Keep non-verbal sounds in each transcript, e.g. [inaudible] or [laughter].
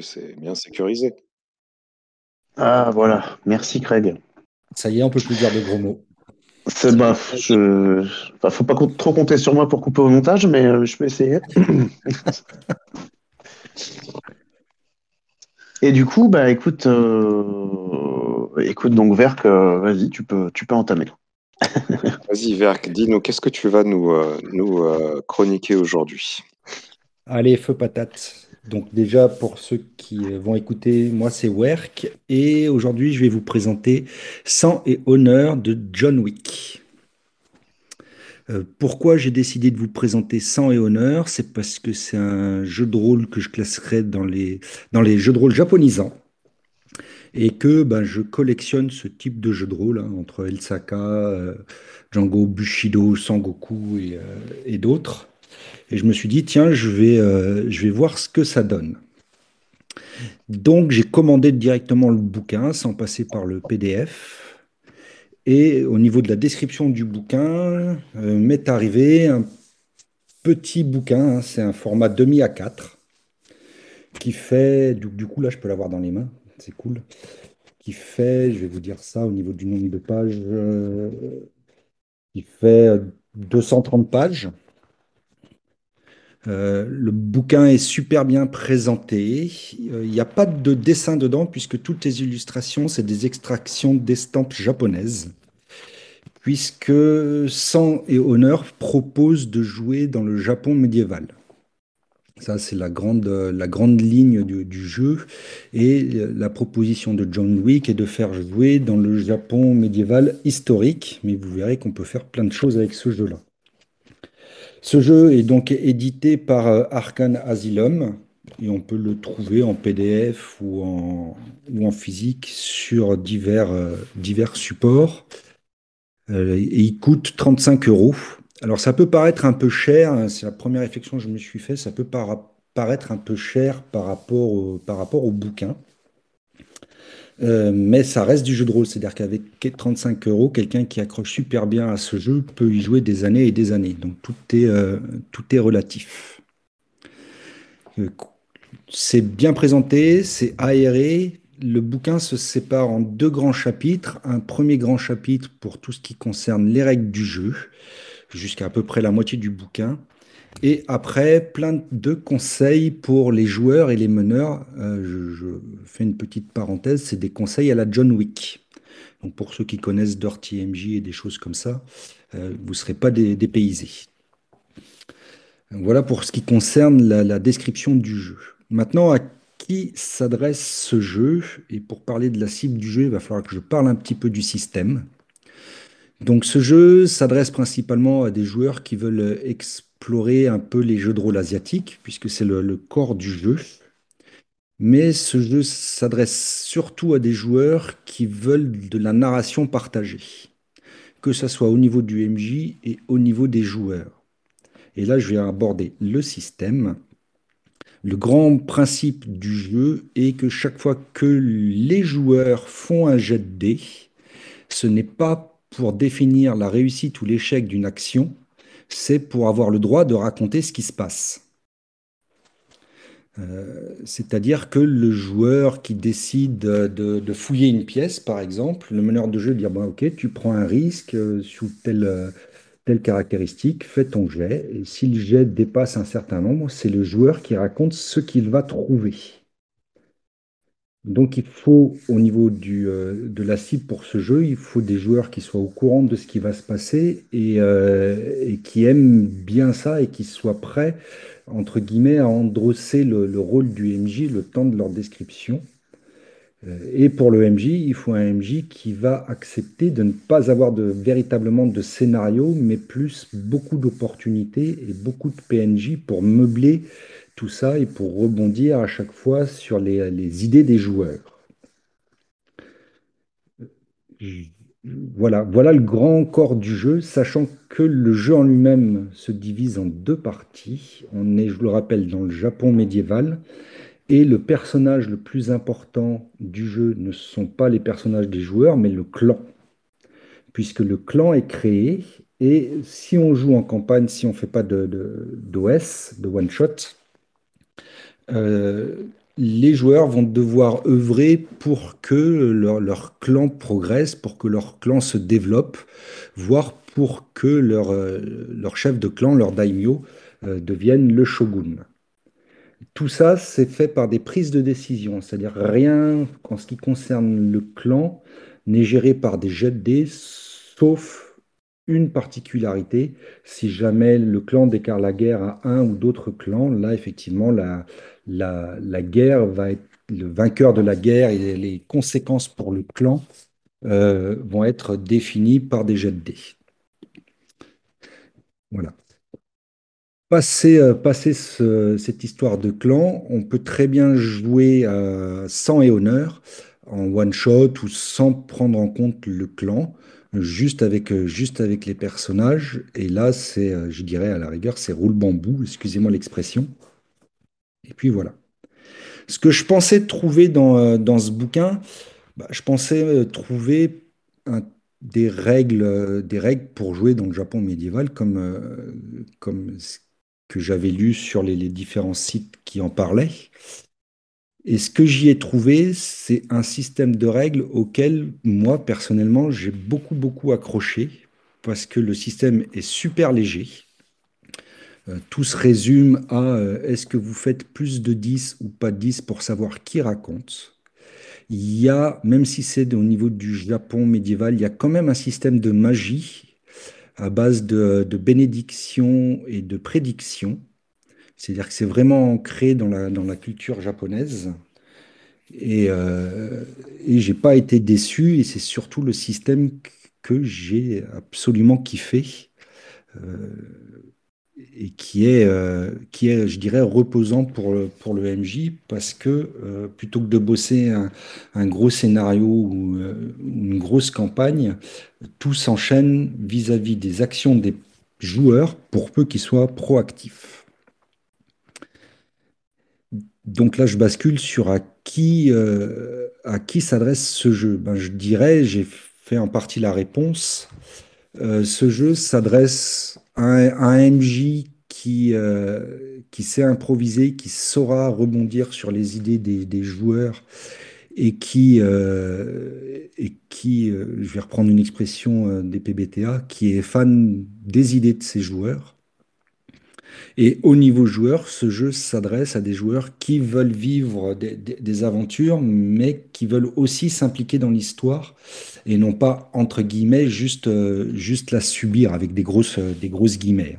c'est bien sécurisé. Ah voilà, merci Craig. Ça y est, on peut plus dire de gros mots. C'est bah, je... enfin, faut pas trop compter sur moi pour couper au montage, mais euh, je peux essayer. [laughs] Et du coup, bah écoute, euh, écoute donc Verk, euh, vas-y, tu peux, tu peux entamer. [laughs] vas-y Verk, dis-nous, qu'est-ce que tu vas nous, nous chroniquer aujourd'hui? Allez, feu patate. Donc déjà, pour ceux qui vont écouter, moi c'est Werk et aujourd'hui je vais vous présenter Sang et honneur de John Wick. Euh, pourquoi j'ai décidé de vous présenter Sang et honneur? C'est parce que c'est un jeu de rôle que je classerais dans les, jeux de rôle japonisants et que ben, je collectionne ce type de jeu de rôle hein, entre Elsaka, euh, Django, Bushido, Sangoku euh, et d'autres. Et je me suis dit, tiens, je vais, euh, je vais voir ce que ça donne. Donc j'ai commandé directement le bouquin sans passer par le PDF. Et au niveau de la description du bouquin, euh, m'est arrivé un petit bouquin, hein, c'est un format demi à 4 qui fait, du, coup là je peux l'avoir dans les mains, c'est cool, qui fait, je vais vous dire ça au niveau du nombre de pages, euh, qui fait 230 pages. Euh, le bouquin est super bien présenté. Euh, il n'y a pas de dessin dedans puisque toutes les illustrations, c'est des extractions d'estampes japonaises. Puisque Sang et Honneur propose de jouer dans le Japon médiéval. Ça, c'est la grande, la grande ligne du, du, jeu. Et la proposition de John Wick est de faire jouer dans le Japon médiéval historique. Mais vous verrez qu'on peut faire plein de choses avec ce jeu-là. Ce jeu est donc édité par euh, Arkane Asylum et on peut le trouver en PDF ou en, physique sur divers, euh, supports. Euh, il coûte 35 euros. Alors ça peut paraître un peu cher, hein, c'est la première réflexion que je me suis fait, ça peut paraître un peu cher par rapport au bouquin. Euh, mais ça reste du jeu de rôle, c'est-à-dire qu'avec 35 euros, quelqu'un qui accroche super bien à ce jeu peut y jouer des années et des années. Donc tout est, euh, tout est relatif. Euh, c'est bien présenté, c'est aéré. Le bouquin se sépare en deux grands chapitres. Un premier grand chapitre pour tout ce qui concerne les règles du jeu, jusqu'à à peu près la moitié du bouquin. Et après, plein de conseils pour les joueurs et les meneurs. Euh, je, fais une petite parenthèse, c'est des conseils à la John Wick. Donc pour ceux qui connaissent Dirty MJ et des choses comme ça, euh, vous ne serez pas dépaysés. Voilà pour ce qui concerne la, description du jeu. Maintenant, à qui s'adresse ce jeu? Et pour parler de la cible du jeu, il va falloir que je parle un petit peu du système. Donc ce jeu s'adresse principalement à des joueurs qui veulent explorer un peu les jeux de rôle asiatiques, puisque c'est le, corps du jeu. Mais ce jeu s'adresse surtout à des joueurs qui veulent de la narration partagée, que ce soit au niveau du MJ et au niveau des joueurs. Et là, je vais aborder le système. Le grand principe du jeu est que chaque fois que les joueurs font un jet de dés, ce n'est pas pour définir la réussite ou l'échec d'une action, c'est pour avoir le droit de raconter ce qui se passe. Euh, c'est-à-dire que le joueur qui décide de, fouiller une pièce, par exemple, le meneur de jeu dit bon, Ok, tu prends un risque euh, sous telle, telle caractéristique, fais ton jet. Et si le jet dépasse un certain nombre, c'est le joueur qui raconte ce qu'il va trouver. Donc il faut, au niveau euh, de la cible pour ce jeu, il faut des joueurs qui soient au courant de ce qui va se passer et, euh, qui aiment bien ça et qui soient prêts, entre guillemets, à endosser le, rôle du MJ le temps de leur description. Euh, et pour le MJ, il faut un MJ qui va accepter de ne pas avoir de, véritablement de scénario, mais plus beaucoup d'opportunités et beaucoup de PNJ pour meubler tout ça et pour rebondir à chaque fois sur les, idées des joueurs. Voilà, voilà le grand corps du jeu, sachant que le jeu en lui-même se divise en deux parties. On est, je le rappelle, dans le Japon médiéval. Et le personnage le plus important du jeu ne sont pas les personnages des joueurs, mais le clan. Puisque le clan est créé, et si on joue en campagne, si on ne fait pas d'OS, de, one-shot, les joueurs vont devoir œuvrer pour que leur, leur clan progresse, pour que leur clan se développe, voire pour que leur, euh, leur chef de clan, leur daimyo, euh, devienne le shogun. Tout ça, c'est fait par des prises de décision, c'est-à-dire rien en ce qui concerne le clan n'est géré par des jets de dés, sauf une particularité. Si jamais le clan déclare la guerre à un ou d'autres clans, là, effectivement, la, la, guerre va être le vainqueur de la guerre et les conséquences pour le clan euh, vont être définies par des jets de dés. Voilà. Passer, euh, cette histoire de clan, on peut très bien jouer à sang et honneur en one shot ou sans prendre en compte le clan, juste avec, euh, les personnages. Et là, c'est, je dirais à la rigueur, c'est roule bambou, excusez-moi l'expression. Et puis voilà. Ce que je pensais trouver dans, euh, dans ce bouquin, bah, je pensais euh, trouver des règles, euh, des règles pour jouer dans le Japon médiéval, comme, comme ce que j'avais lu sur les, les différents sites qui en parlaient. Et ce que j'y ai trouvé, c'est un système de règles auquel moi, personnellement, j'ai beaucoup, beaucoup accroché, parce que le système est super léger. Euh, tout se résume à euh, est-ce que vous faites plus de 10 ou pas de 10 pour savoir qui raconte? Il y a, même si c'est au niveau du Japon médiéval, il y a quand même un système de magie à base de, de bénédiction et de prédiction. C'est-à-dire que c'est vraiment ancré dans la, dans la culture japonaise. Et, euh, et j'ai pas été déçu, et c'est surtout le système que j'ai absolument kiffé. Euh, et qui est, euh, qui est, je dirais, reposant pour le, pour le MJ parce que euh, plutôt que de bosser un, un gros scénario ou euh, une grosse campagne, tout s'enchaîne vis-à-vis des actions des joueurs pour peu qu'ils soient proactifs. Donc là, je bascule sur à qui, à qui s'adresse ce jeu. Ben, je dirais, j'ai fait en partie la réponse. Ce jeu s'adresse un, un MJ qui, euh, qui sait improviser, qui saura rebondir sur les idées des, des joueurs et qui, euh, et qui euh, je vais reprendre une expression euh, des PBTA, qui est fan des idées de ses joueurs. Et au niveau joueur, ce jeu s'adresse à des joueurs qui veulent vivre des, aventures, mais qui veulent aussi s'impliquer dans l'histoire et non pas, entre guillemets, juste, euh, juste la subir avec des grosses, euh, des guillemets.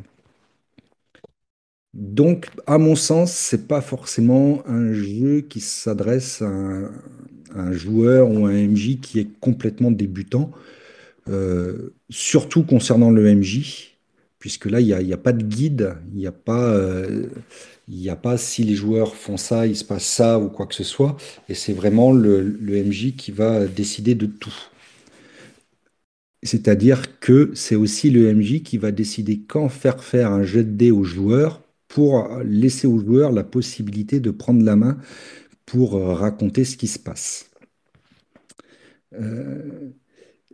Donc, à mon sens, c'est pas forcément un jeu qui s'adresse à un, à un joueur ou à un MJ qui est complètement débutant, euh, surtout concernant le MJ, puisque là, il n'y a, pas de guide, il n'y a pas, euh, a pas si les joueurs font ça, il se passe ça ou quoi que ce soit, et c'est vraiment le, le MJ qui va décider de tout. C'est-à-dire que c'est aussi le MJ qui va décider quand faire faire un jet de dés aux joueurs pour laisser aux joueurs la possibilité de prendre la main pour euh, raconter ce qui se passe. Euh,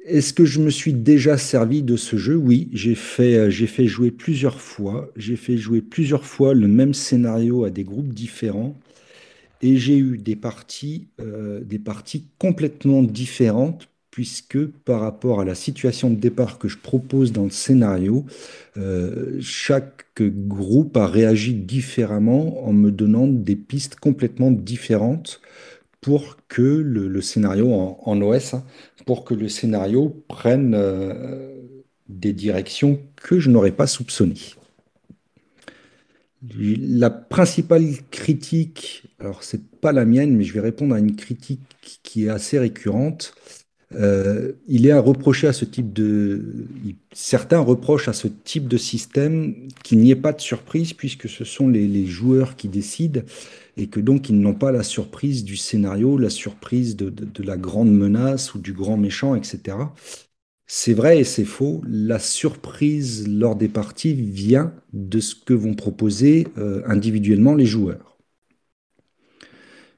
est-ce que je me suis déjà servi de ce jeu? Oui, j'ai fait, euh, j'ai fait jouer plusieurs fois. J'ai fait jouer plusieurs fois le même scénario à des groupes différents. Et j'ai eu des parties, euh, complètement différentes, puisque par rapport à la situation de départ que je propose dans le scénario, euh, chaque groupe a réagi différemment en me donnant des pistes complètement différentes pour que le, scénario en, OS, hein, pour que le scénario prenne euh, des directions que je n'aurais pas soupçonnées. La principale critique, alors c'est pas la mienne, mais je vais répondre à une critique qui est assez récurrente. Euh, il est à reprocher à ce type de, certains reprochent à ce type de système qu'il n'y ait pas de surprise puisque ce sont les joueurs qui décident et que donc ils n'ont pas la surprise du scénario, la surprise de, de- la grande menace ou du grand méchant, etc. C'est vrai et c'est faux. La surprise lors des parties vient de ce que vont proposer euh, individuellement les joueurs.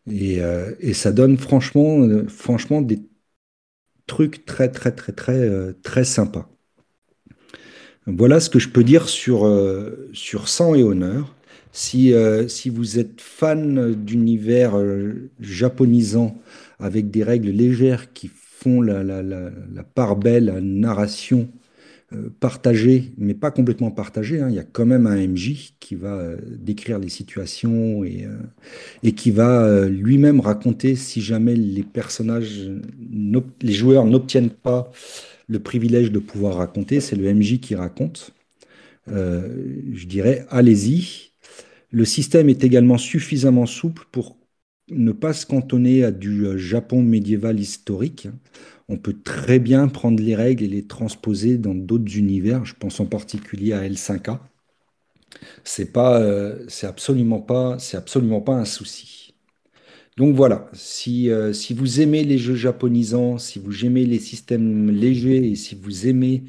Et, euh, et ça donne franchement, euh, franchement des trucs très, très, très, très, très sympas. Voilà ce que je peux dire sur, sur sang et honneur. Si, euh, si vous êtes fan d'univers euh, japonisant avec des règles légères qui font la, la, la, la part belle à une narration euh, partagée, mais pas complètement partagée, hein, il y a quand même un MJ qui va euh, décrire les situations et, euh, et qui va euh, lui-même raconter si jamais les personnages, les joueurs n'obtiennent pas le privilège de pouvoir raconter, c'est le MJ qui raconte. Euh, je dirais, allez-y. Le système est également suffisamment souple pour ne pas se cantonner à du euh, Japon médiéval historique. On peut très bien prendre les règles et les transposer dans d'autres univers. Je pense en particulier à L5A. C'est pas, euh, c'est absolument pas, c'est absolument pas un souci. Donc voilà, si, euh, si vous aimez les jeux japonisants, si vous aimez les systèmes légers et si vous aimez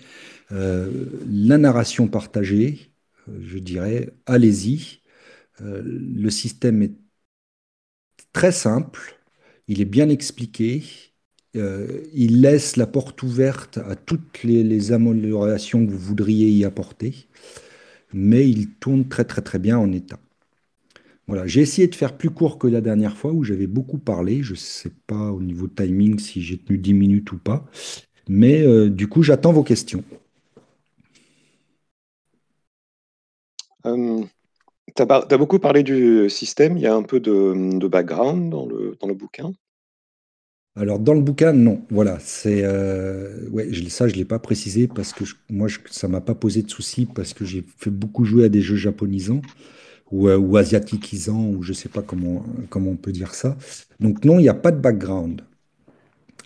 la narration partagée, je dirais, allez-y. Euh, le système est très simple, il est bien expliqué, euh, il laisse la porte ouverte à toutes les, améliorations que vous voudriez y apporter, mais il tourne très très très bien en état. Voilà, j'ai essayé de faire plus court que la dernière fois où j'avais beaucoup parlé. Je ne sais pas au niveau timing si j'ai tenu 10 minutes ou pas, mais euh, du coup j'attends vos questions. Tu as, beaucoup parlé du système, il y a un peu de, background dans le, dans le bouquin? Alors dans le bouquin, non. Voilà, c'est euh, ouais, je- ça je l'ai pas précisé parce que moi ça m'a pas posé de souci parce que j'ai fait beaucoup jouer à des jeux japonisants ou, euh, ou asiatikisants ou je sais pas comment comment on peut dire ça. Donc non, il n'y a pas de background.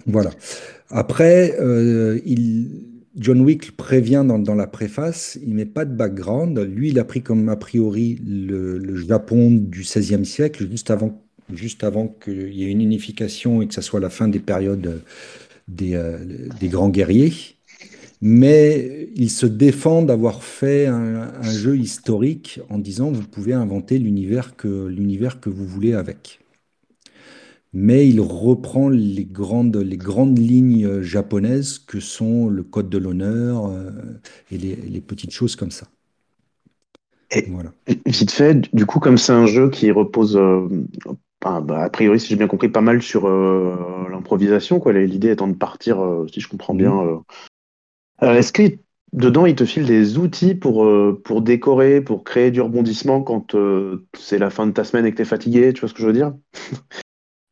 Voilà. Après, euh, il, John Wick prévient dans, la préface, il met pas de background. Lui, il a pris comme a priori le, Japon du XVIe siècle, juste avant, juste avant qu'il y ait une unification et que ça soit la fin des périodes des, euh, des grands guerriers. Mais il se défend d'avoir fait un, un jeu historique en disant vous pouvez inventer l'univers que, l'univers que vous voulez avec mais il reprend les grandes, les grandes lignes japonaises que sont le code de l'honneur euh, et les, les petites choses comme ça. Et Voilà. vite fait, du coup, comme c'est un jeu qui repose, euh, bah, a priori, si j'ai bien compris, pas mal sur euh, l'improvisation, quoi. L'idée étant de partir, euh, si je comprends bien. Mhm. euh. Alors, est-ce que dedans, il te file des outils pour, euh, pour décorer, pour créer du rebondissement quand euh, c'est la fin de ta semaine et que t'es fatigué, tu vois ce que je veux dire?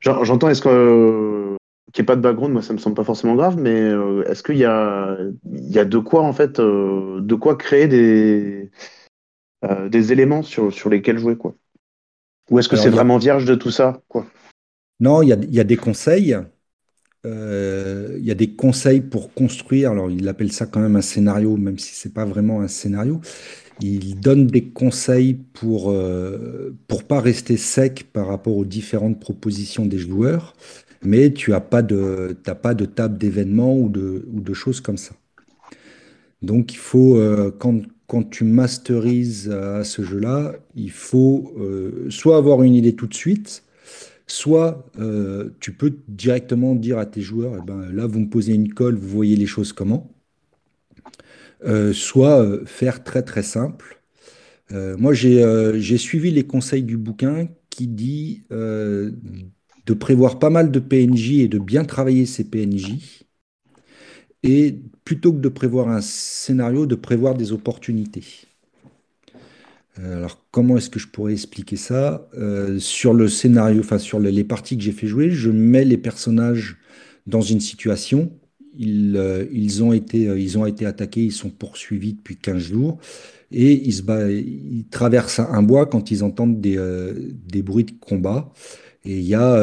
J'entends, est-ce que euh, qu'il n'y ait pas de background, moi ça me semble pas forcément grave, mais euh, est-ce qu'il y a, il y a de quoi en fait, euh, de quoi créer des, euh, des éléments sur, sur lesquels jouer, quoi? Ou est-ce que c'est a, vraiment vierge de tout ça, quoi? non, il y a, y a des conseils. il y a des conseils pour construire. Alors, il appelle ça quand même un scénario, même si c'est pas vraiment un scénario. Il donne des conseils pour euh, pour pas rester sec par rapport aux différentes propositions des joueurs, mais tu as pas de t'as pas de table d'événements ou de choses comme ça. Donc, il faut, euh, quand, tu masterises à ce jeu-là, il faut euh, soit avoir une idée tout de suite, soit euh, tu peux directement dire à tes joueurs, eh ben, là, vous me posez une colle, vous voyez les choses comment. Euh, soit euh, faire très très simple. Euh, moi, j'ai suivi les conseils du bouquin qui dit de prévoir pas mal de PNJ et de bien travailler ces PNJ et plutôt que de prévoir un scénario, de prévoir des opportunités. Alors, comment est-ce que je pourrais expliquer ça? Sur le scénario, enfin sur le- les parties que j'ai fait jouer, je mets les personnages dans une situation. Ils, euh, ils ont été, euh, ils ont été attaqués, ils sont poursuivis depuis 15 jours et ils, traversent un bois quand ils entendent des, euh, bruits de combat. Et il y a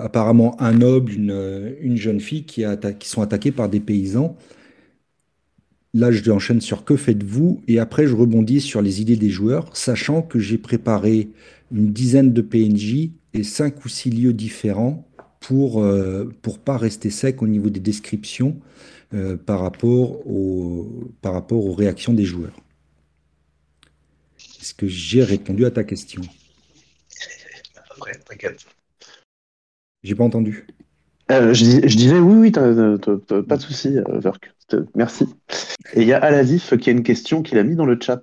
apparemment un noble, une, une jeune fille qui, qui sont attaqués par des paysans. Là, je enchaîne sur que faites-vous? Et après, je rebondis sur les idées des joueurs, sachant que j'ai préparé une dizaine de PNJ et cinq ou six lieux différents pour euh, pour pas rester sec au niveau des descriptions euh, par rapport au, par rapport aux réactions des joueurs. Est-ce que j'ai répondu à ta question? Après, t'inquiète. J'ai pas entendu. Euh, je, dis- je disais oui, oui, t'as- t'as- t'as- t'as pas de souci, euh, Verk. Merci. Et il y a Alasif qui a une question qu'il a mis dans le chat.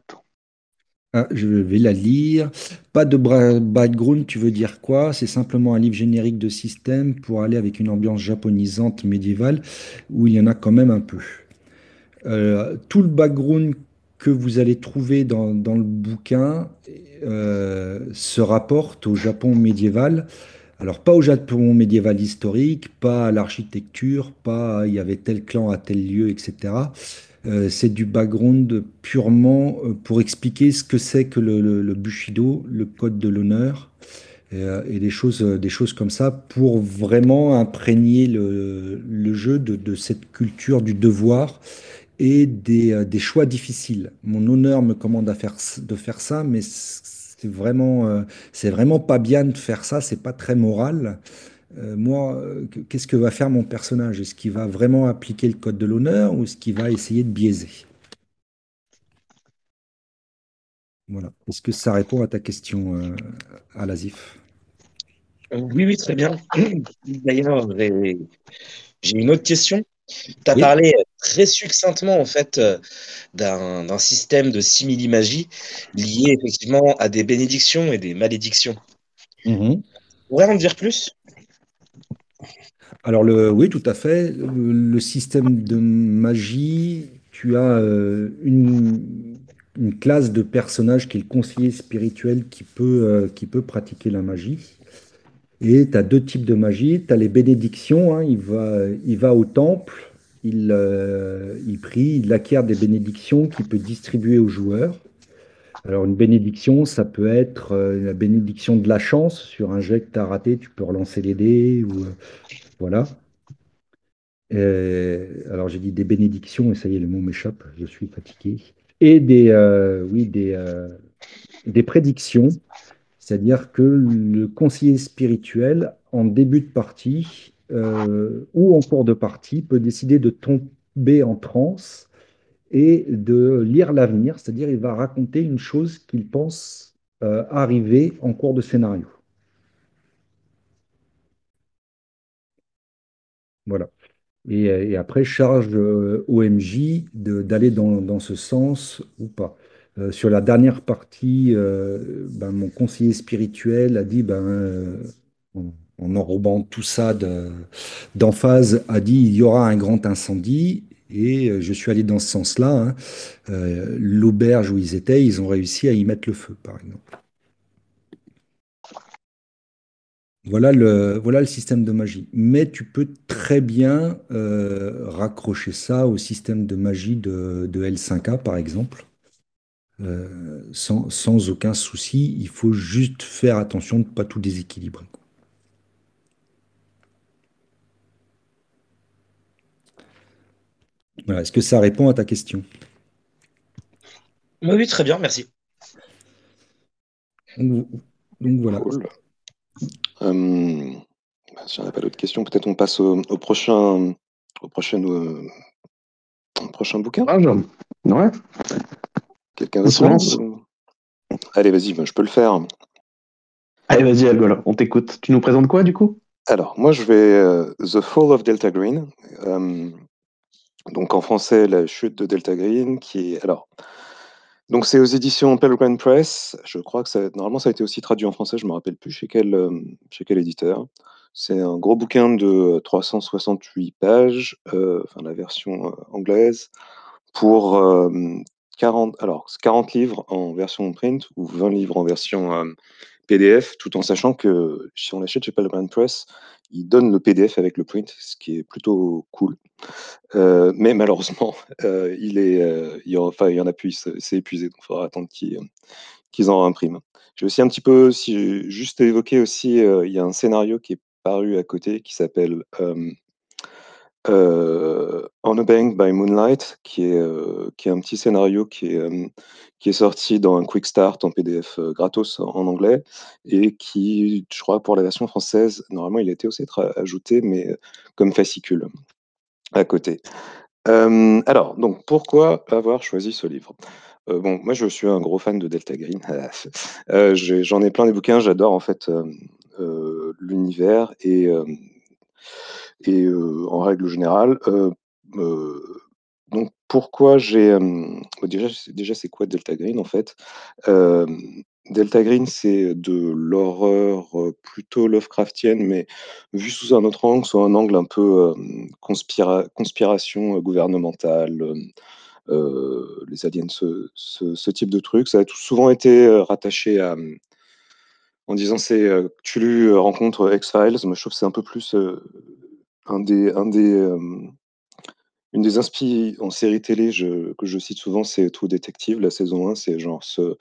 Ah, je vais la lire. Pas de background, tu veux dire quoi? C'est simplement un livre générique de système pour aller avec une ambiance japonisante médiévale où il y en a quand même un peu. Euh, tout le background que vous allez trouver dans, dans le bouquin euh, se rapporte au Japon médiéval. Alors, pas au Japon médiéval historique, pas à l'architecture, pas il y avait tel clan à tel lieu, etc. Euh, c'est du background purement euh, pour expliquer ce que c'est que le, le- le Bushido, le code de l'honneur, et, euh, et des choses, des choses comme ça, pour vraiment imprégner le, jeu de, cette culture du devoir et des, choix difficiles. Mon honneur me commande de faire ça, mais c'est vraiment, c'est vraiment pas bien de faire ça, c'est pas très moral. Euh, moi, euh, que- qu'est-ce que va faire mon personnage? Est-ce qu'il va vraiment appliquer le code de l'honneur ou est-ce qu'il va essayer de biaiser? Voilà. Est-ce que ça répond à ta question, euh, Alasif? Euh, Oui, oui, très bien. [clears throat] D'ailleurs, j'ai une autre question. Tu as Oui. parlé très succinctement en fait d'un système de simili-magie lié effectivement à des bénédictions et des malédictions. Mhm. Tu pourrais en dire plus? Alors le, oui, tout à fait. Le, système de magie, tu as euh, une, classe de personnage qui est le conseiller spirituel qui peut, euh, pratiquer la magie. Et tu as deux types de magie. Tu as les bénédictions, hein, il va, il va au temple, il, euh, il prie, il acquiert des bénédictions qu'il peut distribuer aux joueurs. Alors une bénédiction, ça peut être la bénédiction de la chance sur un jet que tu as raté, tu peux relancer les dés voilà. Alors j'ai dit des bénédictions et ça y est, le mot m'échappe, je suis fatigué. Et des, euh, oui, des, euh, des prédictions, c'est-à-dire que le conseiller spirituel, en début de partie euh, ou en cours de partie, peut décider de tomber en transe et de lire l'avenir, c'est-à-dire il va raconter une chose qu'il pense arriver en cours de scénario. Voilà. Et, euh, et après, charge euh, au MJ de- d'aller dans, dans ce sens ou pas. Euh, sur la dernière partie, ben, mon conseiller spirituel a dit, ben, en, en enrobant tout ça de- d'emphase, a dit il y aura un grand incendie. Et je suis allé dans ce sens-là. hein. L'auberge où ils étaient, ils ont réussi à y mettre le feu, par exemple. Voilà le, voilà le système de magie. Mais tu peux très bien euh, raccrocher ça au système de magie de, de L5A, par exemple, euh, sans, sans aucun souci. Il faut juste faire attention de ne pas tout déséquilibrer. Voilà. Est-ce que ça répond à ta question? Oui, oui, très bien, merci. Donc, donc voilà. Cool. Bah, si on n'a pas d'autres questions, peut-être on passe au, au prochain, au prochain, euh, au prochain bouquin. Ah, ouais. Quelqu'un se lance. Allez, vas-y, ben, je peux le faire. Allez, vas-y, Algol, on t'écoute. Tu nous présentes quoi, du coup? Alors, moi, je vais euh, The Fall of Delta Green. euh, donc, en français, la chute de Delta Green, qui est. Alors, donc, c'est aux éditions Pelgrane Press. Je crois que ça, normalement, ça a été aussi traduit en français. Je me rappelle plus chez quel, euh, chez quel éditeur. C'est un gros bouquin de 368 pages, euh, enfin, la version euh, anglaise, pour euh, 40, alors, c'est 40 livres en version print ou 20 livres en version euh, PDF, tout en sachant que si on l'achète chez Pelgrane Press, ils donnent le PDF avec le print, ce qui est plutôt cool. Euh, mais malheureusement, [laughs] euh, il est, euh, il y en, il y a plus, c'est épuisé, donc il faudra attendre qu'ils en impriment. J'ai aussi un petit peu, si, juste évoqué aussi, il y a un scénario qui est paru à côté qui s'appelle On a Bank by Moonlight, qui est, qui est un petit scénario qui est, qui est sorti dans un Quick Start en PDF gratos en, anglais et qui, je crois, pour la version française, normalement, il a été aussi ajouté, mais comme fascicule à côté. Alors, donc, pourquoi avoir choisi ce livre? Bon, moi, je suis un gros fan de Delta Green. [laughs] Euh, J'en ai plein des bouquins, j'adore en fait l'univers et, et en règle générale, donc pourquoi j'ai, déjà déjà c'est quoi Delta Green en fait? Delta Green c'est de l'horreur, plutôt Lovecraftienne, mais vue sous un autre angle, sous un angle un peu, conspiration, gouvernementale, les aliens, ce type de truc. Ça a tout souvent été, rattaché à, en disant c'est, Cthulhu, rencontre X-Files. Moi je trouve que c'est un peu plus, un des un une des en série télé que je cite souvent, c'est True Detective, la saison 1, c'est genre ce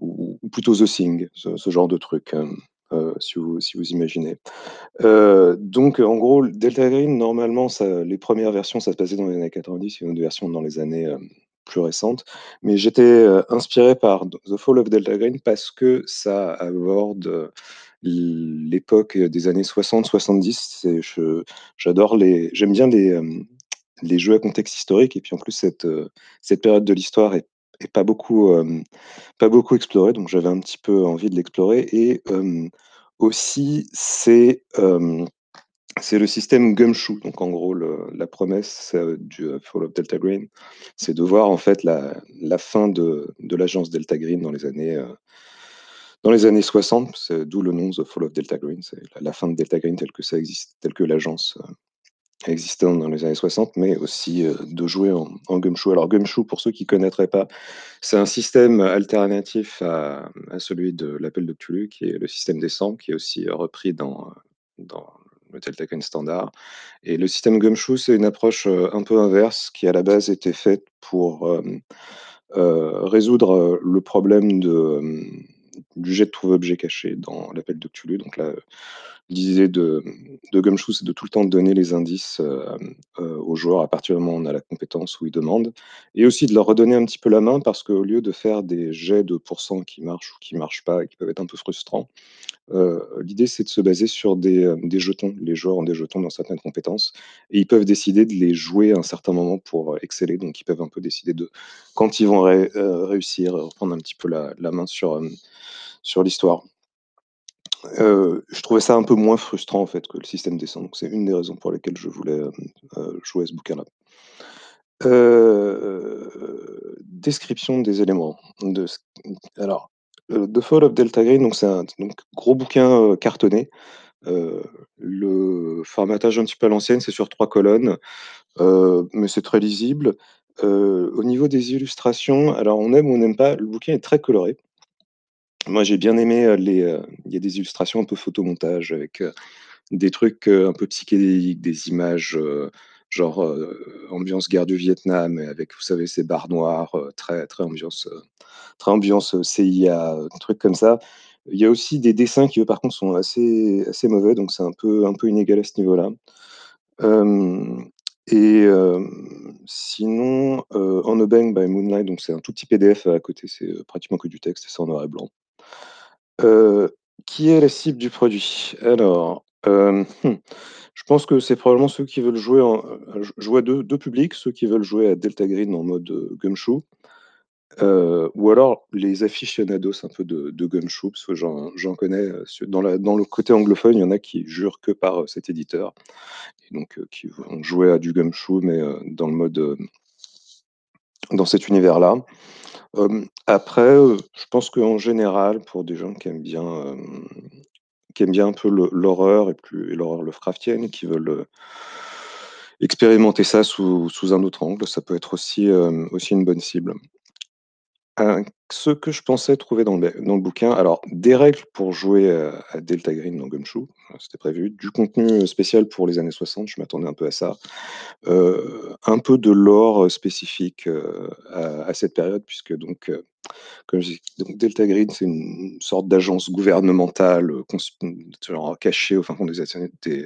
ou plutôt The Thing, ce genre de truc, heu, si vous si vous imaginez. Heu, donc en gros, Delta Green, normalement, les premières versions, ça se passait dans les années 90, il y a une version dans les années, plus récentes. Mais j'étais, inspiré par The Fall of Delta Green parce que ça aborde, l'époque des années 60-70. C'est je j'adore les j'aime bien les, hem, les jeux à contexte historique et puis en plus cette, heu, cette période de l'histoire est pas beaucoup, hem, pas beaucoup explorée, donc j'avais un petit peu envie de l'explorer et aussi c'est, c'est le système Gumshoe. Donc en gros la promesse, du Fall of Delta Green, c'est de voir en fait la la fin de de l'agence Delta Green dans les années, dans les années 60. C'est d'où le nom The Fall of Delta Green, c'est la fin de Delta Green telle que ça existe, telle que l'agence, heu, existait dans les années 60, mais aussi, heu, de jouer en en Gumshoe. Alors Gumshoe, pour ceux qui connaîtraient pas, c'est un système alternatif à celui de l'appel de qui est le système des cendres, qui est aussi repris dans, le Delta Green standard et le système Gumshoe, c'est une approche, heu, un peu inverse qui à la base était faite pour, résoudre, le problème de, du jet de trouver objet caché dans l'appel de Cthulhu. Donc là, l'idée de de Gumshoe, c'est de tout le temps donner les indices, hem, heu, aux joueurs à partir du moment où on a la compétence où ils demandent et aussi de leur redonner un petit peu la main parce qu'au lieu de faire des jets de pourcents qui marchent ou qui marchent pas et qui peuvent être un peu frustrants, heu, l'idée c'est de se baser sur des, des jetons. Les joueurs ont des jetons dans certaines compétences et ils peuvent décider de les jouer à un certain moment pour exceller. Donc ils peuvent un peu décider de quand ils vont réussir, reprendre un petit peu la la main sur, sur l'histoire. Heu, je trouvais ça un peu moins frustrant en fait que le système des cendres, donc c'est une des raisons pour lesquelles je voulais, hem, heu, jouer à ce bouquin-là. Description des éléments alors, The Fall of Delta Green, donc c'est un gros bouquin, cartonné. Le formatage un petit peu à l'ancienne, c'est sur 3 colonnes, mais c'est très lisible. Au niveau des illustrations, alors on aime ou on n'aime pas, le bouquin est très coloré. Moi, j'ai bien aimé, heu, les, heu, il y a des illustrations un peu photomontage avec, heu, des trucs, un peu psychédéliques, des images, genre, ambiance guerre du Vietnam et avec, vous savez, ces barres noires, très très ambiance, très ambiance, CIA, heu, trucs comme ça. Il y a aussi des dessins qui, eux, par contre, sont assez assez mauvais, donc c'est un peu un peu inégal à ce niveau-là. Hem et sinon, On a Bank by Moonlight, donc c'est un tout petit PDF à côté, c'est, pratiquement que du texte c'est en noir et blanc. Heu, qui est la cible du produit? Alors, hem, mmh, je pense que c'est probablement ceux qui veulent jouer en heu, je je vois 2- 2 publics, ceux qui veulent jouer à Delta Green en mode, heu, Gumshoe, heu, ou alors les aficionados un peu de Gumshoe, parce que j'en connais, heu, dans le côté anglophone, il y en a qui jurent que par, heu, cet éditeur et donc heu, qui vont jouer à du Gumshoe, mais heu, dans le mode, dans cet univers-là. Hem, après, heu, je pense qu'en général, pour des gens qui aiment bien, hem, qui aiment bien un peu l'horreur et plus et l'horreur Lovecraftienne, qui veulent, expérimenter ça sous sous un autre angle, ça peut être aussi, aussi une bonne cible. Heu, ce que je pensais trouver dans le dans le bouquin, alors des règles pour jouer, heu, à Delta Green dans Gumshoe, c'était prévu, du contenu spécial pour les années 60, je m'attendais un peu à ça. Un peu de lore spécifique, à cette période puisque donc, comme dis, donc Delta Green, c'est une sorte d'agence gouvernementale, heu, consp genre cachée au fin fond des des,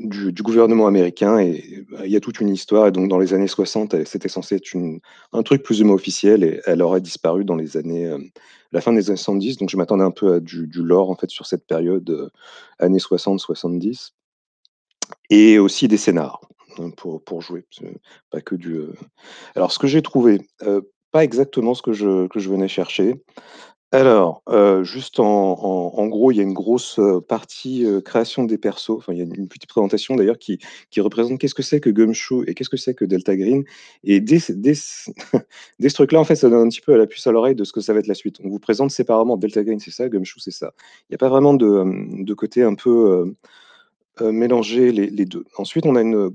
du gouvernement américain et bah, il y a toute une histoire. Et donc dans les années 60, elle c'était censé être une un truc plus ou moins officiel et elle aurait disparu dans les années, hem, la fin des années 70, donc je m'attendais un peu à du lore, en fait, sur cette période, heu, années 60-70 et aussi des scénars, pour pour jouer, pas que du, heu alors ce que j'ai trouvé, heu, pas exactement ce que je que je venais chercher. Alors, heu, juste en gros, il y a une grosse, heu, partie, heu, création des persos. Enfin, il y a une petite présentation d'ailleurs qui représente qu'est-ce que c'est que Gumshoe et qu'est-ce que c'est que Delta Green et dès ce [laughs] truc-là, en fait, ça donne un petit peu la puce à l'oreille de ce que ça va être la suite. On vous présente séparément Delta Green, c'est ça, Gumshoe, c'est ça. Il y a pas vraiment de, côté un peu, heu heu, mélanger les les 2. Ensuite, on a une,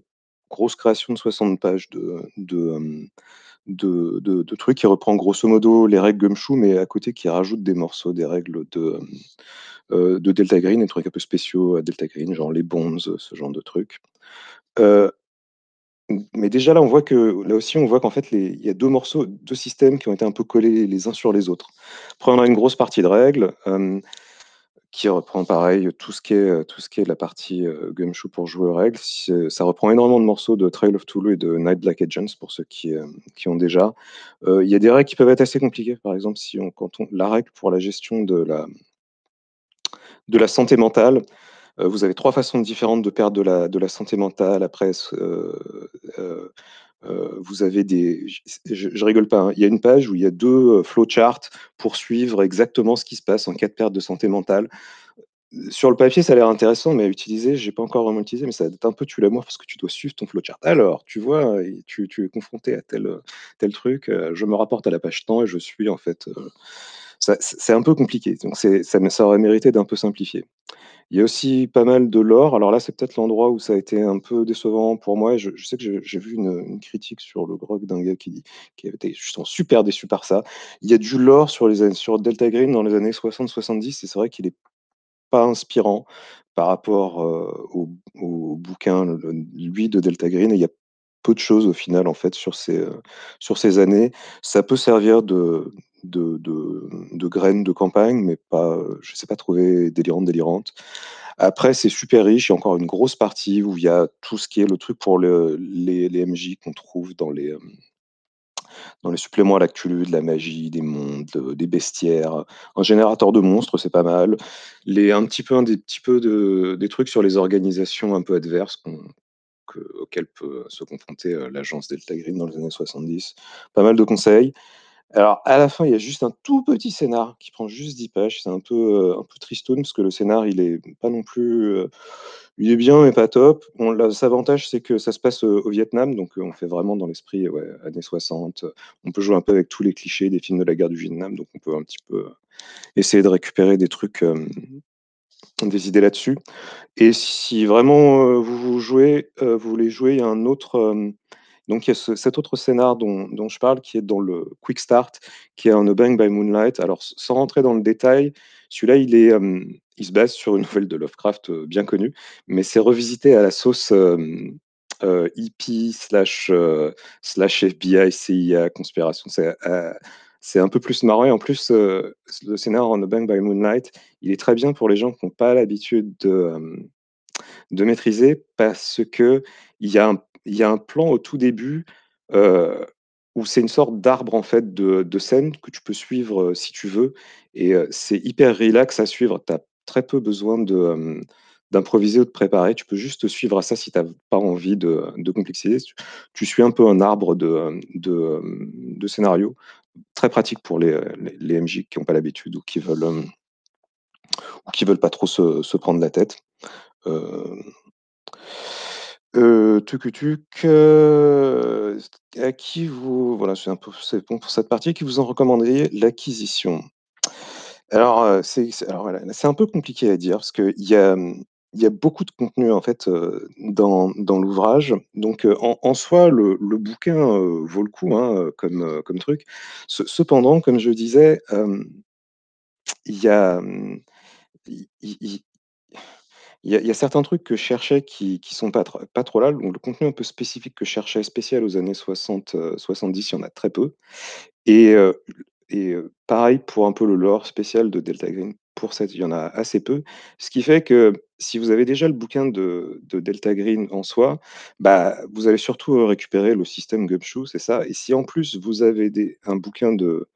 grosse création de 60 pages de de trucs qui reprend grosso modo les règles Gumshoe, mais à côté qui rajoute des morceaux des règles heu, de Delta Green, des trucs un peu spéciaux à Delta Green, genre les bonds, ce genre de trucs. Heu, m mais déjà là, on voit que là aussi, on voit qu'en fait il y a 2 morceaux, 2 systèmes qui ont été un peu collés les uns sur les autres. Après on a une grosse partie de règles, hem, qui reprend pareil tout ce qui est, heu, tout ce qui est la partie, heu, Gumshoe pour jouer aux règles. Ça reprend énormément de morceaux de Trail of Toulouse et de Night Black Agents pour ceux qui, hem, qui ont déjà. Heu, il y a des règles qui peuvent être assez compliquées. Par exemple, si on quand on la règle pour la gestion de la de la santé mentale, vous avez 3 façons différentes de perdre de la de la santé mentale. Après heu, vous avez des je rigole pas, hein, il y a une page où il y a 2, heu, flowcharts pour suivre exactement ce qui se passe en cas de perte de santé mentale. Sur le papier, ça a l'air intéressant, mais à utiliser, j'ai pas encore vraiment utilisé, mais ça être un peu tue l'amour parce que tu dois suivre ton flowchart. Alors, tu vois, tu es confronté à tel, tel truc, heu, je me rapporte à la page temps et je suis en fait, c'est un peu compliqué, donc ça aurait mérité d'un peu simplifier. Il y a aussi pas mal de lore. Alors là, c'est peut-être l'endroit où ça a été un peu décevant pour moi. Je sais que j'ai vu une, critique sur le grog d'un gars qui qui avait été justement super déçu par ça. Il y a du lore sur les sur Delta Green dans les années 60-70 et c'est vrai qu'il est pas inspirant par rapport, heu, au au bouquin, lui de Delta Green et il y a peu de choses au final en fait sur ces, heu, sur ces années. Ça peut servir de de graines de campagne, mais pas, heu, je sais pas trouver délirante, délirante. Après, c'est super riche, il y a encore une grosse partie où il y a tout ce qui est le truc pour le les MJ qu'on trouve dans les, hem, dans les suppléments à l'actu, de la magie, des mondes, des bestiaires, un générateur de monstres, c'est pas mal. Les un petit peu un des peu de des trucs sur les organisations un peu adverses qu'on que auxquelles peut se confronter, heu, l'agence Delta Green dans les années 70. Pas mal de conseils. Alors à la fin, il y a juste un tout petit scénar qui prend juste 10 pages. C'est un peu, heu, un peu parce que le scénar, il est pas non plus, heu, il est bien mais pas top. L'avantage, c'est que ça se passe, heu, au Vietnam, donc heu, on fait vraiment dans l'esprit, ouais, années 60. On peut jouer un peu avec tous les clichés des films de la guerre du Vietnam, donc on peut un petit peu, essayer de récupérer des trucs, des idées là-dessus et si vraiment, vous vous jouez, vous voulez jouer, il y a un autre, donc il y a ce cet autre scénar dont je parle qui est dans le quick start, qui est un A Bang by Moonlight. Alors sans rentrer dans le détail, celui-là, il est, il se base sur une [laughs] nouvelle de Lovecraft, bien connue, mais c'est revisité à la sauce, hippie slash, slash FBI, CIA, conspiration. C'est, un peu plus marrant et en plus, le scénar en A Bang by Moonlight, il est très bien pour les gens qui ont pas l'habitude de, de maîtriser parce qu'il y a un il y a un plan au tout début, où c'est une sorte d'arbre en fait de de scène que tu peux suivre, si tu veux et c'est hyper relax à suivre. Tu as très peu besoin de, d'improviser ou de préparer. Tu peux juste suivre à ça si tu as pas envie de de complexiser. Tu suis un peu un arbre de, de, scénario. Très pratique pour les, les MJ qui ont pas l'habitude ou qui veulent, ou qui veulent pas trop se se prendre la tête. Heu, heu, à qui vous voilà, c'est un peu c'est bon pour cette partie. Qui vous en recommanderiez l'acquisition? Alors, heu, c'est alors voilà, c'est un peu compliqué à dire parce qu'il y a, mmh, il y a beaucoup de contenu en fait, heu, dans dans l'ouvrage. Donc, en soi, le le bouquin, vaut le coup, hein, comme, comme truc. Ce cependant, comme je disais, il y a, mmh, il y a certains trucs que je cherchais qui qui sont pas tr pas trop là. Donc le contenu un peu spécifique que je cherchais, spécial aux années 60, heu, 70, il y en a très peu et heu et heu, pareil pour un peu le lore spécial de Delta Green. Pour cette, il y en a assez peu. Ce qui fait que si vous avez déjà le bouquin de de Delta Green en soi, bah, vous allez surtout, récupérer le système Gumshoe, c'est ça et si en plus vous avez des un bouquin de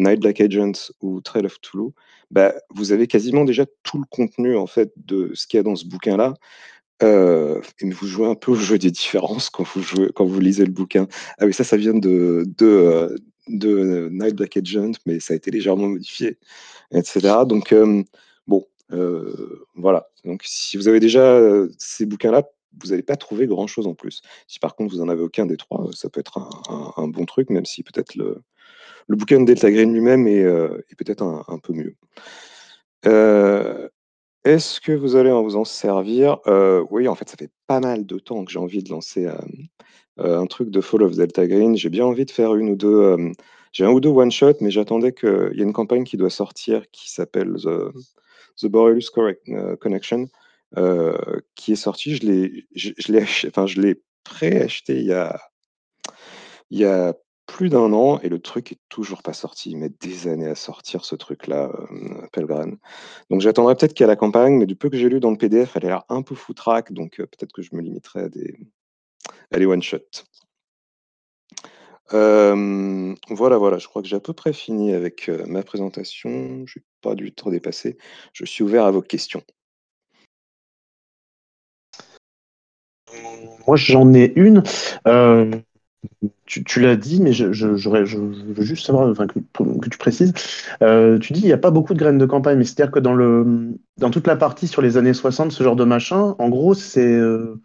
Night Black Agents ou Trail of Toulouse, bah, vous avez quasiment déjà tout le contenu en fait de ce qu'il y a dans ce bouquin-là. Heu, et vous jouez un peu au jeu des différences quand vous lisez le bouquin. Ah oui, ça, ça vient de de Night Black Agent, mais ça a été légèrement modifié, etc. Donc, bon, voilà. Donc, si vous avez déjà ces bouquins-là, vous n'allez pas trouver grand-chose en plus. Si par contre vous en avez aucun des trois, ça peut être un, bon truc, même si peut-être le, le bouquin de Delta Green lui-même est, est peut-être un, peu mieux. Est-ce que vous allez vous en servir? Oui, en fait, ça fait pas mal de temps que j'ai envie de lancer un truc de Fall of Delta Green. J'ai bien envie de faire une ou deux. j'ai un ou deux one shot, mais j'attendais qu'il y ait une campagne qui doit sortir qui s'appelle The, The Borrelius Connection, qui est sortie. Je l'ai, je, l'ai, enfin, je l'ai pré-acheté il y a, il y a plus d'un an et le truc est toujours pas sorti. Il met des années à sortir ce truc-là, euh. Donc j'attendrai peut-être qu'il y a la campagne, mais du peu que j'ai lu dans le PDF, elle a l'air un peu foutraque, donc euh, peut-être que je me limiterai à des, one-shot. Euh, voilà, voilà, je crois que j'ai à peu près fini avec ma présentation. Je n'ai pas du tout dépassé. Je suis ouvert à vos questions. Moi, j'en ai une. Tu, l'as dit, mais je, veux juste savoir que, tu précises. Euh, tu dis il n'y a pas beaucoup de graines de campagne, mais c'est-à-dire que dans, le, dans toute la partie sur les années 60, ce genre de machin, en gros, c'est euh,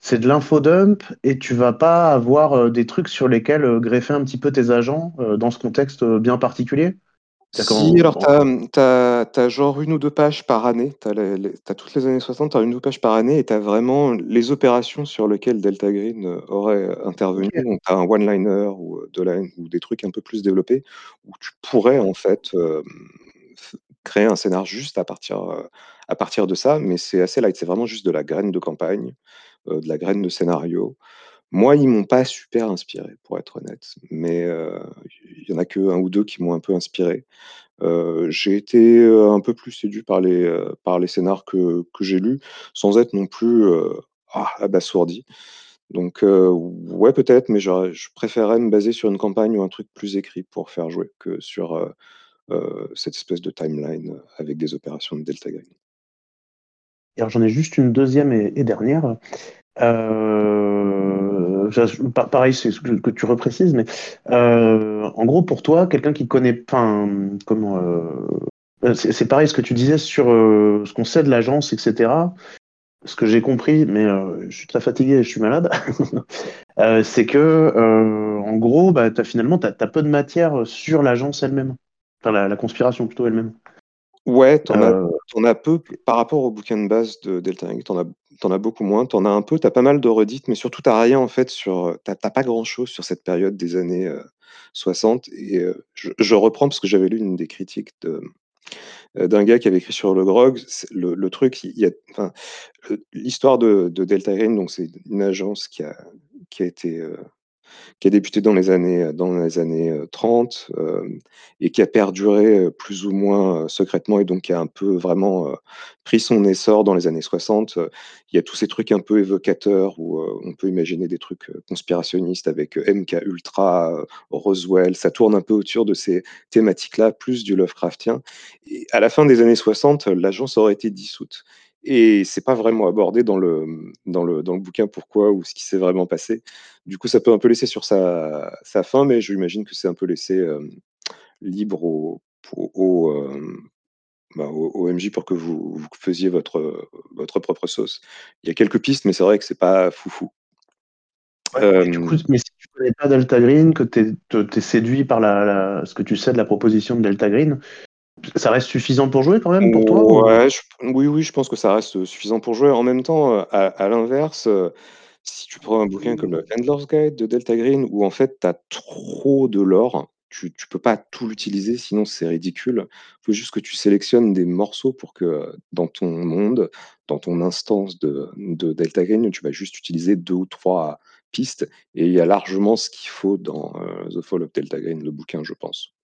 c'est de l'infodump et tu vas pas avoir euh, des trucs sur lesquels greffer un petit peu tes agents dans ce contexte bien particulier si, alors tu as, genre une ou deux pages par année. Tu as, toutes les années 60, tu as une ou deux pages par année et tu as vraiment les opérations sur lesquelles Delta Green euh, aurait euh, intervenu. Donc tu as un one-liner ou, euh, deux ou des trucs un peu plus développés où tu pourrais en fait créer un scénar juste à partir, à partir de ça, mais c'est assez light. C'est vraiment juste de la graine de campagne, de la graine de scénario. Moi, ils m'ont pas super inspiré, pour être honnête, mais il y en a que un ou deux qui m'ont un peu inspiré. j'ai été, un peu plus séduit par les, par les scénars que que j'ai lus, sans être non plus, ah, abasourdi. Donc ouais, peut-être, mais je préférerais me baser sur une campagne ou un truc plus écrit pour faire jouer que sur, cette espèce de timeline, avec des opérations de Delta Green. J'en ai juste une deuxième et dernière. Euh, pareil, c'est ce que, tu reprécises, mais euh, en gros, pour toi, quelqu'un qui connaît, enfin, comment, euh, c'est pareil ce que tu disais sur ce qu'on sait de l'agence, etc. Ce que j'ai compris, mais je suis très fatigué, je suis malade, [laughs] c'est que, en gros, bah, as, finalement, tu as, peu de matière sur l'agence elle-même, enfin la, conspiration plutôt elle-même. Ouais, t'en as, en as peu par rapport au bouquin de base de Delta Ring, t'en as t'en as beaucoup moins. T'en as un peu, t'as pas mal de redites, mais surtout t'as rien en fait sur. T'as pas grand chose sur cette période des années 60. Et je, reprends parce que j'avais lu une des critiques de, d'un gars qui avait écrit sur le grog. Le, truc, il y a, enfin, l'histoire de, Delta Green, donc c'est une agence qui a, qui a été qui a débuté dans les années, dans les années 30 et qui a perduré plus ou moins secrètement et donc qui a un peu vraiment pris son essor dans les années 60. Il y a tous ces trucs un peu évocateurs où on peut imaginer des trucs conspirationnistes avec MK Ultra, Roswell. Ça tourne un peu autour de ces thématiques-là, plus du Lovecraftien. Et à la fin des années 60, l'agence aurait été dissoute. Et c'est pas vraiment abordé dans le, dans le, dans le bouquin pourquoi ou ce qui s'est vraiment passé. Du coup, ça peut un peu laisser sur sa, sa fin, mais j'imagine que c'est un peu laissé euh, libre au, au, euh, bah, au, MJ pour que vous, vous, faisiez votre, votre propre sauce. Il y a quelques pistes, mais c'est vrai que c'est pas foufou. Euh, du coup, mais si tu connais pas Delta Green, que tu es, séduit par la, ce que tu sais de la proposition de Delta Green, ça reste suffisant pour jouer quand même pour toi oui, oui, je pense que ça reste suffisant pour jouer. En même temps, euh, à, l'inverse, euh, si tu prends un bouquin comme le Handler's Guide de Delta Green, où en fait tu as trop de lore, tu, ne peux pas tout l'utiliser, sinon c'est ridicule. Il faut juste que tu sélectionnes des morceaux pour que dans ton monde, dans ton instance de, de Delta Green, tu vas juste utiliser deux ou trois pistes, et il y a largement ce qu'il faut dans euh, The Fall of Delta Green, le bouquin, je pense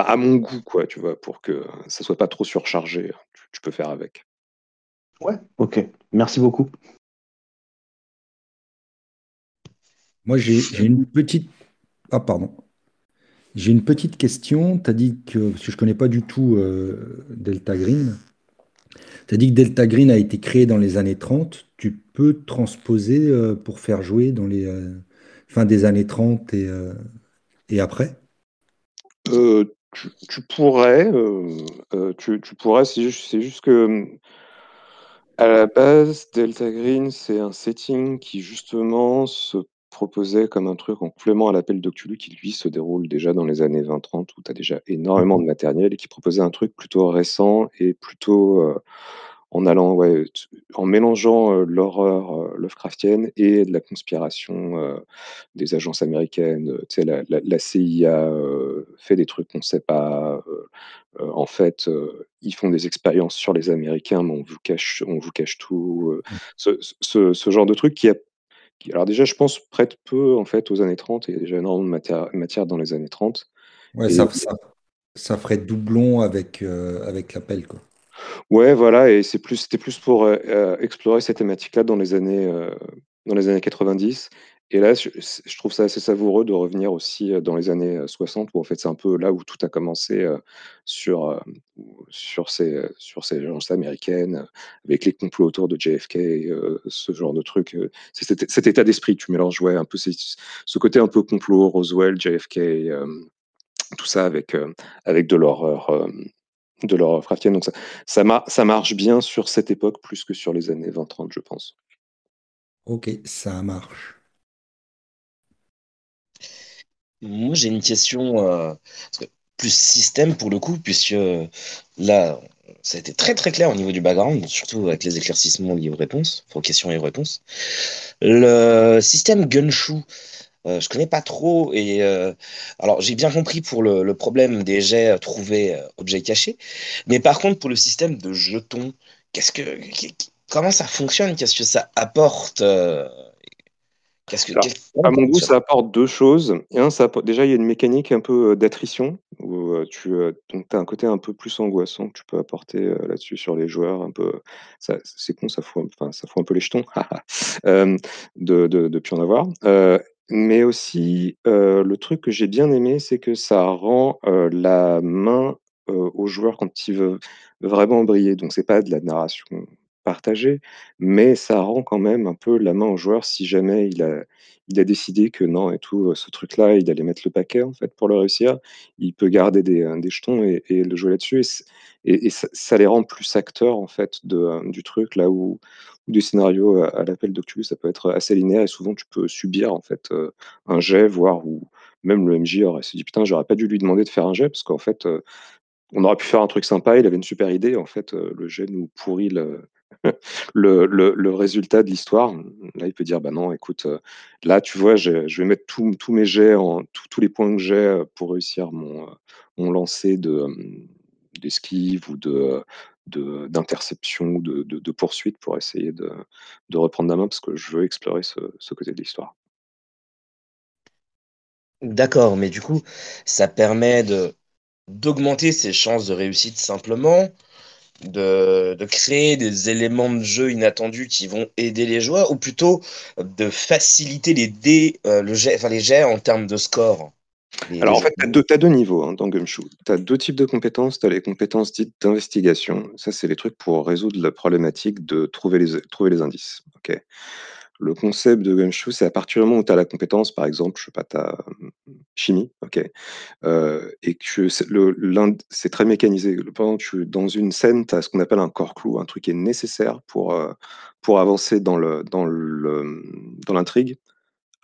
à mon goût, quoi, tu vois, pour que ça soit pas trop surchargé. Tu, peux faire avec. Ouais, ok. Merci beaucoup. Moi, j'ai une petite. Ah, pardon. J'ai une petite question. Tu as dit que, parce que je connais pas du tout euh, Delta Green, tu as dit que Delta Green a été créé dans les années 30. Tu peux transposer euh, pour faire jouer dans les euh, fins des années 30 et Et après? Tu, tu pourrais, euh, euh, tu, tu pourrais, c'est juste, que hum, à la base, Delta Green, c'est un setting qui justement se proposait comme un truc en complément à l'appel d'Octulu qui lui se déroule déjà dans les années 20-30 où tu as déjà énormément de matériel et qui proposait un truc plutôt récent et plutôt euh, en allant, ouais, en mélangeant euh, l'horreur Lovecraftienne et de la conspiration des agences américaines. Tu sais, la, la- la CIA fait des trucs qu'on ne sait pas. en fait, ils font des expériences sur les Américains, mais on vous cache, on vous cache tout. euh, ce, ce- ce genre de truc qui a, alors déjà, je pense, prête peu en fait aux années 30. Il y a déjà énormément de matière, matière dans les années 30. Ouais, Et ça, ça, ça ferait doublon avec, euh, avec l'appel, quoi. Ouais, voilà, et c'est plus, c'était plus pour euh, euh, explorer cette thématique-là dans les années, euh, dans les années 90. Et là, je, je trouve ça assez savoureux de revenir aussi dans les années euh, 60, où en fait c'est un peu là où tout a commencé sur, sur ces, euh, sur ces américaines, avec les complots autour de JFK, ce genre de truc. c'est cet, état d'esprit, tu mélanges ouais, un peu ce côté un peu complot, Roswell, JFK, tout ça avec, avec de l'horreur. De leur Lovecraftienne. Donc ça, ça, mar- ça marche bien sur cette époque plus que sur les années 20-30, je pense. Ok, ça marche. Moi, j'ai une question euh, plus système pour le coup, puisque là, ça a été très très clair au niveau du background, surtout avec les éclaircissements liés aux réponses, aux questions et aux réponses. Le système Gunshoe, euh, je connais pas trop et euh, alors j'ai bien compris pour le, le problème des jets euh, trouvés euh, objets cachés, mais par contre pour le système de jetons, qu'est-ce que qu- comment ça fonctionne? Qu'est-ce que ça apporte? euh, qu'est-ce que Alors, à mon goût, ça apporte deux choses. Et un, ça apporte- déjà, il y a une mécanique un peu d'attrition, où tu as un côté un peu plus angoissant que tu peux apporter là-dessus sur les joueurs. Un peu, ça, c'est con, ça fout, un- enfin, ça fout un peu les jetons [laughs] de, de, de plus en avoir. Mais aussi, le truc que j'ai bien aimé, c'est que ça rend la main euh, au joueur quand il veut vraiment briller. Donc, c'est pas de la narration partagée, mais ça rend quand même un peu la main au joueur si jamais il a, décidé que non et tout, ce truc-là, il allait mettre le paquet en fait pour le réussir. Il peut garder des, jetons et, le jouer là-dessus. Et, ça, les rend plus acteurs en fait du truc, là où, où des scénarios à, l'appel d'Octulus, ça peut être assez linéaire et souvent tu peux subir en fait un jet, voire où même le MJ aurait se dit putain, j'aurais pas dû lui demander de faire un jet parce qu'en fait, on aurait pu faire un truc sympa, il avait une super idée, en fait, le jet nous pourrit [laughs] le, résultat de l'histoire. Là, il peut dire, bah non, écoute, là, tu vois, je vais mettre tous mes jets, en, tous les points que j'ai pour réussir mon, mon lancer de, d'esquive ou de- d'interception ou de, de- poursuite pour essayer de, reprendre la main parce que je veux explorer ce, ce côté de l'histoire. D'accord, mais du coup, ça permet d'augmenter ses chances de réussite simplement, de, créer des éléments de jeu inattendus qui vont aider les joueurs, ou plutôt de faciliter les dés, euh, les jets en termes de score? Alors en fait, tu as deux, niveaux hein, dans Gumshoe. Tu as deux types de compétences. Tu as les compétences dites d'investigation. Ça, c'est les trucs pour résoudre la problématique de trouver les, trouver les indices. ok? Le concept de Gumshoe, c'est à partir du moment où tu as la compétence, par exemple, je sais pas, tu as chimie, ok, euh, et que c'est très mécanisé. Que tu, dans une scène, tu as ce qu'on appelle un corps clou, un truc qui est nécessaire pour, euh, pour avancer dans le, dans le, dans l'intrigue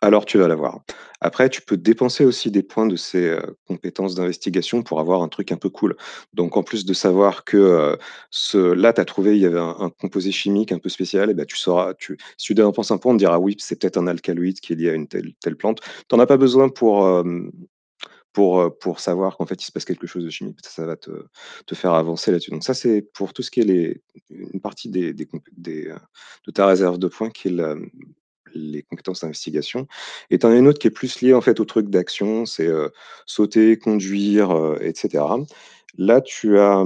alors tu vas l'avoir. Après, tu peux dépenser aussi des points de ces euh, compétences d'investigation pour avoir un truc un peu cool. Donc, en plus de savoir que euh, ce, là, tu as trouvé, il y avait un, composé chimique un peu spécial, et ben, tu sauras, tu, si tu dépenses un point, on te dira oui, c'est peut-être un alcaloïde qui est lié à une telle, telle plante. Tu n'en as pas besoin pour, pour, euh, pour savoir qu'en fait, il se passe quelque chose de chimique. Ça, ça va te, te faire avancer là-dessus. Donc, ça, c'est pour tout ce qui est une partie des, de ta réserve de points qui est les compétences d'investigation. Et tu en as une autre qui est plus liée en fait au truc d'action, c'est sauter, conduire, etc. Là, tu as,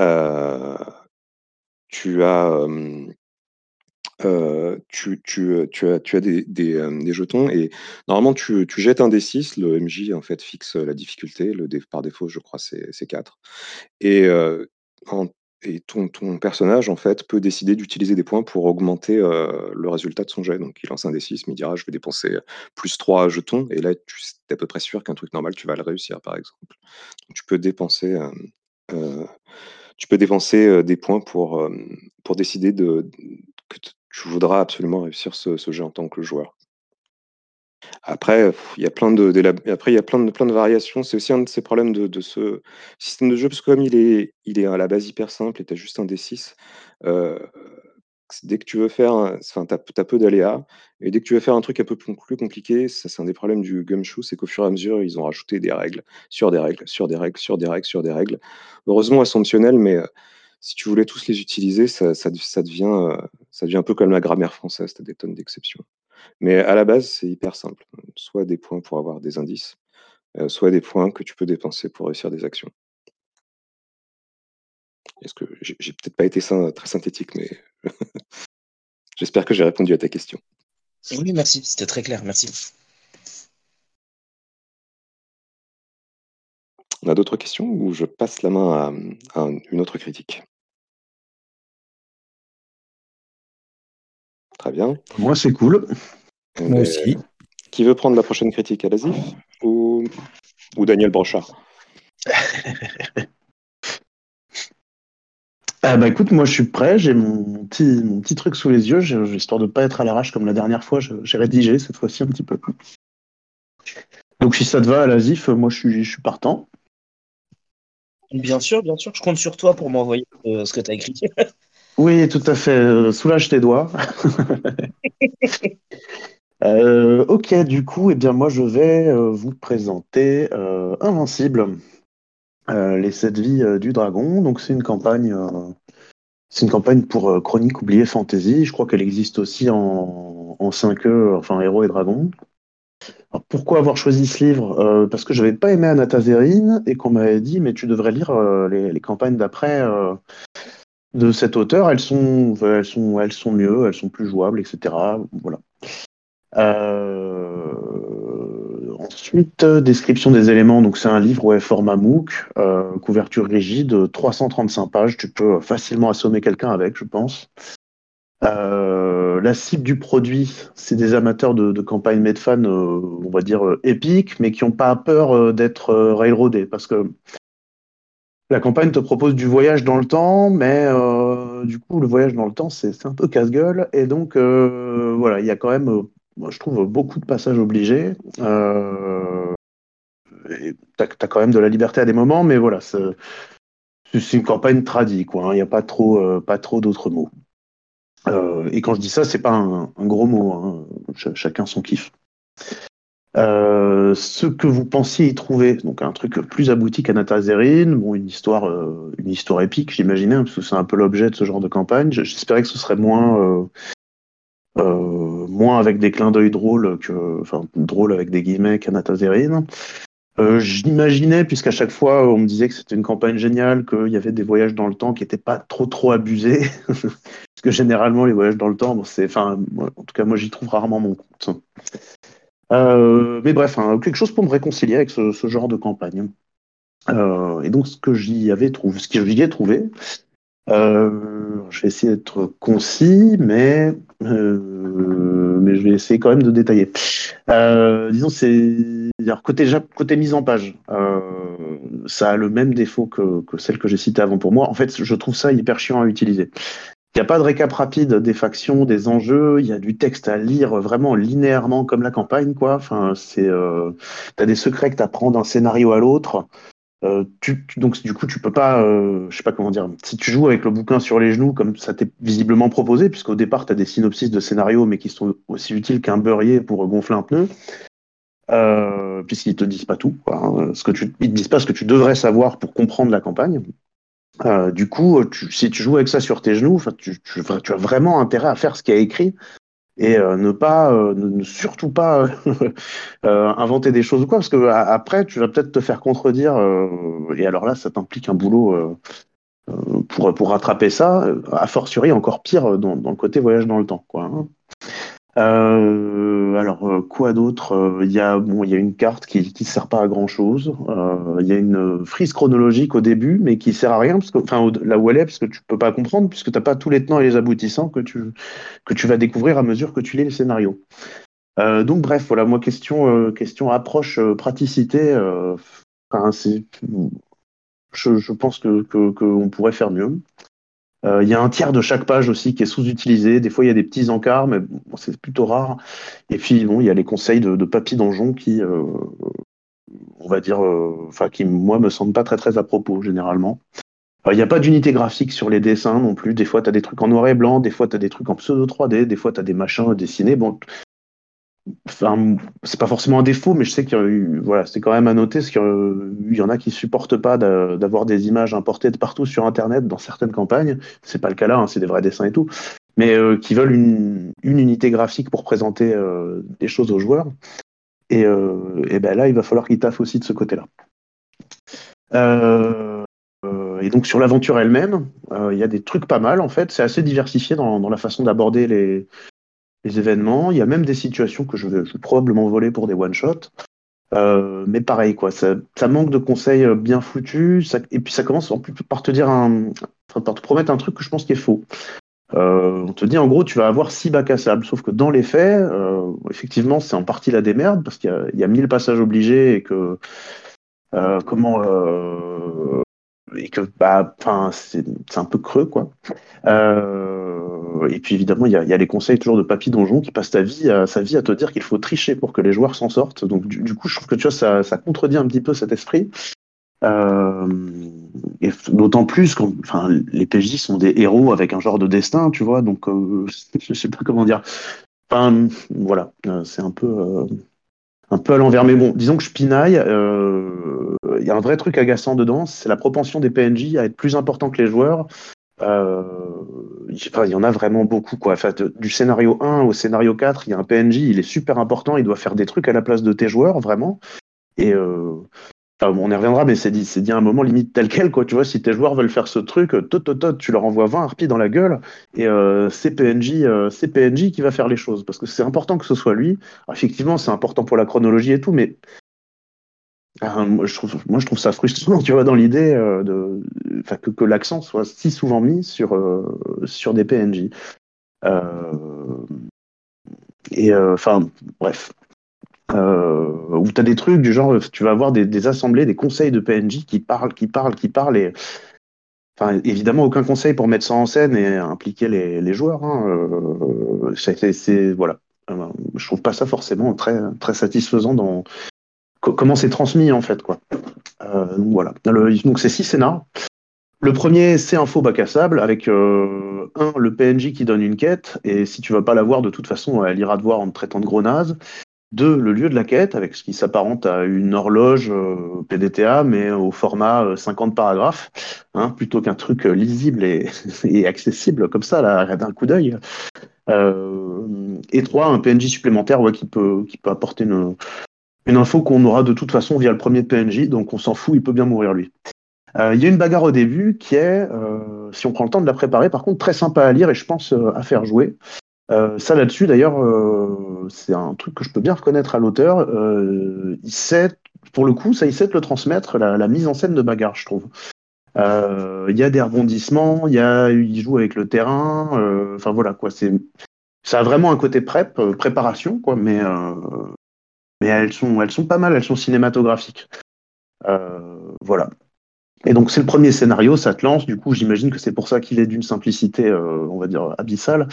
euh, tu as, euh, tu, as, tu as des, euh, jetons et normalement tu, jettes un D6, le MJ en fait fixe la difficulté, par défaut je crois c'est c'est 4. Et en et ton, personnage, en fait, peut décider d'utiliser des points pour augmenter le résultat de son jet. Donc, il lance un D6, mais il dira, je vais dépenser plus 3 jetons, et là, tu es à peu près sûr qu'un truc normal, tu vas le réussir, par exemple. tu peux dépenser, des points pour, décider de, que tu voudras absolument réussir ce, ce jet en tant que joueur. Après, il y a plein de après il y a plein de plein de variations. C'est aussi un de ces problèmes de ce système de jeu, parce que comme il est il est à la base hyper simple et tu as juste un D6, heu, dès que tu veux faire enfin, tu as peu d'aléas et dès que tu veux faire un truc un peu plus compliqué, c'est un des problèmes du Gumshoe, c'est qu'au fur et à mesure, ils ont rajouté des règles, sur des règles, sur des règles, sur des règles, sur des règles. Heureusement, elles sont optionnelles, mais, heu, si tu voulais tous les utiliser, ça devient, heu, ça devient un peu comme la grammaire française, tu as des tonnes d'exceptions. Mais à la base, c'est hyper simple. Soit des points pour avoir des indices, heu, soit des points que tu peux dépenser pour réussir des actions. Est-ce que j'ai j'ai peut-être pas été syn très synthétique, mais [laughs] j'espère que j'ai répondu à ta question. Oui, merci, c'était très clair, merci. On a d'autres questions ou je passe la main à, à une autre critique? Très bien. Moi, c'est cool. Eh Moi aussi. Qui veut prendre la prochaine critique? À l'ASIF ou, ou Daniel Brochard [laughs] Ah bah écoute, moi je suis prêt, j'ai mon petit, mon petit truc sous les yeux, histoire de ne pas être à l'arrache comme la dernière fois, j'ai rédigé cette fois-ci un petit peu. Donc si ça te va à l'ASIF, moi je suis, je suis partant. Bien sûr, bien sûr, je compte sur toi pour m'envoyer euh, ce que tu as écrit. [laughs] Oui, tout à fait. Euh, soulage tes doigts. [laughs] Euh, ok, du coup, eh bien, moi, je vais euh, vous présenter Invincible, les sept vies du dragon. Donc, c'est une campagne, c'est une campagne pour Chronique oubliée fantasy. Je crois qu'elle existe aussi en, en 5e, enfin héros et dragons. pourquoi avoir choisi ce livre? Parce que je n'avais pas aimé Anatazerine et qu'on m'avait dit, mais tu devrais lire les, les, campagnes d'après de cet auteur, elles sont, mieux, elles sont plus jouables, etc. Voilà. Euh, ensuite, description des éléments. Donc, c'est un livre ouais, format MOOC, euh, couverture rigide, 335 pages. Tu peux facilement assommer quelqu'un avec, je pense. Euh, la cible du produit, c'est des amateurs de, de campagne Medfan, on va dire épiques, mais qui n'ont pas peur d'être railroadés. Parce que la campagne te propose du voyage dans le temps, mais euh, du coup, le voyage dans le temps, c'est un peu casse-gueule. Et donc, euh, voilà, il y a quand même, euh, moi, je trouve, beaucoup de passages obligés. as, quand même de la liberté à des moments, mais voilà, c'est une campagne tradie, quoi. Hein. Il n'y a pas trop, pas trop d'autres mots. et quand je dis ça, c'est pas un, gros mot. Hein. chacun son kiff. Euh, ce que vous pensiez y trouver, donc un truc plus abouti qu'Anatazerine, bon, une histoire, euh, une histoire épique, j'imaginais, hein, parce que c'est un peu l'objet de ce genre de campagne. J'espérais que ce serait moins, euh, moins avec des clins d'œil drôles enfin, drôle avec des guillemets qu'Anatazerine. J'imaginais, puisqu'à chaque fois on me disait que c'était une campagne géniale, qu'il y avait des voyages dans le temps qui n'étaient pas trop trop abusés, [laughs] parce que généralement les voyages dans le temps, c'est, enfin, en tout cas moi j'y trouve rarement mon compte. Euh, mais bref, hein, quelque chose pour me réconcilier avec ce, genre de campagne. Euh, et donc, ce que j'y avais trouvé, ce que j'y ai trouvé, euh, je vais essayer d'être concis, mais, mais je vais essayer quand même de détailler. disons, c'est côté, côté mise en page, ça a le même défaut que, que celle que j'ai citée avant pour moi. En fait, je trouve ça hyper chiant à utiliser. Il n'y a pas de récap rapide des factions, des enjeux. Il y a du texte à lire vraiment linéairement comme la campagne, quoi. Enfin, c'est, euh, t'as des secrets que t'apprends d'un scénario à l'autre. Euh, donc du coup, tu peux pas, euh, je sais pas comment dire. Si tu joues avec le bouquin sur les genoux, comme ça t'est visiblement proposé, puisqu'au départ t'as des synopsis de scénario, mais qui sont aussi utiles qu'un beurrier pour gonfler un pneu. Euh, puisqu'ils te disent pas tout, quoi, hein. ce que tu, ils te disent pas ce que tu devrais savoir pour comprendre la campagne. Euh, du coup, si tu joues avec ça sur tes genoux, tu, as vraiment intérêt à faire ce qui est écrit et euh, ne pas, euh, surtout pas [laughs] inventer des choses ou quoi, parce que après, tu vas peut-être te faire contredire. et alors là, ça t'implique un boulot pour, pour rattraper ça, a fortiori encore pire dans, le côté voyage dans le temps. Quoi, hein. Euh, alors euh, quoi d'autre Euh, Il y a bon, y a une carte qui qui sert pas à grand chose. Il y a une frise chronologique au début, mais qui sert à rien parce que enfin là où elle est, parce que tu peux pas comprendre puisque t'as pas tous les tenants et les aboutissants que tu que tu vas découvrir à mesure que tu lis le scénario. Donc bref, voilà, moi question question approche praticité. je, je pense que que qu'on pourrait faire mieux. Euh, Il y a un tiers de chaque page aussi qui est sous-utilisé. Des fois, il y a des petits encarts, mais c'est plutôt rare. Et puis, bon, il y a les conseils de, Papy Donjon qui, euh, on va dire, euh, enfin, qui, moi, me semblent pas très, très à propos, généralement. Il n'y a pas d'unité graphique sur les dessins non plus. Des fois, tu as des trucs en noir et blanc, des fois, tu as des trucs en pseudo 3D, des fois, tu as des machins dessinés. Bon, Enfin, c'est pas forcément un défaut, mais je sais qu'il y a voilà, c'est quand même à noter, parce qu'il y en a qui supportent pas d'a- d'avoir des images importées de partout sur Internet dans certaines campagnes. C'est pas le cas là, hein, c'est des vrais dessins et tout, mais euh, qui veulent une, unité graphique pour présenter euh, des choses aux joueurs. Et, euh, et ben là, il va falloir qu'ils taffent aussi de ce côté-là. Et donc sur l'aventure elle-même, il y a des trucs pas mal en fait. C'est assez diversifié dans la façon d'aborder les, les événements. Il y a même des situations que je vais, probablement voler pour des one-shots. Euh, mais pareil, quoi, ça, manque de conseils euh, bien foutus. et puis ça commence en plus par te dire un, par te promettre un truc que je pense qui est faux. Euh, on te dit en gros, tu vas avoir six bacs à sable. Sauf que dans les faits, effectivement, c'est en partie la démerde parce qu'il y a, il y a 1000 passages obligés et que comment et que bah, c'est un peu creux, quoi. Euh, et puis évidemment, il y a, les conseils toujours de Papy Donjon qui passe ta vie sa vie à te dire qu'il faut tricher pour que les joueurs s'en sortent. Donc du, coup, je trouve que tu vois, ça, contredit un petit peu cet esprit. Euh, et d'autant plus que enfin, les PJ sont des héros avec un genre de destin, tu vois. Donc euh, [laughs] je sais pas comment dire. Enfin, voilà, euh, c'est un peu. Un peu à l'envers. Mais bon, disons que je pinaille. euh, Il y a un vrai truc agaçant dedans, c'est la propension des PNJ à être plus important que les joueurs. Euh, il y en a vraiment beaucoup. Quoi. Du scénario 1 au scénario 4, il y a un PNJ, il est super important, il doit faire des trucs à la place de tes joueurs, vraiment. Et euh, on y reviendra, mais c'est dit, dit à un moment limite tel quel. Quoi. Tu vois, si tes joueurs veulent faire ce truc, euh, tot, tot, tot, tu leur envoies 20 harpies dans la gueule, et euh, c'est PNJ, euh, qui va faire les choses. Parce que c'est important que ce soit lui. Effectivement, c'est important pour la chronologie et tout, mais ah, moi, je trouve, ça frustrant, [laughs] tu vois, dans l'idée de, que, que l'accent soit si souvent mis sur, des PNJ. Et enfin, bref. Euh, où tu as des trucs du genre, tu vas avoir des, assemblées, des conseils de PNJ qui parlent, qui parlent, qui parlent, et enfin, évidemment, aucun conseil pour mettre ça en scène et impliquer les, joueurs. Hein, euh, c'est, voilà. Euh, je trouve pas ça forcément très, satisfaisant dans co- comment c'est transmis en fait, quoi. Euh, donc voilà. Donc c'est six scénars. Le premier, c'est un faux bac à sable avec euh, un, le PNJ qui donne une quête, et si tu vas pas la voir, de toute façon, elle ira te voir en te traitant de gros naze. Deux, le lieu de la quête, avec ce qui s'apparente à une horloge euh, PDTA, mais au format euh, 50 paragraphes, hein, plutôt qu'un truc euh, lisible et, [laughs] accessible comme ça, d'un coup d'œil. Euh, et trois, un PNJ supplémentaire qui, peut, apporter une, une info qu'on aura de toute façon via le premier PNJ, donc on s'en fout, il peut bien mourir lui. Euh, Il y a une bagarre au début qui est, euh, si on prend le temps de la préparer, par contre très sympa à lire et je pense euh, à faire jouer. Euh, ça là-dessus, d'ailleurs, euh, c'est un truc que je peux bien reconnaître à l'auteur. Euh, il sait, pour le coup, ça, il sait te le transmettre, la, mise en scène de bagarre, je trouve. Euh, Il y a des rebondissements, il y a, il joue avec le terrain. euh, Enfin voilà quoi, c'est, ça a vraiment un côté prep, euh, préparation quoi, mais mais elles sont, elles sont pas mal, elles sont cinématographiques. Voilà. Et donc c'est le premier scénario, ça te lance. Du coup, j'imagine que c'est pour ça qu'il est d'une simplicité, on va dire abyssale.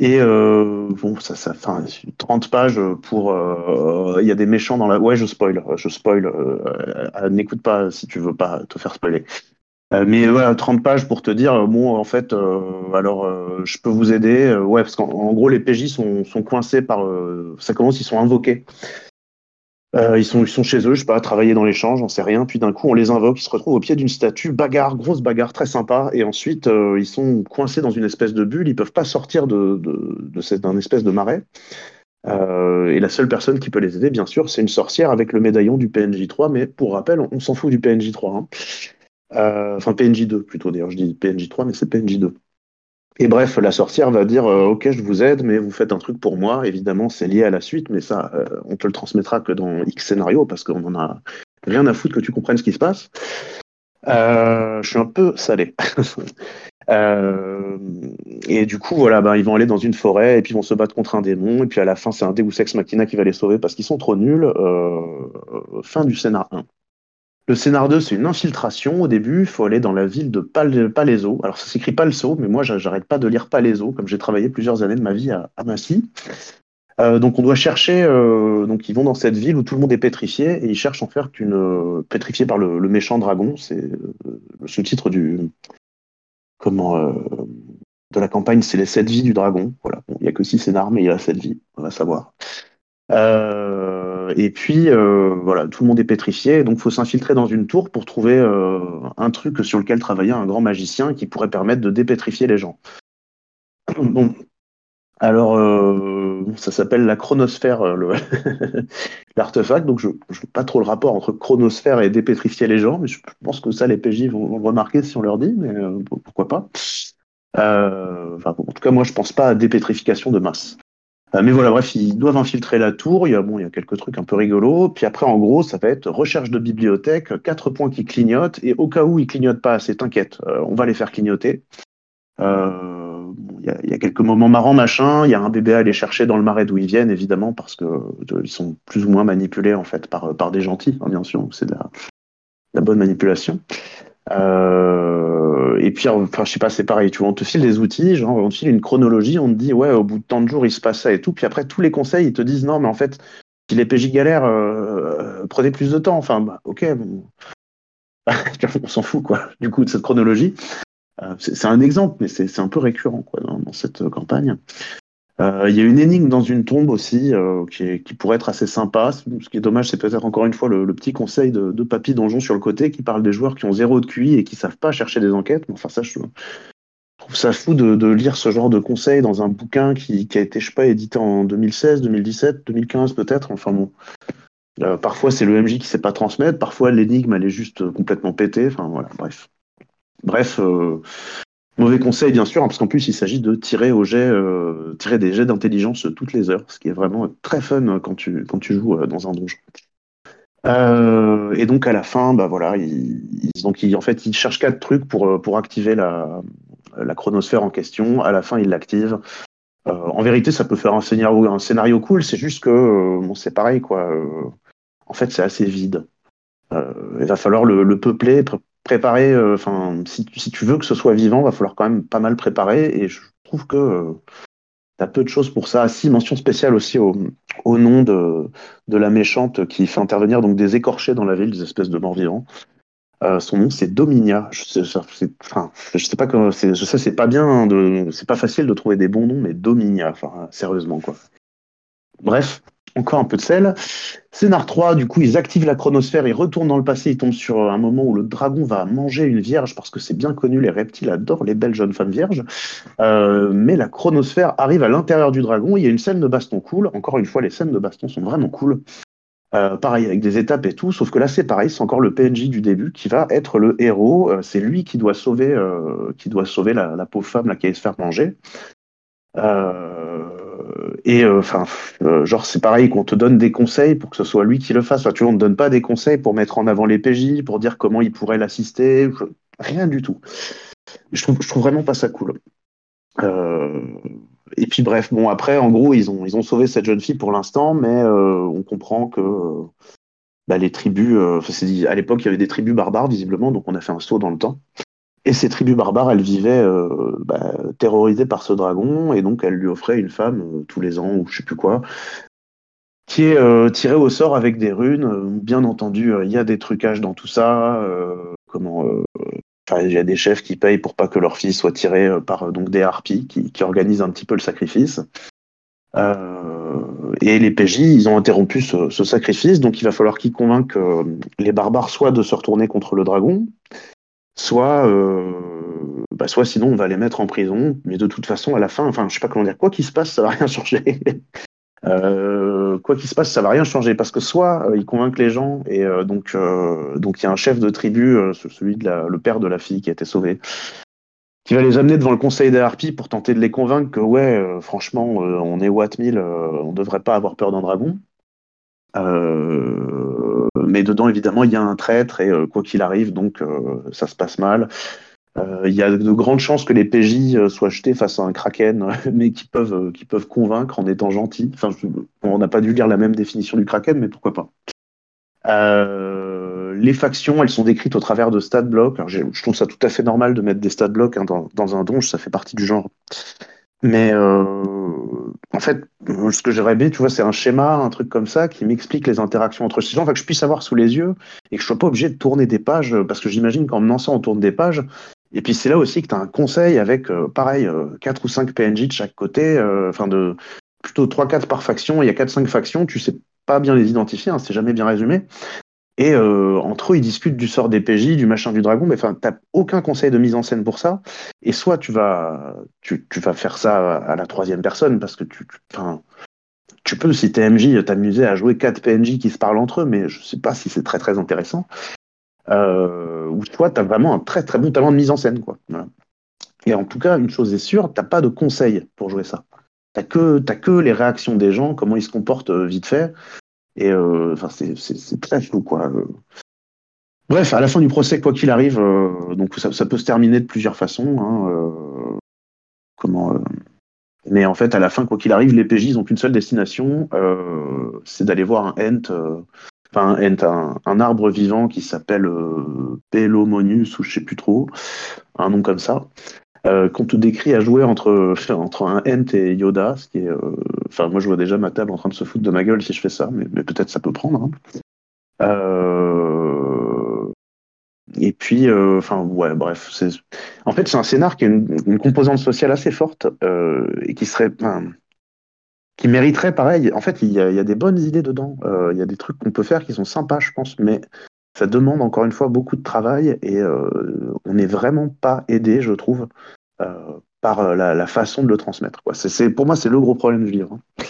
Et euh, bon, ça, ça, enfin, 30 pages pour. euh, Il y a des méchants dans la. Ouais, je spoil, je spoil. euh, euh, N'écoute pas si tu veux pas te faire spoiler. Euh, mais voilà, 30 pages pour te dire, bon, en fait, alors, je peux vous aider. Ouais, parce qu'en en gros, les PJ sont, sont coincés par. ça commence, ils sont invoqués. Euh, ils, sont, chez eux, je sais pas, travailler dans l'échange, j'en sais rien. Puis d'un coup, on les invoque, ils se retrouvent au pied d'une statue, bagarre, grosse bagarre, très sympa. Et ensuite, euh, ils sont coincés dans une espèce de bulle, ils peuvent pas sortir de, d'un espèce de marais. Euh, et la seule personne qui peut les aider, bien sûr, c'est une sorcière avec le médaillon du PNJ3. Mais pour rappel, on, s'en fout du PNJ3. hein. Enfin, PNJ2 plutôt, d'ailleurs. Je dis PNJ3, mais c'est PNJ2. Et bref, la sorcière va dire Ok, je vous aide, mais vous faites un truc pour moi. Évidemment, c'est lié à la suite, mais ça, on te le transmettra que dans X scénario parce qu'on en a rien à foutre que tu comprennes ce qui se passe. je suis un peu salé. [laughs] et du coup, voilà, ben, ils vont aller dans une forêt et puis ils vont se battre contre un démon. Et puis à la fin, c'est un Deus Ex Machina qui va les sauver parce qu'ils sont trop nuls. fin du scénar 1. Le scénar 2, c'est une infiltration. Au début, il faut aller dans la ville de Pal Palaiso. Alors, ça s'écrit Palso, mais moi, j'arrête pas de lire Palaiso, comme j'ai travaillé plusieurs années de ma vie à, Massy. Euh, donc, on doit chercher. Euh, donc, ils vont dans cette ville où tout le monde est pétrifié et ils cherchent en faire qu'une. Euh, pétrifié par le, méchant dragon. C'est le sous-titre du. Comment. de la campagne, c'est les sept vies du dragon. Voilà. Il n'y a que six scénars, mais il y a sept vies. On va savoir. Euh, et puis, euh, voilà, tout le monde est pétrifié, donc faut s'infiltrer dans une tour pour trouver euh, un truc sur lequel travaillait un grand magicien qui pourrait permettre de dépétrifier les gens. [clears throat] Bon, alors, ça s'appelle la chronosphère, [laughs] l'artefact, donc je vois pas trop le rapport entre chronosphère et dépétrifier les gens, mais je pense que ça, les PJ vont, remarquer si on leur dit, mais pourquoi pas. en tout cas, moi, je pense pas à dépétrification de masse. Euh, mais voilà, bref, ils doivent infiltrer la tour. Il y a, bon, il y a quelques trucs un peu rigolos. Puis après, en gros, ça va être recherche de bibliothèque, quatre points qui clignotent. Et au cas où ils clignotent pas assez, t'inquiète, euh, on va les faire clignoter. Euh, il y, a quelques moments marrants, machin. Il y a un bébé à aller chercher dans le marais d'où ils viennent, évidemment, parce que ils sont plus ou moins manipulés en fait par, par des gentils, hein, bien sûr. C'est de la, bonne manipulation. Euh, et puis, enfin, je sais pas, c'est pareil, tu vois, on te file des outils, genre, on te file une chronologie, on te dit, ouais, au bout de tant de jours, il se passe ça et tout. Puis après, tous les conseils, ils te disent, non, mais en fait, si les PJ galèrent, euh, prenez plus de temps. Enfin, bah, ok, bon. [laughs] on s'en fout, quoi, du coup, de cette chronologie. Euh, c'est un exemple, mais c'est un peu récurrent, quoi, dans cette campagne. Euh, il y a une énigme dans une tombe aussi euh, qui, pourrait être assez sympa. Ce qui est dommage, c'est peut-être encore une fois le, petit conseil de, Papy Donjon sur le côté qui parle des joueurs qui ont zéro de QI et qui savent pas chercher des enquêtes. enfin, ça, je, trouve ça fou de, lire ce genre de conseil dans un bouquin qui, a été, je sais pas, édité en 2016, 2017, 2015 peut-être. Enfin bon. Euh, parfois, c'est le MJ qui sait pas transmettre. Parfois, l'énigme, elle est juste complètement pétée. Enfin, voilà, bref. Bref, Mauvais conseil, bien sûr, hein, parce qu'en plus, il s'agit de euh, tirer des jets d'intelligence toutes les heures, ce qui est vraiment très fun quand tu, quand tu joues euh, dans un donjon. Euh, et donc, à la fin, bah voilà, ils, donc, en fait, cherchent quatre trucs pour, pour activer la, la chronosphère en question. À la fin, ils l'activent. en vérité, ça peut faire un scénario, un scénario cool, c'est juste que bon, c'est pareil, quoi. en fait, c'est assez vide. il va falloir le peupler, préparer, euh, enfin, si, tu veux que ce soit vivant, va falloir quand même pas mal préparer. Et je trouve que euh, tu peu de choses pour ça. Si, mention spéciale aussi au, nom de, de, la méchante qui fait intervenir donc des écorchés dans la ville, des espèces de morts vivants. Euh, son nom c'est Dominia. Je sais, enfin, je sais pas c'est pas bien, c'est pas facile de trouver des bons noms, mais Dominia. Enfin, sérieusement quoi. Bref, encore un peu de sel. Scénar 3, du coup, ils activent la chronosphère, ils retournent dans le passé, ils tombent sur un moment où le dragon va manger une vierge, parce que c'est bien connu, les reptiles adorent les belles jeunes femmes vierges. Euh, mais la chronosphère arrive à l'intérieur du dragon, il y a une scène de baston cool. Encore une fois, les scènes de baston sont vraiment cool. Euh, pareil, avec des étapes et tout, sauf que là c'est pareil, c'est encore le PNJ du début qui va être le héros. Euh, c'est lui qui doit sauver, qui doit sauver la, pauvre femme là, qui allait se faire manger. Et euh, enfin, euh, genre c'est pareil qu'on te donne des conseils pour que ce soit lui qui le fasse. tu vois, on ne donne pas des conseils pour mettre en avant les PJ, pour dire comment il pourrait l'assister, rien du tout. Je trouve, vraiment pas ça cool. Euh, et puis bref, bon après, en gros, ils ont, ils ont sauvé cette jeune fille pour l'instant, mais on comprend que bah, les tribus, à l'époque, il y avait des tribus barbares visiblement, donc on a fait un saut dans le temps. Et ces tribus barbares, elles vivaient euh, bah, terrorisées par ce dragon, et donc elles lui offraient une femme euh, tous les ans, ou je sais plus quoi, qui est euh, tirée au sort avec des runes. Bien entendu, il y a des trucages dans tout ça. comment il y a des chefs qui payent pour pas que leur fille soit tirée par donc des harpies qui, organisent un petit peu le sacrifice. et les PJ, ils ont interrompu ce, ce sacrifice, donc il va falloir qu'ils convainquent les barbares soit de se retourner contre le dragon, soit, euh, bah, soit sinon on va les mettre en prison. Mais de toute façon, à la fin, enfin, je sais pas comment dire, quoi qu'il se passe, ça va rien [laughs] changer. euh, quoi qu'il se passe, ça va rien changer parce que soit euh, ils convainquent les gens et euh, donc donc il y a un chef de tribu, celui de la, le père de la fille qui a été sauvé, qui va les amener devant le conseil des harpies pour tenter de les convaincre que ouais, euh, franchement, euh, on est Watt 1000, euh, on devrait pas avoir peur d'un dragon. Mais dedans, évidemment, il y a un traître et quoi qu'il arrive, donc ça se passe mal. Il y a de grandes chances que les PJ soient jetés face à un kraken, [laughs] mais qui peuvent, qui peuvent convaincre en étant gentils. Enfin, on n'a pas dû lire la même définition du kraken, mais pourquoi pas. Euh, les factions, elles sont décrites au travers de stat blocks. je, trouve ça tout à fait normal de mettre des stat blocks hein, dans, un donge, ça fait partie du genre. Mais euh, en fait, ce que j'aurais aimé, tu vois, c'est un schéma, un truc comme ça, qui m'explique les interactions entre ces gens, enfin, que je puisse avoir sous les yeux et que je sois pas obligé de tourner des pages, parce que j'imagine qu'en menant ça, on tourne des pages. Et puis c'est là aussi que tu as un conseil avec, euh, pareil, 4 ou 5 PNJ de chaque côté, enfin, de plutôt 3-4 par faction, il y a 4-5 factions, tu sais pas bien les identifier, hein, c'est jamais bien résumé. Et euh, entre eux, ils discutent du sort des PJ, du machin du dragon, mais enfin, t'as aucun conseil de mise en scène pour ça. Et soit tu vas, tu, vas faire ça à la troisième personne, parce que tu, enfin, tu peux, si t'es MJ, t'amuser à jouer quatre PNJ qui se parlent entre eux, mais je sais pas si c'est très très intéressant. Euh, ou soit t'as vraiment un très très bon talent de mise en scène, quoi. Et en tout cas, une chose est sûre, t'as pas de conseil pour jouer ça. T'as que, que les réactions des gens, comment ils se comportent euh, vite fait. Et euh, c'est très flou, quoi. Bref, à la fin du procès, quoi qu'il arrive, euh, ça, peut se terminer de plusieurs façons. Hein, comment Mais en fait, à la fin, quoi qu'il arrive, les PJ, n'ont qu'une seule destination, c'est d'aller voir un Ent, enfin un un, arbre vivant qui s'appelle Pelomonus ou je sais plus trop, un nom comme ça, euh, qu'on te décrit à jouer entre, [laughs] entre un Ent et Yoda, ce qui est. Euh, enfin, moi, je vois déjà ma table en train de se foutre de ma gueule si je fais ça, mais, peut-être ça peut prendre. Hein. Euh, et puis, enfin, ouais, bref. En fait, c'est un scénar qui a une, composante sociale assez forte et qui serait. qui mériterait pareil. En fait, il y, a, il y a des bonnes idées dedans. il y a des trucs qu'on peut faire qui sont sympas, je pense, mais ça demande encore une fois beaucoup de travail et on n'est vraiment pas aidé, je trouve, euh, par euh, la, façon de le transmettre. Pour moi, c'est le gros problème du livre. Hein.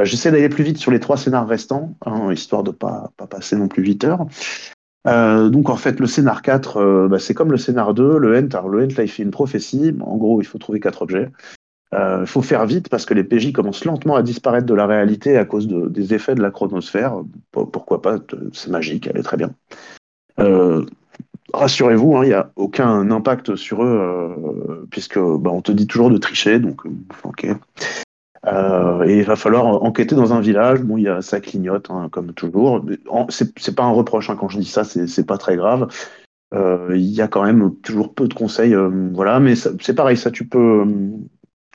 Euh, j'essaie d'aller plus vite sur les trois scénars restants, hein, histoire de ne pas, pas passer non plus 8 heures. donc en fait, le scénar 4, bah, c'est comme le scénar 2, le Ent. Alors le Ent, là, il fait une prophétie. En gros, il faut trouver quatre objets. Il faut faire vite parce que les PJ commencent lentement à disparaître de la réalité à cause des effets de la chronosphère. Pourquoi pas C'est magique, elle est très bien rassurez-vous, hein, il n'y a aucun impact sur eux, euh, puisque bah, on te dit toujours de tricher, donc euh, ok. Euh, et il va falloir enquêter dans un village. Bon, y a, ça clignote, hein, comme toujours. C'est pas un reproche hein, quand je dis ça, c'est pas très grave. Il y a quand même toujours peu de conseils, voilà. Mais c'est pareil, ça tu peux,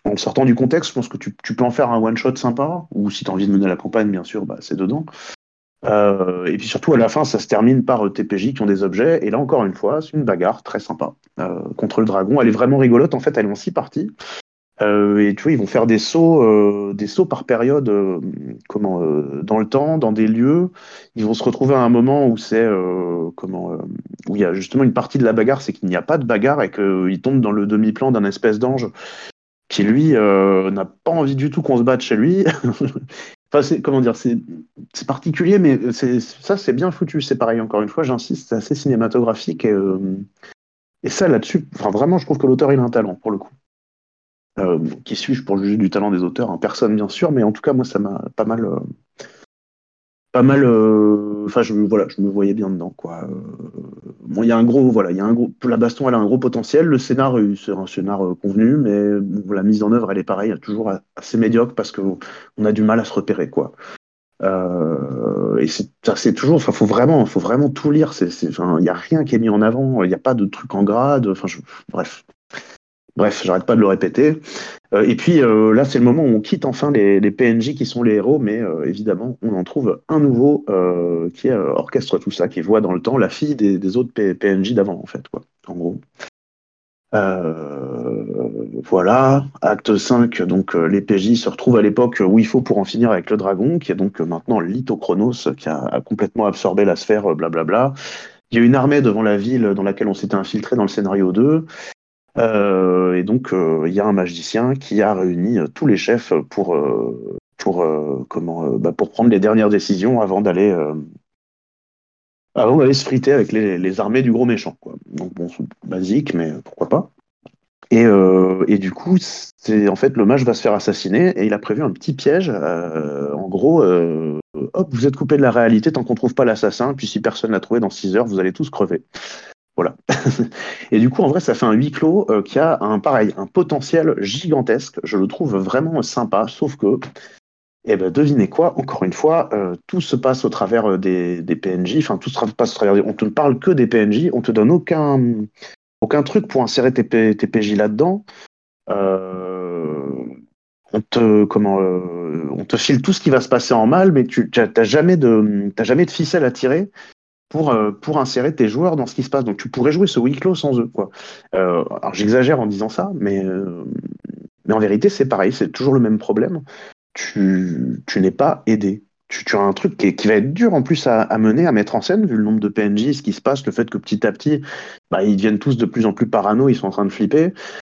en sortant du contexte, je pense que tu, peux en faire un one shot sympa. Ou si tu as envie de mener la campagne, bien sûr, bah, c'est dedans. Euh, et puis surtout à la fin, ça se termine par euh, TPJ qui ont des objets. Et là encore une fois, c'est une bagarre très sympa euh, contre le dragon. Elle est vraiment rigolote. En fait, elles ont six parties. et tu vois, ils vont faire des sauts, des sauts par période, comment, dans le temps, dans des lieux. Ils vont se retrouver à un moment où c'est, comment, où il y a justement une partie de la bagarre, c'est qu'il n'y a pas de bagarre et qu'ils tombent dans le demi-plan d'un espèce d'ange qui lui n'a pas envie du tout qu'on se batte chez lui. [laughs] Enfin, comment dire, c'est particulier, mais ça, c'est bien foutu. C'est pareil, encore une fois, j'insiste, c'est assez cinématographique. Et, euh, ça, là-dessus, vraiment, je trouve que l'auteur, il a un talent, pour le coup. Euh, qui suis-je pour juger du talent des auteurs? Hein, Personne, bien sûr, mais en tout cas, moi, ça m'a pas mal. Euh, pas mal. Enfin, je, voilà, je me voyais bien dedans, quoi. bon, il y a un gros. Voilà, il y a un gros. La baston, elle a un gros potentiel. Le scénar, c'est un scénar convenu, mais la mise en œuvre, elle est pareille, toujours assez médiocre parce qu'on a du mal à se repérer, quoi. Euh, et c'est toujours, enfin, faut vraiment, faut vraiment tout lire. Il n'y a rien qui est mis en avant. Il n'y a pas de truc en grade. Enfin, bref, bref, j'arrête pas de le répéter. Euh, et puis euh, là, c'est le moment où on quitte enfin les, PNJ qui sont les héros, mais évidemment, on en trouve un nouveau qui orchestre tout ça, qui voit dans le temps la fille des, autres PNJ d'avant, en fait, quoi. En gros. Euh, voilà, acte 5, donc euh, les PJ se retrouvent à l'époque où il faut pour en finir avec le dragon, qui est donc euh, maintenant Lithochronos, qui a, complètement absorbé la sphère, blablabla. Il y a une armée devant la ville dans laquelle on s'était infiltré dans le scénario 2. Et donc, il y a un magicien qui a réuni tous les chefs pour, pour, comment, bah, pour prendre les dernières décisions avant d'aller avant se friter avec les, armées du gros méchant. Quoi. Donc bon, c'est basique, mais pourquoi pas. Et, euh, et, du coup, c'est en fait le mage va se faire assassiner et il a prévu un petit piège. Euh, en gros, euh, hop, vous êtes coupé de la réalité tant qu'on trouve pas l'assassin. Puis si personne l'a trouvé dans 6 heures, vous allez tous crever. Voilà. [laughs] et du coup, en vrai, ça fait un huis clos qui a un pareil, un potentiel gigantesque. Je le trouve vraiment sympa, sauf que, eh ben, devinez quoi Encore une fois, tout se passe au travers des, des PNJ. Enfin, tout se passe au travers. On ne parle que des PNJ. On te donne aucun aucun truc pour insérer tes, PJ là-dedans. Euh, on te comment euh, on te file tout ce qui va se passer en mal, mais tu n'as jamais de jamais de ficelle à tirer pour euh, pour insérer tes joueurs dans ce qui se passe. Donc tu pourrais jouer ce week clos sans eux quoi. alors j'exagère en disant ça, mais mais en vérité c'est pareil, c'est toujours le même problème. Tu tu n'es pas aidé tu, as un truc qui, va être dur en plus à, mener, à mettre en scène, vu le nombre de PNJ, ce qui se passe, le fait que petit à petit, bah, ils deviennent tous de plus en plus parano, ils sont en train de flipper.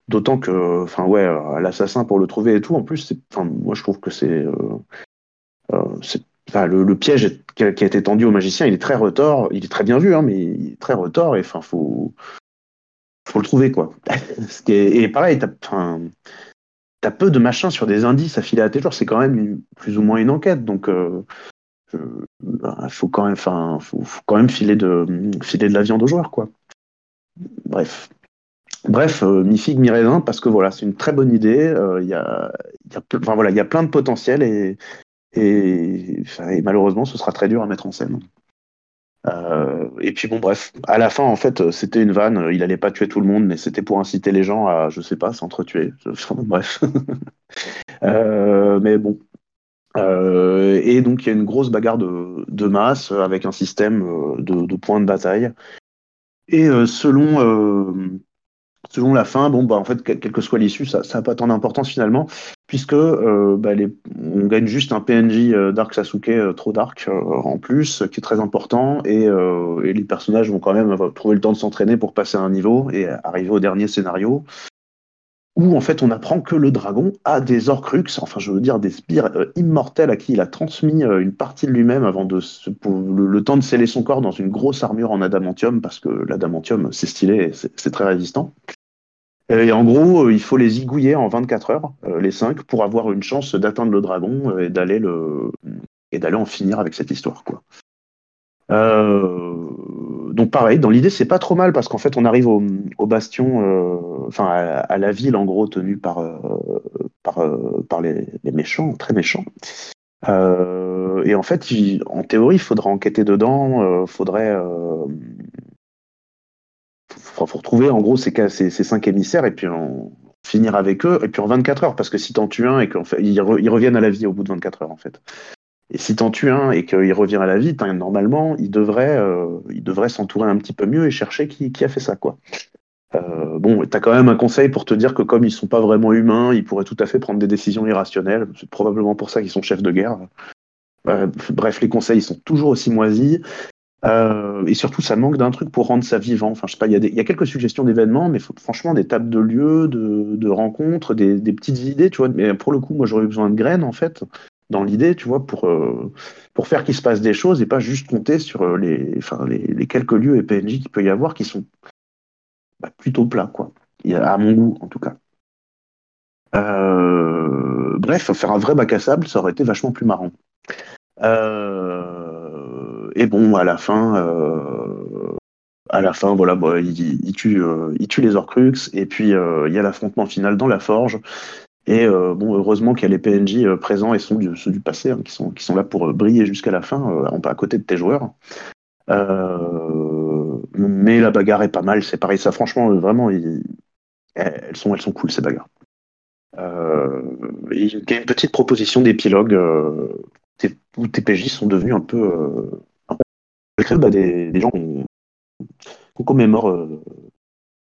D'autant que, enfin ouais, euh, l'assassin pour le trouver et tout, en plus, moi je trouve que c'est, euh, euh, le, piège qui a, été tendu au magicien, il est très retors, il est très bien vu, hein, mais il est très retors et enfin faut, faut le trouver quoi. [laughs] et pareil, t'as, t'as peu de machins sur des indices filer à tes joueurs. C'est quand même plus ou moins une enquête. Donc, euh, bah, faut, quand même, faut, quand même filer de, filer de la viande aux joueurs. Quoi. Bref. Bref, euh, mi figue, mi raisin, parce que voilà, c'est une très bonne idée. Euh, il y, a, y, a, voilà, y a plein de potentiel et, et, malheureusement, ce sera très dur à mettre en scène. Euh, et puis bon, bref, à la fin, en fait, c'était une vanne. Il allait pas tuer tout le monde, mais c'était pour inciter les gens à, je sais pas, s'entretuer. bref. [laughs] euh, mais bon. Euh, et donc, il y a une grosse bagarre de, masse avec un système de, points de bataille. Et selon selon la fin, bon, bah, en fait, quelle que soit l'issue, ça n'a pas tant d'importance finalement, puisque euh, bah, on gagne juste un PNJ euh, Dark Sasuke euh, trop dark en plus, qui est très important, et, les personnages vont quand même trouver le temps de s'entraîner pour passer un niveau et arriver au dernier scénario, où en fait on apprend que le dragon a des Orcrux, enfin je veux dire des spires immortels à qui il a transmis une partie de lui-même avant de le, le, temps de sceller son corps dans une grosse armure en adamantium, parce que l'adamantium c'est stylé, c'est très résistant. Et en gros, euh, il faut les igouiller en 24 heures, euh, les 5, pour avoir une chance d'atteindre le dragon et d'aller le et d'aller en finir avec cette histoire. Euh, donc pareil, dans l'idée, c'est pas trop mal parce qu'en fait, on arrive au, bastion, enfin à, la ville en gros tenue par par, les, méchants, très méchants. et en fait, en théorie, il faudrait enquêter dedans, faudrait faut, faut retrouver en gros ces, cinq émissaires et puis en finir avec eux, et puis en 24 heures, parce que si t'en tues un et qu'ils ils reviennent à la vie au bout de 24 heures en fait. Et si t'en tues un et qu'il revient à la vie, normalement, il devrait, euh, il s'entourer un petit peu mieux et chercher qui, qui a fait ça, quoi. Euh, bon, t'as quand même un conseil pour te dire que comme ils sont pas vraiment humains, ils pourraient tout à fait prendre des décisions irrationnelles. C'est probablement pour ça qu'ils sont chefs de guerre. Euh, bref, les conseils sont toujours aussi moisis. Euh, et surtout, ça manque d'un truc pour rendre ça vivant. Enfin, je sais pas, il y, a quelques suggestions d'événements, mais franchement, des tables de lieux, de, rencontres, des, petites idées, tu vois. Mais pour le coup, moi, j'aurais besoin de graines, en fait, dans l'idée, tu vois, pour, euh, pour faire qu'il se passe des choses et pas juste compter sur euh, les, enfin, les, quelques lieux et PNJ qu'il peut y avoir qui sont bah, plutôt plats, quoi. À mon goût, en tout cas. Bref, faire un vrai bac à sable, ça aurait été vachement plus marrant. Euh, et bon, à la fin, euh, à la voilà, bah, il, tue, euh, il les Orcrux, et puis euh, il y a l'affrontement final dans la forge. Et bon, heureusement qu'il y a les PNJ présents et ceux du passé, hein, qui, sont, qui sont là pour briller jusqu'à la fin, à côté de tes joueurs. mais la bagarre est pas mal, c'est pareil, ça franchement, vraiment, elles, sont, elles sont cool ces bagarres. il y a une petite proposition d'épilogue où tes PJ sont devenus un peu, bah, des, des, gens qu'on commémore, euh,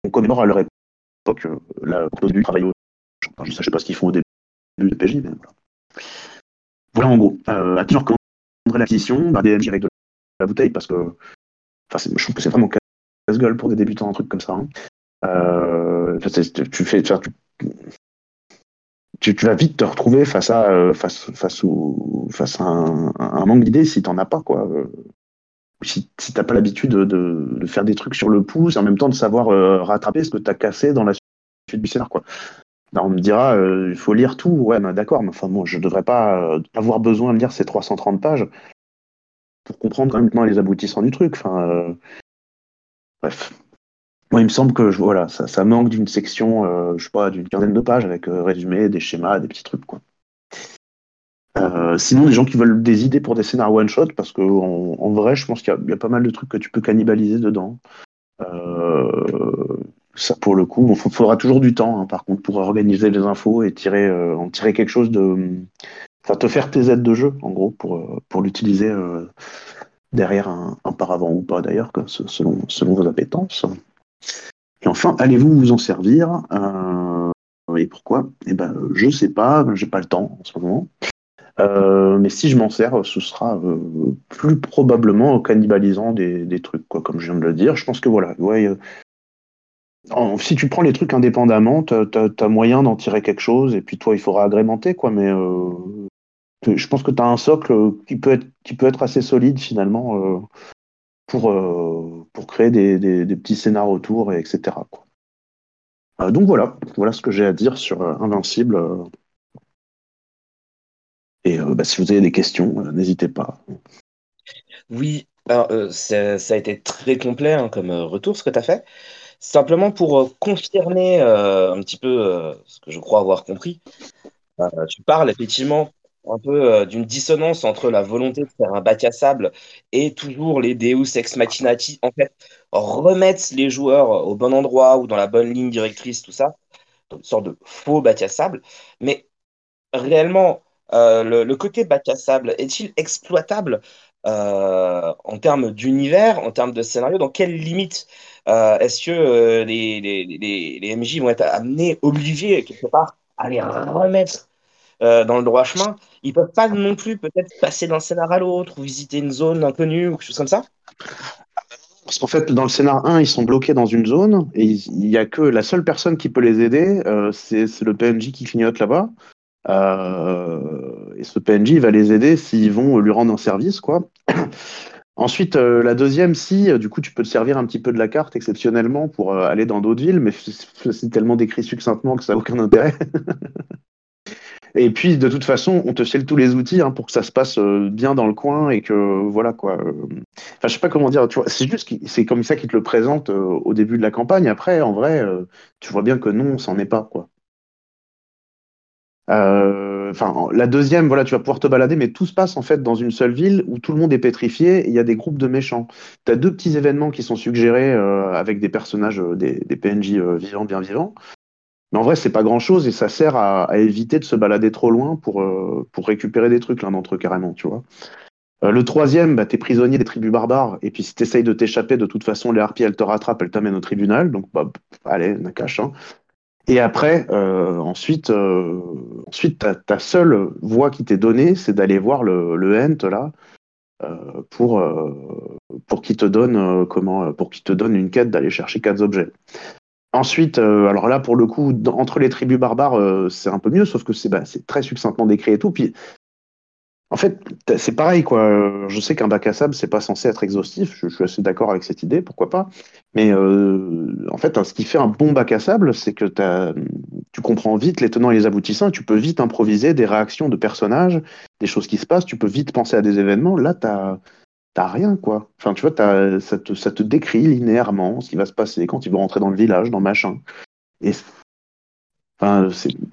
à leur époque euh, la du travail je ne sais pas ce qu'ils font au début de PJ, mais voilà. Voilà en gros. Euh, à qui je recommanderais l'acquisition bah, DMJ avec de la bouteille parce que je trouve que c'est vraiment casse-gueule pour des débutants, un truc comme ça. Hein. Euh, tu fais, tu, vas vite te retrouver face à euh, face face au face un, un manque d'idées si t'en as pas quoi si, si t'as pas l'habitude de, faire des trucs sur le pouce, en même temps de savoir euh, rattraper ce que tu as cassé dans la du scénar, quoi. on me dira, il faut lire tout, ouais, bah, d'accord, mais enfin bon, je devrais pas avoir besoin de lire ces 330 pages pour comprendre complètement les aboutissants du truc. Enfin, bref. Moi, il me semble que voilà, ça, manque d'une section, je sais pas, d'une quinzaine de pages avec résumé, des schémas, des petits trucs, quoi. Euh, sinon, des gens qui veulent des idées pour des scénarios one-shot, parce qu'en en, vrai, je pense qu'il y, a pas mal de trucs que tu peux cannibaliser dedans. Euh, ça, pour le coup, il faudra toujours du temps, hein, par contre, pour organiser les infos et tirer, euh, en tirer quelque chose de. Enfin, te faire tes aides de jeu, en gros, pour, l'utiliser derrière un, paravent ou pas, d'ailleurs, selon, selon vos appétences. Et enfin, allez-vous vous en servir? Et pourquoi? Eh ben, je sais pas, j'ai pas le temps en ce moment. Euh, mais si je m'en sers, ce sera euh, plus probablement cannibalisant des, trucs, quoi, comme je viens de le dire. Je pense que voilà, euh, si tu prends les trucs indépendamment, tu as, moyen d'en tirer quelque chose, et puis toi, il faudra agrémenter, quoi, mais je pense que tu as un socle qui peut, être, assez solide finalement pour, créer des, petits scénarios autour, et etc. Donc voilà, voilà ce que j'ai à dire sur Invincible. Et euh, bah, si vous avez des questions, euh, n'hésitez pas. Oui, euh, ça, a été très complet hein, comme retour ce que tu as fait. Simplement pour confirmer un petit peu ce que je crois avoir compris, tu parles effectivement un peu d'une dissonance entre la volonté de faire un bac à sable et toujours les Deus ex machinati, en fait, remettre les joueurs au bon endroit ou dans la bonne ligne directrice, tout ça, une sorte de faux bac à sable. Mais réellement, euh, le, côté bac à sable est-il exploitable euh, en termes d'univers, en termes de scénario Dans quelles limites euh, est-ce que les, MJ vont être amenés, obligés quelque part, à les remettre dans le droit chemin? Ils peuvent pas non plus peut-être passer d'un scénario à l'autre ou visiter une zone inconnue ou quelque chose comme ça? Parce qu'en fait, dans le scénar 1, ils sont bloqués dans une zone et il n'y a que la seule personne qui peut les aider, c'est le PNJ qui clignote là-bas. Euh, et ce PNJ va les aider s'ils vont lui rendre un service, quoi. [clears throat] Ensuite, euh, la deuxième, si, euh, du coup, tu peux te servir un petit peu de la carte exceptionnellement pour aller dans d'autres villes, mais c'est tellement décrit succinctement que ça n'a aucun intérêt. [laughs] et puis, de toute façon, on te file tous les outils hein, pour que ça se passe bien dans le coin et que, voilà, quoi. Enfin, je sais pas comment dire, c'est juste c'est comme ça qu'ils te le présentent au début de la campagne. Après, en vrai, tu vois bien que non, c'en est pas, quoi. Euh, enfin, la deuxième, voilà, tu vas pouvoir te balader, mais tout se passe en fait dans une seule ville où tout le monde est pétrifié et il y a des groupes de méchants. Tu as deux petits événements qui sont suggérés euh, avec des personnages, euh, des, PNJ vivants, bien vivants. Mais en vrai, c'est pas grand chose et ça sert à, éviter de se balader trop loin pour, récupérer des trucs l'un d'entre eux carrément, tu vois. le troisième, bah, t'es prisonnier des tribus barbares, et puis si t'essayes de t'échapper, de toute façon, les harpies, elles te rattrapent, elles t'amènent au tribunal, donc bah, allez, cache. Hein. Et après, euh, ensuite, euh, ensuite ta, seule voie qui t'est donnée, c'est d'aller voir le, le Hent là euh, pour pour qu'il te donne comment pour qu'il te donne une quête d'aller chercher quatre objets. Ensuite, alors là pour le coup, entre les tribus barbares, c'est un peu mieux, sauf que c'est bah, très succinctement décrit et tout. Puis en fait, c'est pareil, quoi. Je sais qu'un bac à sable, c'est pas censé être exhaustif. Je, suis assez d'accord avec cette idée, pourquoi pas. Mais euh, en fait, ce qui fait un bon bac à sable, c'est que tu comprends vite les tenants et les aboutissants tu peux vite improviser des réactions de personnages, des choses qui se passent. Tu peux vite penser à des événements. Là, t'as t'as rien, quoi. Enfin, tu vois, ça te, ça te décrit linéairement ce qui va se passer quand ils vont rentrer dans le village, dans machin. Et Enfin,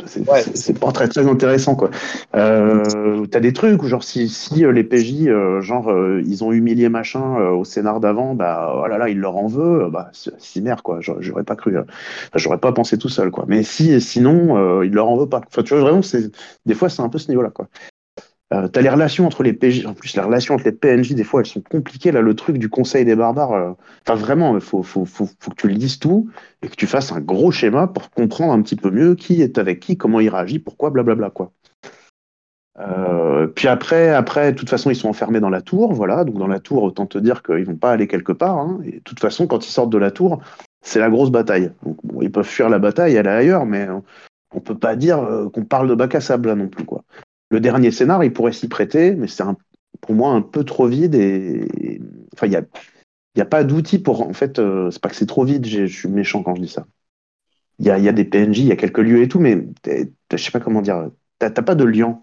c'est pas très très intéressant quoi. Euh, T'as des trucs où genre si, si euh, les PJ euh, genre euh, ils ont humilié machin au scénar d'avant, bah oh là là il leur en veut, bah si merde quoi. J'aurais pas cru, j'aurais pas pensé tout seul quoi. Mais si sinon il leur en veut pas. Enfin tu vois vraiment c'est des fois c'est un peu ce niveau là quoi. Euh, t'as les relations entre les PJ, en plus les relations entre les PNJ, des fois elles sont compliquées. Là, le truc du Conseil des barbares, euh, enfin vraiment, il faut, faut, faut, faut, que tu lises tout et que tu fasses un gros schéma pour comprendre un petit peu mieux qui est avec qui, comment il réagit, pourquoi, blablabla quoi. Euh, puis après, après, de toute façon, ils sont enfermés dans la tour, voilà. Donc dans la tour, autant te dire qu'ils vont pas aller quelque part. Hein. Et de toute façon, quand ils sortent de la tour, c'est la grosse bataille. Donc, bon, ils peuvent fuir la bataille, aller ailleurs, mais on peut pas dire qu'on parle de bac à sable là non plus, quoi. Le dernier scénar, il pourrait s'y prêter, mais c'est pour moi un peu trop vide et, enfin il a n'y a pas d'outil pour en fait euh, c'est pas que c'est trop vide je suis méchant quand je dis ça il y a, y a des PNJ, il y a quelques lieux et tout, mais je sais pas comment dire, t'as pas de lien.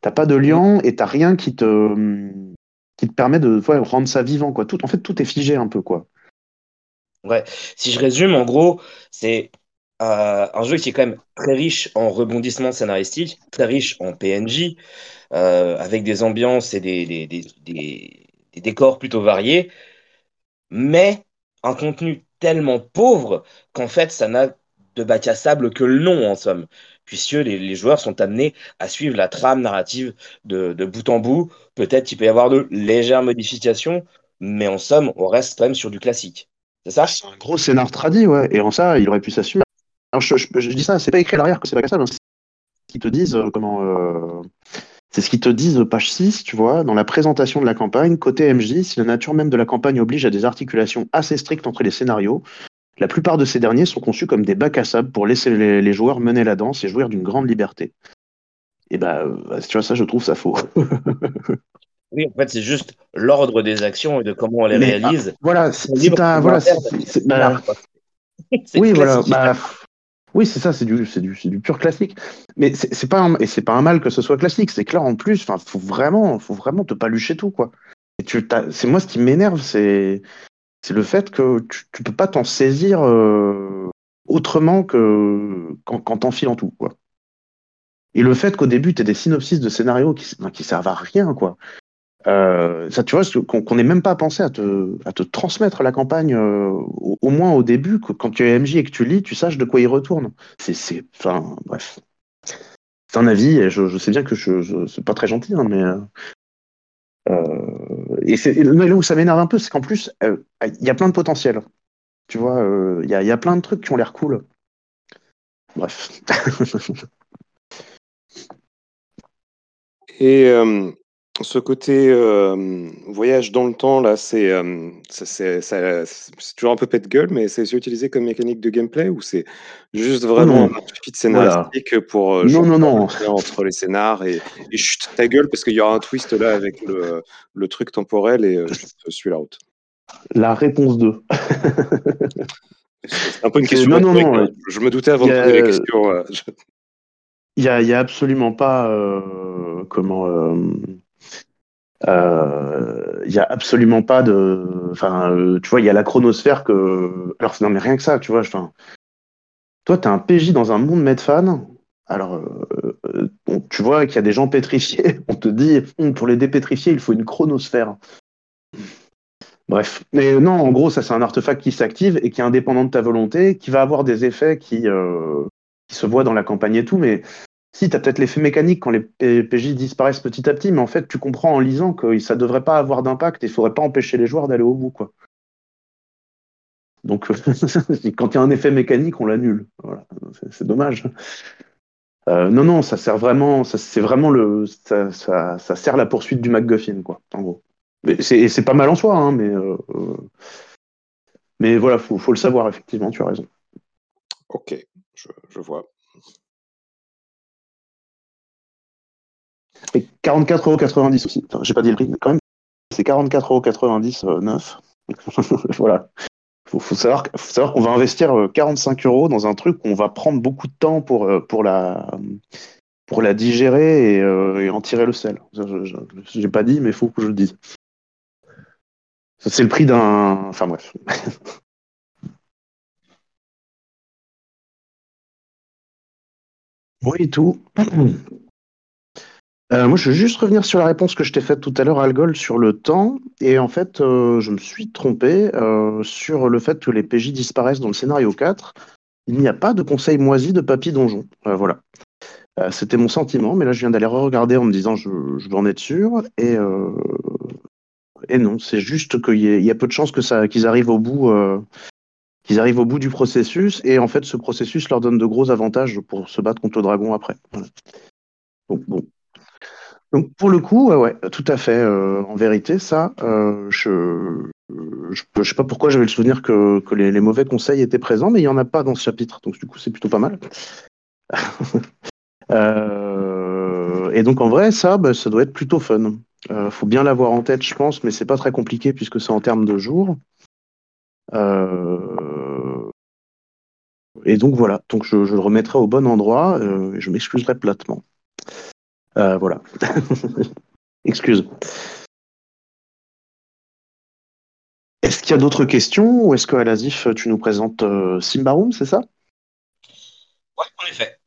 T'as pas de lien et t'as rien qui te, qui te permet de ouais, rendre ça vivant, quoi. Tout, en fait, tout est figé un peu, quoi. Si je résume, en gros, c'est euh, un jeu qui est quand même très riche en rebondissements scénaristiques, très riche en PNJ, euh, avec des ambiances et des, décors plutôt variés, mais un contenu tellement pauvre qu'en fait, ça n'a de bac à sable que le nom, en somme, puisque les, joueurs sont amenés à suivre la trame narrative de, bout en bout. Peut-être qu'il peut y avoir de légères modifications, mais en somme, on reste quand même sur du classique. C'est ça? C'est un gros scénar tradi, ouais. Et en ça, il aurait pu s'assumer. Alors, je, je- je dis ça, c'est pas écrit à l'arrière que c'est pas cassable. hein. C'est ce qu'ils te disent, euh, comment. euh, C'est ce qu'ils te disent, page 6, tu vois, dans la présentation de la campagne, côté MJ, si la nature même de la campagne oblige à des articulations assez strictes entre les scénarios, la plupart de ces derniers sont conçus comme des bacs à sable pour laisser les, les joueurs mener la danse et jouir d'une grande liberté. Et bah, euh, tu vois, ça, je trouve ça faux. [laughs] Oui, en fait, c'est juste l'ordre des actions et de comment on les Mais, réalise. Voilà, si de voilà, c'est- c'est- bah, [laughs] oui, voilà. Bah, oui, c'est ça, c'est du, pur classique. Mais c'est pas pas un mal que ce soit classique. C'est que là, en plus, enfin, faut vraiment, te palucher tout, quoi. C'est moi ce qui m'énerve, c'est, le fait que tu, tu peux pas t'en saisir euh, autrement que qu'en t'enfilant tout, quoi. Et le fait qu'au début, tu des synopsis de scénarios qui, qui servent à rien, quoi. Euh, ça, tu vois, qu'on qu'on n'ait même pas pensé à te, à te transmettre la campagne, euh, au, moins au début, que quand tu es MJ et que tu lis, tu saches de quoi il retourne. C'est, enfin, bref. C'est un avis, et je, sais bien que je, je c'est pas très gentil, hein, mais. euh, et, là où ça m'énerve un peu, c'est qu'en plus, il y a plein de potentiel. Tu vois, il y, a, y a plein de trucs qui ont l'air cool. Bref. [laughs] Et ce côté euh, voyage dans le temps, là, c'est euh, c'est toujours un peu pète-gueule, mais c'est aussi utilisé comme mécanique de gameplay ou c'est juste vraiment non. un feat scénaristique pour euh, Non, non, non. entre les scénars et, et chut, ta gueule parce qu'il y aura un twist là avec le, le truc temporel et euh, je suis la route. La réponse 2. C'est un peu une question non, non, non, hein. Je me doutais avant de poser la question. Il y a, il y a absolument pas comment euh, euh, il y a absolument pas de enfin euh, tu vois il y a la chronosphère que alors non mais rien que ça tu vois enfin toi t'es un PJ dans un monde Medfan alors euh, euh, tu vois qu'il y a des gens pétrifiés [laughs] on te dit Hum, pour les dépétrifier il faut une chronosphère. Bref mais non en gros ça c'est un artefact qui s'active et qui est indépendant de ta volonté qui va avoir des effets qui qui se voient dans la campagne et tout mais si, tu as peut-être l'effet mécanique quand les PJ disparaissent petit à petit, mais en fait, tu comprends en lisant que ça devrait pas avoir d'impact et il faudrait pas empêcher les joueurs d'aller au bout, quoi. Donc, [laughs] quand il y a un effet mécanique, on l'annule. C'est- dommage. Euh, non, non, ça sert vraiment, c'est vraiment le, ça, sert la poursuite du MacGuffin, quoi, en gros. C'est, pas mal en soi, hein, mais, euh, mais voilà, faut, faut le savoir, effectivement, tu as raison. Ok, je vois. Et 44,90€ aussi. J'ai pas dit le prix, mais quand même, c'est 44,90€ euh, neuf. voilà. Faut, faut savoir, qu'on va investir euh, 45 euros dans un truc où on va prendre beaucoup de temps pour, euh, la, digérer et, euh, et en tirer le sel. Je- J'ai pas dit, mais il faut que je le dise. C'est le prix d'un. Enfin bref. [laughs] oui, tout. Euh, moi, je veux juste revenir sur la réponse que je t'ai faite tout à l'heure, Algol, sur le temps. Et en fait, euh, je me suis trompé euh, sur le fait que les PJ disparaissent dans le scénario 4. Il n'y a pas de conseil moisi de papy donjon. Voilà. C'était mon sentiment, mais là, je viens d'aller regarder en me disant je, je veux en être sûr. Et, non, c'est juste qu'il y, a peu de chances qu'ils arrivent au bout. qu'ils arrivent au bout du processus et en fait ce processus leur donne de gros avantages pour se battre contre le dragon après. Donc, bon, donc pour le coup, ouais, tout à fait. euh, en vérité, ça, euh, je, je sais pas pourquoi j'avais le souvenir que, les, mauvais conseils étaient présents, mais il y en a pas dans ce chapitre, donc du coup c'est plutôt pas mal. [laughs] Euh, et donc en vrai, ça, bah, ça doit être plutôt fun. Euh, faut bien l'avoir en tête, je pense, mais c'est pas très compliqué puisque c'est en termes de jours. Et donc voilà, donc je, je le remettrai au bon endroit, et je m'excuserai platement. Euh, voilà. [laughs] Excuse. Est-ce qu'il y a d'autres questions ou est-ce que Alasif, tu nous présentes euh, Simbarum, c'est ça? Ouais, en effet.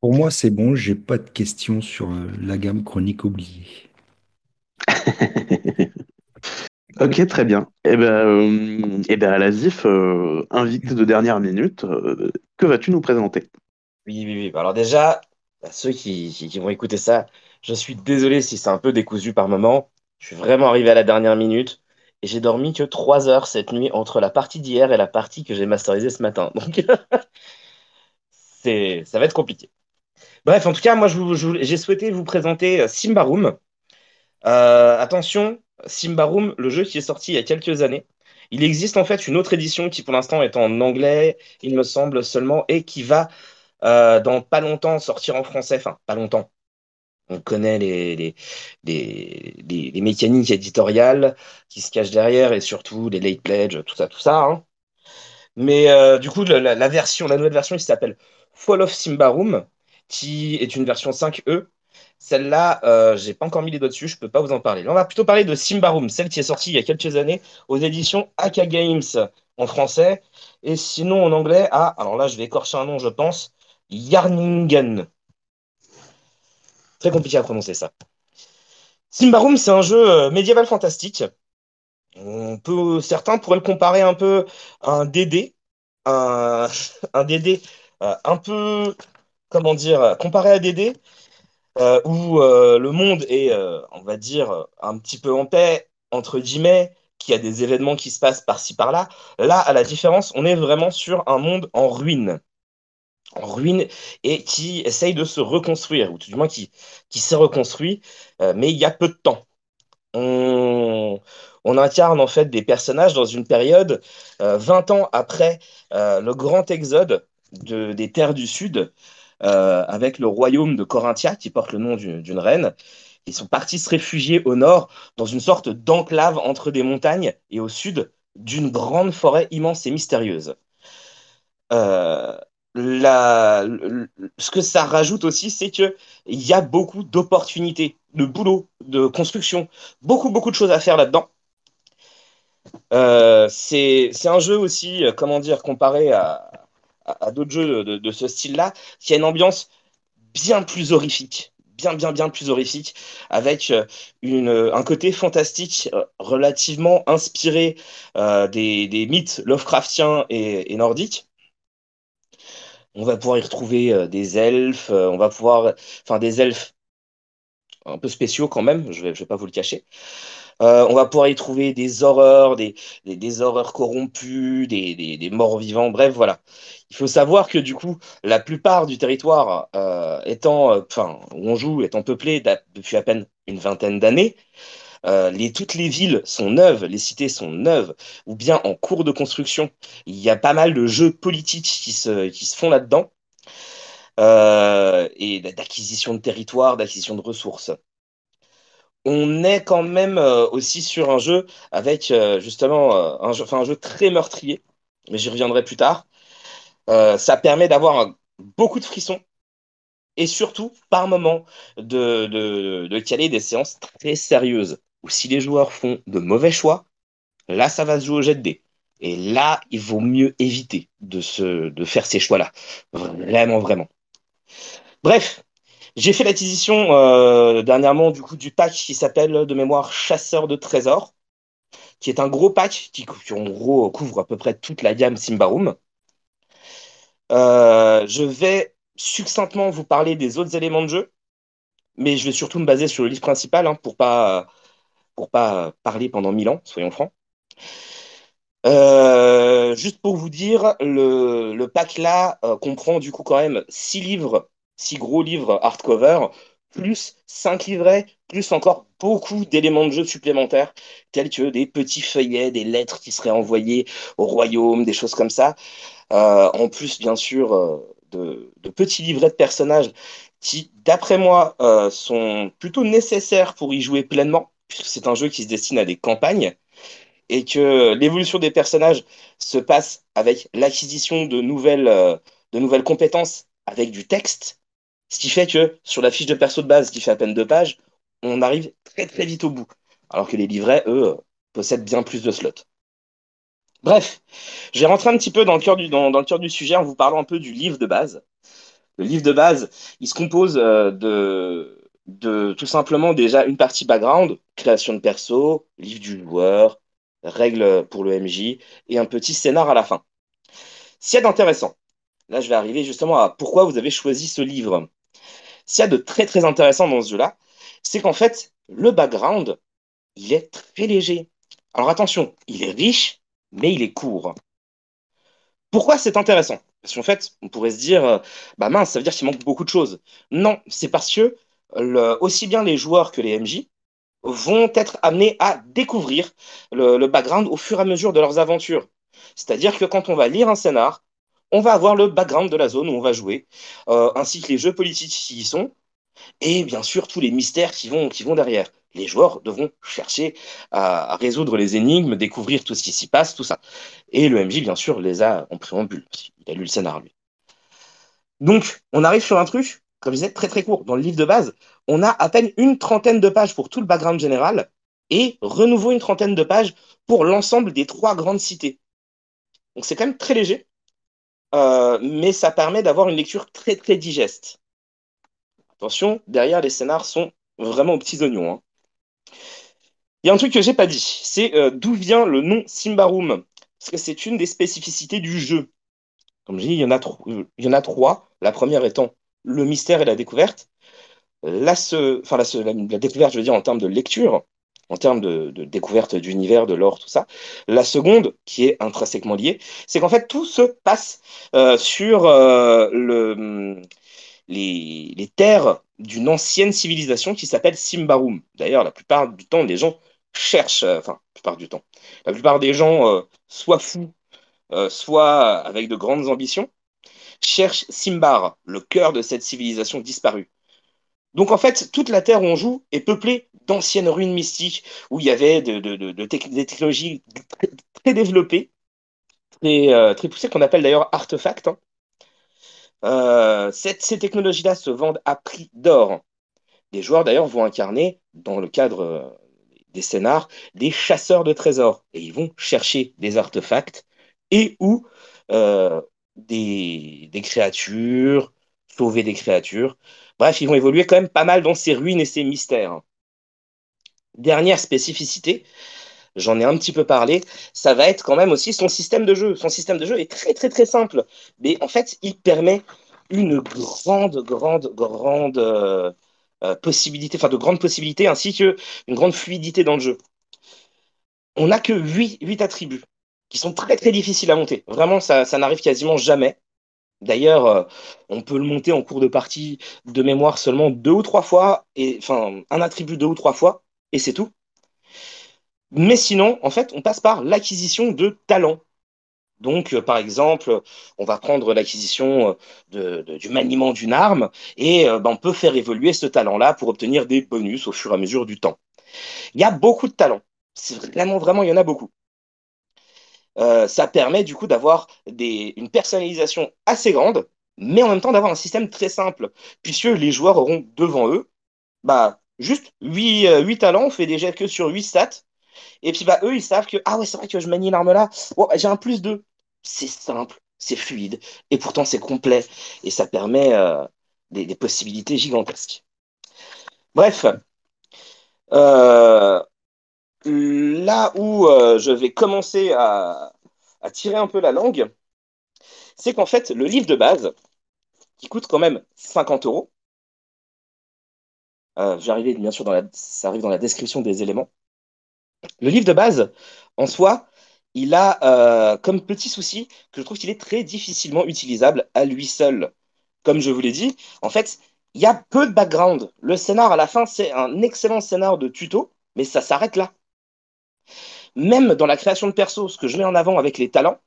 Pour moi, c'est bon, j'ai pas de questions sur euh, la gamme chronique oubliée. [laughs] Ok, très bien. Eh ben, euh, eh ben Alasif, euh, invité de dernière minute, euh, que vas-tu nous présenter? Oui, oui, oui. Alors déjà, à ceux qui, vont écouter ça, je suis désolé si c'est un peu décousu par moment. Je suis vraiment arrivé à la dernière minute et j'ai dormi que 3 heures cette nuit entre la partie d'hier et la partie que j'ai masterisée ce matin. [laughs] Donc [laughs] ça va être compliqué. Bref, en tout cas, moi, j'ai souhaité vous présenter euh, Simbarum. Euh, attention, Simbarum, le jeu qui est sorti il y a quelques années. Il existe en fait une autre édition qui pour l'instant est en anglais, il me semble seulement, et qui va euh, dans pas longtemps sortir en français. Enfin, pas longtemps. On connaît les, les, les, mécaniques éditoriales qui se cachent derrière et surtout les late pledge, tout ça, tout ça. hein. Mais euh, du coup, la, version, la nouvelle version qui s'appelle Fall of Simbarum, qui est une version 5e. Celle-là, euh, j'ai pas encore mis les doigts dessus, je peux pas vous en parler. On va plutôt parler de Simbarum, celle qui est sortie il y a quelques années aux éditions Aka Games en français. Et sinon en anglais, ah, alors là, je vais écorcher un nom, je pense, Yarningen. Très compliqué à prononcer ça. Simbarum, c'est un jeu euh, médiéval fantastique. Certains pourraient le comparer un peu à un DD, un, [laughs] DD euh, un peu, comment dire, comparé à DD, euh, où le monde est, on va dire, un petit peu en paix, entre guillemets, qu'il y a des événements qui se passent par-ci, par-là. Là, à la différence, on est vraiment sur un monde en ruine. En ruine et qui essaye de se reconstruire, ou tout du moins qui, qui s'est reconstruit, euh, mais il y a peu de temps. On, incarne en fait des personnages dans une période euh, 20 ans après euh, le grand exode de- des terres du Sud, euh, avec le royaume de Corinthia, qui porte le nom du- d'une reine. Ils sont partis se réfugier au nord, dans une sorte d'enclave entre des montagnes, et au sud d'une grande forêt immense et mystérieuse. Ce que ça rajoute aussi, c'est que il y a beaucoup d'opportunités, de boulot, de construction, beaucoup, beaucoup de choses à faire là-dedans. Euh, c'est, un jeu aussi, euh, comment dire, comparé à, d'autres jeux de, ce style-là, qui a une ambiance bien plus horrifique, bien, bien, bien plus horrifique, avec euh, un côté fantastique relativement inspiré des, mythes Lovecraftiens et nordiques. On va pouvoir y retrouver euh, des elfes, euh, on va pouvoir, enfin des elfes un peu spéciaux quand même, je je vais pas vous le cacher. Euh, on va pouvoir y trouver des horreurs, des, horreurs corrompues, des, morts vivants, bref, voilà. Il faut savoir que du coup, la plupart du territoire étant, enfin, où on joue, étant peuplé depuis à peine une vingtaine d'années, euh, toutes les villes sont neuves, les cités sont neuves, ou bien en cours de construction. Il y a pas mal de jeux politiques qui se, font là-dedans, euh, et d'acquisition de territoire, d'acquisition de ressources. On est quand même euh, aussi sur un jeu avec justement un jeu, très meurtrier, mais j'y reviendrai plus tard. Ça permet d'avoir beaucoup de frissons et surtout, par moment, de caler des séances très sérieuses où si les joueurs font de mauvais choix, là, ça va se jouer au jet de dés. Et là, il vaut mieux éviter de, se, de faire ces choix-là. Vraiment, vraiment. Bref, j'ai fait l'acquisition euh, dernièrement du coup du pack qui s'appelle de mémoire Chasseur de trésors, qui est un gros pack qui, qui, en gros couvre à peu près toute la gamme Simbarum. Euh, je vais succinctement vous parler des autres éléments de jeu, mais je vais surtout me baser sur le livre principal hein, pour pas pour pas parler pendant mille ans, soyons francs. Euh, juste pour vous dire, le, pack là euh, comprend du coup quand même six livres, six gros livres hardcover, plus cinq livrets, plus encore beaucoup d'éléments de jeu supplémentaires, tels que des petits feuillets, des lettres qui seraient envoyées au royaume, des choses comme ça. Euh, en plus, bien sûr, de, de petits livrets de personnages qui, d'après moi, sont plutôt nécessaires pour y jouer pleinement, puisque c'est un jeu qui se destine à des campagnes. et que l'évolution des personnages se passe avec l'acquisition de nouvelles, euh, de nouvelles compétences avec du texte, ce qui fait que sur la fiche de perso de base qui fait à peine deux pages, on arrive très très vite au bout. Alors que les livrets, eux, possèdent bien plus de slots. Bref, j'ai rentré un petit peu dans le, cœur du, dans, le cœur du sujet en vous parlant un peu du livre de base. Le livre de base, il se compose euh, de, de tout simplement déjà une partie background, création de perso, livre du joueur, règles pour le MJ et un petit scénar à la fin. S'il y a d'intéressant, là je vais arriver justement à pourquoi vous avez choisi ce livre. S'il y a de très très intéressant dans ce jeu-là, c'est qu'en fait, le background, il est très léger. Alors attention, il est riche, mais il est court. Pourquoi c'est intéressant? Parce qu'en fait, on pourrait se dire, euh, bah mince, ça veut dire qu'il manque beaucoup de choses. Non, c'est parce que aussi bien les joueurs que les MJ vont être amenés à découvrir le, background au fur et à mesure de leurs aventures. C'est-à-dire que quand on va lire un scénar, on va avoir le background de la zone où on va jouer, euh, ainsi que les jeux politiques qui y sont, et bien sûr tous les mystères qui vont, qui vont derrière. Les joueurs devront chercher à, résoudre les énigmes, découvrir tout ce qui s'y passe, tout ça. Et le MJ, bien sûr, les a en préambule, il a lu le scénar, lui. Donc, on arrive sur un truc comme je disais, très très court. Dans le livre de base, on a à peine une trentaine de pages pour tout le background général et renouveau une trentaine de pages pour l'ensemble des trois grandes cités. Donc c'est quand même très léger, euh, mais ça permet d'avoir une lecture très très digeste. Attention, derrière les scénars sont vraiment aux petits oignons. Hein. Il y a un truc que j'ai pas dit, c'est euh, d'où vient le nom Simbarum, parce que c'est une des spécificités du jeu. Comme je dis, il y en a, il y en a trois. La première étant le mystère et la découverte. La, découverte, je veux dire, en termes de lecture, en termes de, découverte d'univers, de l'or, tout ça. La seconde, qui est intrinsèquement liée, c'est qu'en fait, tout se passe euh, sur euh, le, les, les, terres d'une ancienne civilisation qui s'appelle Simbarum. D'ailleurs, la plupart du temps, les gens cherchent, euh, enfin, la plupart du temps, la plupart des gens, soit fous, soit avec de grandes ambitions, cherche Simbar, le cœur de cette civilisation disparue. Donc en fait, toute la Terre où on joue est peuplée d'anciennes ruines mystiques où il y avait de, des technologies très, développées, très, euh, très poussées, qu'on appelle d'ailleurs artefacts. Hein. Euh, ces technologies-là se vendent à prix d'or. Les joueurs d'ailleurs vont incarner, dans le cadre euh, des scénars, des chasseurs de trésors. Et ils vont chercher des artefacts et ou des, créatures, sauver des créatures. Bref, ils vont évoluer quand même pas mal dans ces ruines et ces mystères. Dernière spécificité, j'en ai un petit peu parlé, ça va être quand même aussi son système de jeu. Son système de jeu est très très très simple, mais en fait, il permet une grande, grande, grande euh, euh, possibilité, enfin de grandes possibilités, ainsi que une grande fluidité dans le jeu. On n'a que 8, 8 attributs qui sont très très difficiles à monter. Vraiment, ça, n'arrive quasiment jamais. D'ailleurs, euh, on peut le monter en cours de partie de mémoire seulement deux ou trois fois, et enfin un attribut deux ou trois fois, et c'est tout. Mais sinon, en fait, on passe par l'acquisition de talents. Donc, euh, par exemple, on va prendre l'acquisition euh, du maniement d'une arme et ben, on peut faire évoluer ce talent-là pour obtenir des bonus au fur et à mesure du temps. Il y a beaucoup de talents. Vraiment, vraiment, il y en a beaucoup. Euh, ça permet du coup d'avoir une personnalisation assez grande, mais en même temps d'avoir un système très simple, puisque les joueurs auront devant eux bah, juste 8, euh, talents, on fait déjà que sur 8 stats, et puis bah, eux ils savent que ah ouais c'est vrai que je manie une arme là, j'ai un plus 2. C'est simple, c'est fluide, et pourtant c'est complet, et ça permet euh, des, possibilités gigantesques. Bref, là où euh, je vais commencer à, tirer un peu la langue, c'est qu'en fait, le livre de base, qui coûte quand même 50 euros, euh, j'arrive bien sûr dans la, ça arrive dans la description des éléments. Le livre de base, en soi, il a euh, comme petit souci que je trouve qu'il est très difficilement utilisable à lui seul. Comme je vous l'ai dit, en fait, il y a peu de background. Le scénar à la fin, c'est un excellent scénar de tuto, mais ça s'arrête là. Même dans la création de perso, ce que je mets en avant avec les talents,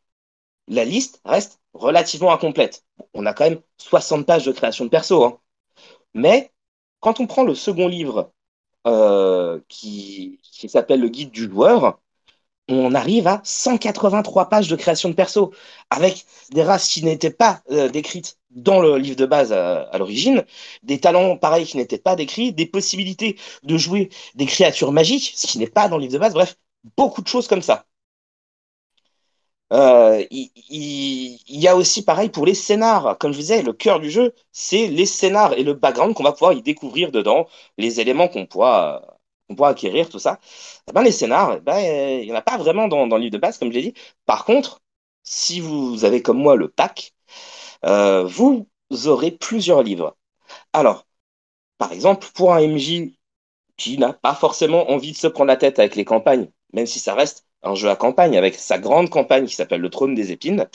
la liste reste relativement incomplète. On a quand même 60 pages de création de perso. Hein. Mais quand on prend le second livre euh, qui, s'appelle Le guide du joueur, on arrive à 183 pages de création de perso, avec des races qui n'étaient pas euh, décrites dans le livre de base à, à l'origine, des talents pareils qui n'étaient pas décrits, des possibilités de jouer des créatures magiques, ce qui n'est pas dans le livre de base, bref, beaucoup de choses comme ça. Euh, il, y a aussi pareil pour les scénars. Comme je disais, le cœur du jeu, c'est les scénars et le background qu'on va pouvoir y découvrir dedans, les éléments qu'on pourra, pourra acquérir, tout ça. Eh ben, les scénars, eh ben, il n'y en a pas vraiment dans, dans le livre de base, comme je l'ai dit. Par contre, si vous avez comme moi le pack, euh, vous aurez plusieurs livres. Alors, par exemple, pour un MJ qui n'a pas forcément envie de se prendre la tête avec les campagnes, même si ça reste un jeu à campagne avec sa grande campagne qui s'appelle Le Trône des Épines,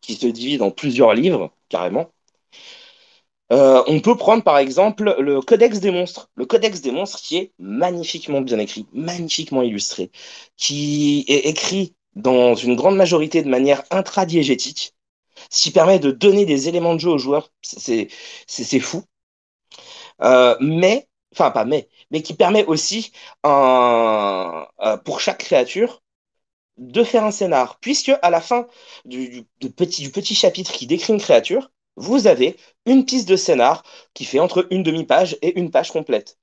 qui se divise en plusieurs livres, carrément. Euh, on peut prendre par exemple le Codex des monstres. Le Codex des monstres qui est magnifiquement bien écrit, magnifiquement illustré, qui est écrit dans une grande majorité de manière intradiégétique, ce qui permet de donner des éléments de jeu aux joueurs. C'est fou. Euh, mais, enfin pas mais, mais qui permet aussi euh, pour chaque créature de faire un scénar, puisque à la fin du, petit, chapitre qui décrit une créature, vous avez une piste de scénar qui fait entre une demi-page et une page complète.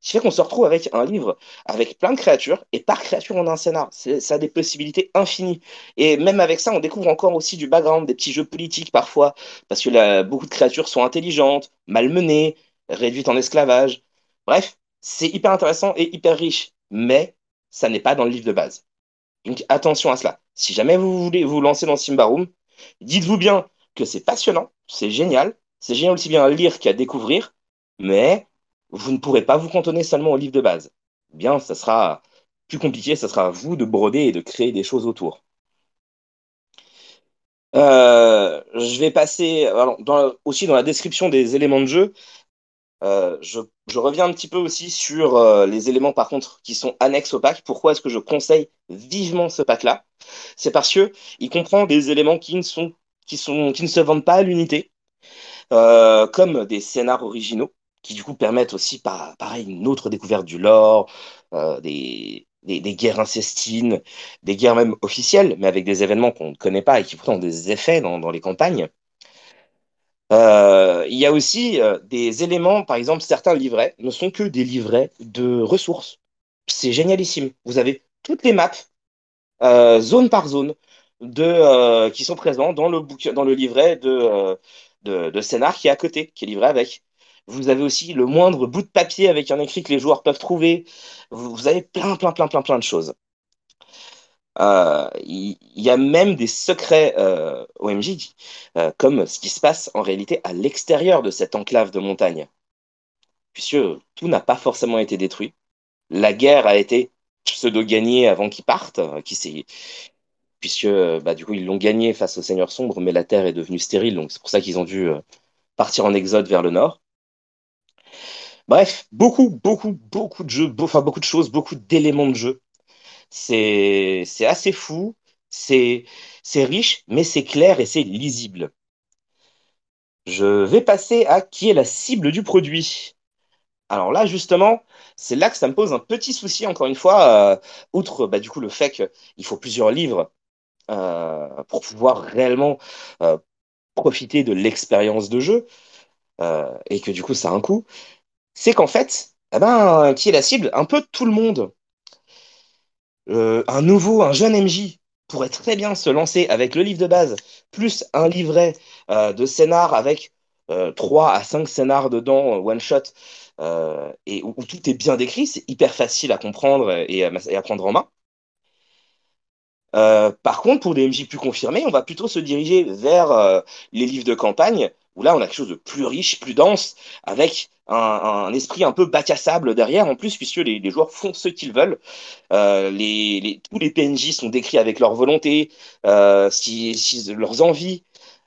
Ce qui fait qu'on se retrouve avec un livre avec plein de créatures, et par créature, on a un scénar. Ça a des possibilités infinies. Et même avec ça, on découvre encore aussi du background, des petits jeux politiques parfois, parce que beaucoup de créatures sont intelligentes, malmenées, réduites en esclavage. Bref, c'est hyper intéressant et hyper riche, mais ça n'est pas dans le livre de base. Donc attention à cela. Si jamais vous voulez vous lancer dans Simbarum, dites-vous bien que c'est passionnant, c'est génial, c'est génial aussi bien à lire qu'à découvrir, mais vous ne pourrez pas vous cantonner seulement au livre de base. Bien, ça sera plus compliqué, ça sera à vous de broder et de créer des choses autour. Euh, je vais passer aussi dans la description des éléments de jeu. Euh, je, je reviens un petit peu aussi sur euh, les éléments par contre qui sont annexes au pack. Pourquoi est-ce que je conseille vivement ce pack-là? C'est parce que il comprend des éléments qui ne sont, qui sont, qui ne se vendent pas à l'unité, euh, comme des scénars originaux, qui du coup permettent aussi, par, pareil, une autre découverte du lore, euh, des, des, des guerres incestines, des guerres même officielles, mais avec des événements qu'on ne connaît pas et qui pourtant ont des effets dans, dans les campagnes. Euh, il y a aussi euh, des éléments, par exemple, certains livrets ne sont que des livrets de ressources. C'est génialissime. Vous avez toutes les maps, euh, zone par zone, qui sont présents dans le, dans le livret de, de, qui est à côté, qui est livré avec. Vous avez aussi le moindre bout de papier avec un écrit que les joueurs peuvent trouver. Vous, vous avez plein, plein, plein, plein, plein de choses. Euh, Il y, a même des secrets euh, OMG, euh, comme ce qui se passe en réalité à l'extérieur de cette enclave de montagne, puisque tout n'a pas forcément été détruit. La guerre a été pseudo-gagnée avant qu'ils partent, euh, qui puisque bah, du coup ils l'ont gagnée face au Seigneur Sombre, mais la terre est devenue stérile, donc c'est pour ça qu'ils ont dû partir en exode vers le nord. Bref, beaucoup, beaucoup, beaucoup de jeux, enfin beaucoup de choses, beaucoup d'éléments de jeu. C'est assez fou, c'est riche, mais c'est clair et c'est lisible. Je vais passer à qui est la cible du produit. Alors là, justement, c'est là que ça me pose un petit souci, encore une fois, euh, outre bah, du coup le fait qu'il faut plusieurs livres euh, pour pouvoir réellement euh, profiter de l'expérience de jeu, et que du coup ça a un coût, c'est qu'en fait, eh ben, qui est la cible? Un peu tout le monde. Euh, un nouveau, un jeune MJ pourrait très bien se lancer avec le livre de base, plus un livret euh, de scénar avec euh, 3 à 5 scénars dedans, euh, one shot, et où, tout est bien décrit, c'est hyper facile à comprendre et à, et à prendre en main. Par contre, pour des MJ plus confirmés, on va plutôt se diriger vers les livres de campagne, où là, on a quelque chose de plus riche, plus dense, avec un, esprit un peu bac à sable derrière, en plus, puisque les, les joueurs font ce qu'ils veulent. Euh, tous les PNJ sont décrits avec leur volonté, euh, si, si- leurs envies,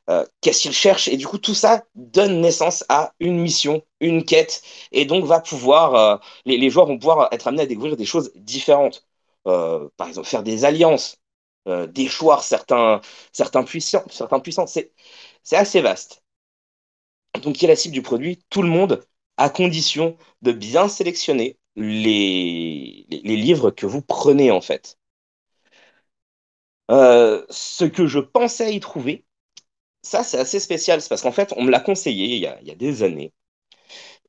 euh, qu'est-ce qu'ils cherchent, et du coup, tout ça donne naissance à une mission, une quête, et donc va pouvoir, euh, les, joueurs vont pouvoir être amenés à découvrir des choses différentes. Euh, par exemple, faire des alliances euh, déchoir certains, certains puissants, certains puissants. C'est assez vaste. Donc, qui est la cible du produit? Tout le monde, à condition de bien sélectionner les, livres que vous prenez, en fait. Euh, ce que je pensais y trouver, ça c'est assez spécial, c'est parce qu'en fait on me l'a conseillé il y a, des années.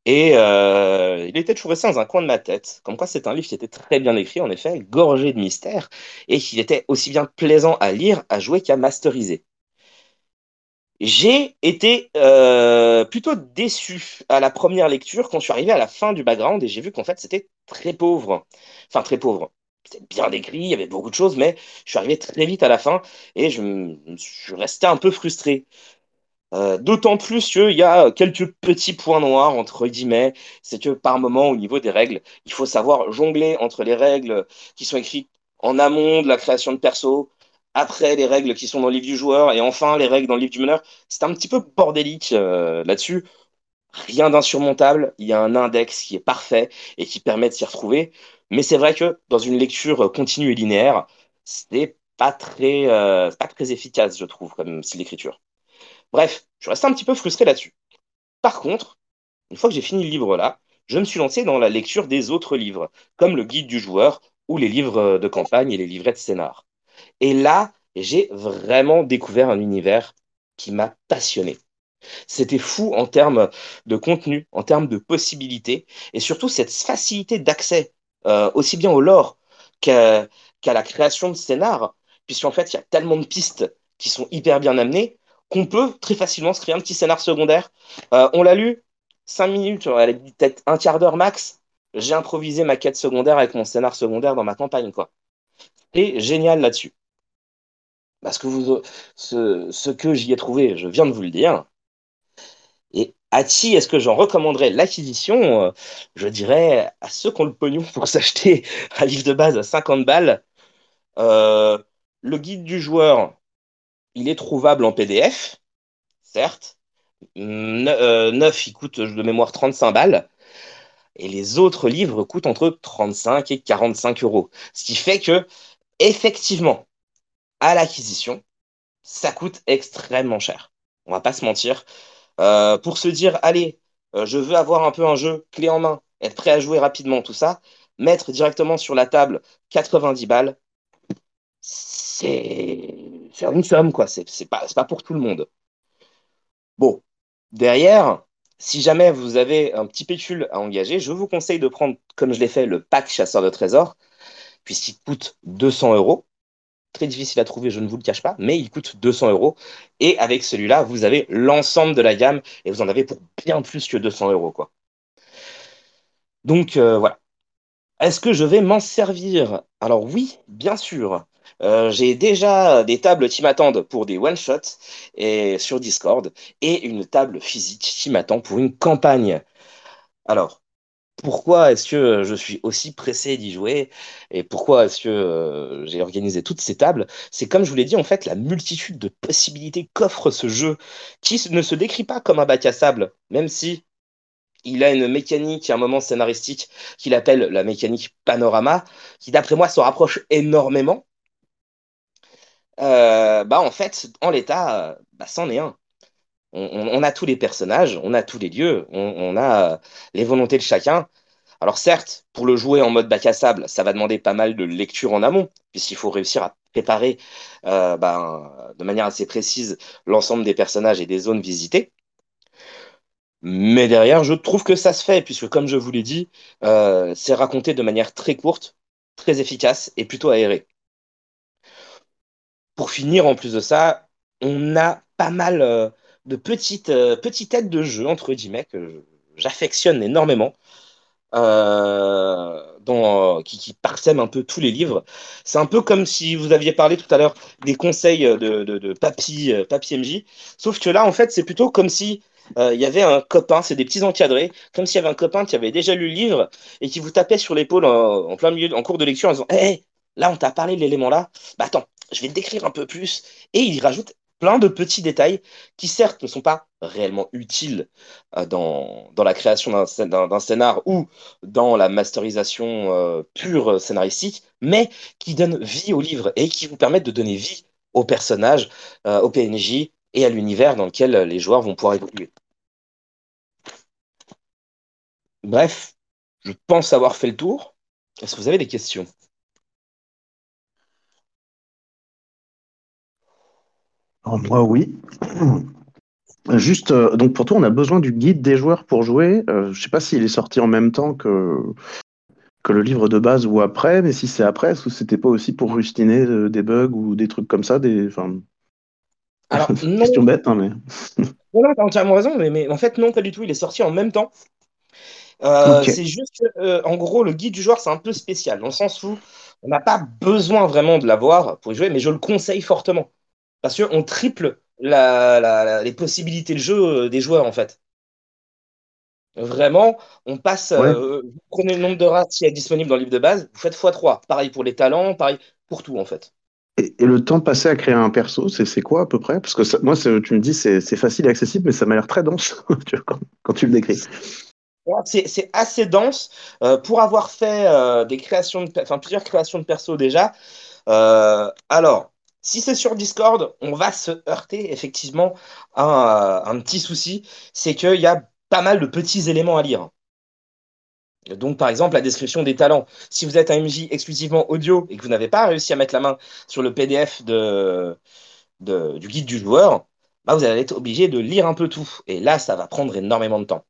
Et euh, il était toujours resté dans un coin de ma tête. Comme quoi c'est un livre qui était très bien écrit, en effet, gorgé de mystères, et qui était aussi bien plaisant à lire, à jouer qu'à masteriser. J'ai été euh, plutôt déçu à la première lecture quand je suis arrivé à la fin du background et j'ai vu qu'en fait c'était très pauvre. Enfin très pauvre. C'était bien décrit, il y avait beaucoup de choses, mais je suis arrivé très vite à la fin et je, je suis resté un peu frustré. Euh, d'autant plus qu'il y a quelques petits points noirs, entre guillemets, c'est que par moment, au niveau des règles, il faut savoir jongler entre les règles qui sont écrites en amont de la création de perso, après les règles qui sont dans le livre du joueur, et enfin les règles dans le livre du meneur. C'est un petit peu bordélique euh, là-dessus. Rien d'insurmontable, il y a un index qui est parfait et qui permet de s'y retrouver. Mais c'est vrai que dans une lecture continue et linéaire, c'est pas très, euh, pas très efficace, je trouve, comme style d'écriture. Bref, je reste un petit peu frustré là-dessus. Par contre, une fois que j'ai fini le livre-là, je me suis lancé dans la lecture des autres livres, comme le guide du joueur ou les livres de campagne et les livrets de scénar. Et là, j'ai vraiment découvert un univers qui m'a passionné. C'était fou en termes de contenu, en termes de possibilités, et surtout cette facilité d'accès, euh, aussi bien au lore qu'à la création de scénar, puisqu'en fait, il y a tellement de pistes qui sont hyper bien amenées qu'on peut très facilement se créer un petit scénar secondaire. Euh, on l'a lu, cinq minutes, peut-être un quart d'heure max. J'ai improvisé ma quête secondaire avec mon scénar secondaire dans ma campagne, quoi. Et génial là-dessus. Parce que vous, ce, que j'y ai trouvé, je viens de vous le dire. Et à qui est-ce que j'en recommanderais l'acquisition? Euh, Je dirais à ceux qui ont le pognon pour [laughs] s'acheter un livre de base à 50 balles. Euh, le guide du joueur, il est trouvable en PDF, certes. Ne- euh, neuf, il coûte de mémoire 35 balles. Et les autres livres coûtent entre 35 et 45 euros. Ce qui fait que, effectivement, à l'acquisition, ça coûte extrêmement cher. On va pas se mentir. Euh, pour se dire, allez, euh, je veux avoir un peu un jeu clé en main, être prêt à jouer rapidement, tout ça, mettre directement sur la table 90 balles, c'est une somme, quoi. C'est pas, pas pour tout le monde. Bon, derrière, si jamais vous avez un petit pécule à engager, je vous conseille de prendre, comme je l'ai fait, le pack chasseur de trésors, puisqu'il coûte 200 euros. Très difficile à trouver, je ne vous le cache pas, mais il coûte 200 euros. Et avec celui-là, vous avez l'ensemble de la gamme et vous en avez pour bien plus que 200 euros, quoi. Donc euh, voilà. Est-ce que je vais m'en servir? Alors oui, bien sûr. Euh, j'ai déjà des tables qui m'attendent pour des one-shots sur Discord et une table physique qui m'attend pour une campagne. Alors, pourquoi est-ce que je suis aussi pressé d'y jouer et pourquoi est-ce que euh, j'ai organisé toutes ces tables? C'est comme je vous l'ai dit, en fait, la multitude de possibilités qu'offre ce jeu qui ne se décrit pas comme un bac à sable, même si il a une mécanique, un moment scénaristique qu'il appelle la mécanique panorama, qui d'après moi se rapproche énormément. Euh, bah en fait, en l'état, euh, bah, c'en est un. On, a tous les personnages, on a tous les lieux, on, a euh, les volontés de chacun. Alors certes, pour le jouer en mode bac à sable, ça va demander pas mal de lecture en amont, puisqu'il faut réussir à préparer euh, ben, de manière assez précise l'ensemble des personnages et des zones visitées. Mais derrière, je trouve que ça se fait, puisque comme je vous l'ai dit, euh, c'est raconté de manière très courte, très efficace et plutôt aérée. Pour finir, en plus de ça, on a pas mal de petites, euh, petites aides de jeu, entre guillemets, que j'affectionne énormément, euh, dans, qui, qui un peu tous les livres. C'est un peu comme si vous aviez parlé tout à l'heure des conseils de, de, Papy, euh, Papy MJ, sauf que là, en fait, c'est plutôt comme si euh, il y avait un copain, c'est des petits encadrés, comme s'il y avait un copain qui avait déjà lu le livre et qui vous tapait sur l'épaule en, plein milieu, en cours de lecture en disant Hé, là, on t'a parlé de l'élément là, bah attends, je vais te décrire un peu plus. Et il rajoute plein de petits détails qui, certes, ne sont pas réellement utiles euh, dans, la création d'un scénar ou dans la masterisation euh, pure scénaristique, mais qui donnent vie au livre et qui vous permettent de donner vie aux personnages, euh, aux PNJ et à l'univers dans lequel les joueurs vont pouvoir évoluer. Bref, je pense avoir fait le tour. Est-ce que vous avez des questions? Alors, moi, oui. [clears throat] Juste, euh, donc pour toi, on a besoin du guide des joueurs pour jouer. Euh, je sais pas s'il est sorti en même temps que, que le livre de base ou après, mais si c'est après, est-ce que c'était pas aussi pour rustiner euh, des bugs ou des trucs comme ça des, [laughs] Alors, non, Question bête, hein, mais. [laughs] non, non, t'as entièrement raison, mais, mais en fait, non, pas du tout. Il est sorti en même temps. C'est juste, que, en gros, le guide du joueur, c'est un peu spécial, dans le sens où on n'a pas besoin vraiment de l'avoir pour y jouer, mais je le conseille fortement. Parce qu'on triple la, la- la- les possibilités de jeu euh, des joueurs, en fait. Vraiment, on passe, Ouais. euh, vous prenez le nombre de races qui est disponible dans le livre de base, vous faites x3. Pareil pour les talents, pareil pour tout, en fait. Et, et le temps passé à créer un perso, c'est quoi à peu près? Parce que ça- moi, tu me dis c'est c'est facile et accessible, mais ça m'a l'air très dense [laughs] quand, quand tu le décris. C'est assez dense euh, pour avoir fait euh, des créations de, pe- enfin, plusieurs créations de perso déjà. Alors, si c'est sur Discord, on va se heurter effectivement à un, petit souci, c'est qu'il y a pas mal de petits éléments à lire. Donc, par exemple, la description des talents. Si vous êtes un MJ exclusivement audio et que vous n'avez pas réussi à mettre la main sur le PDF du guide du joueur, bah, vous allez être obligé de lire un peu tout. Et là, ça va prendre énormément de temps.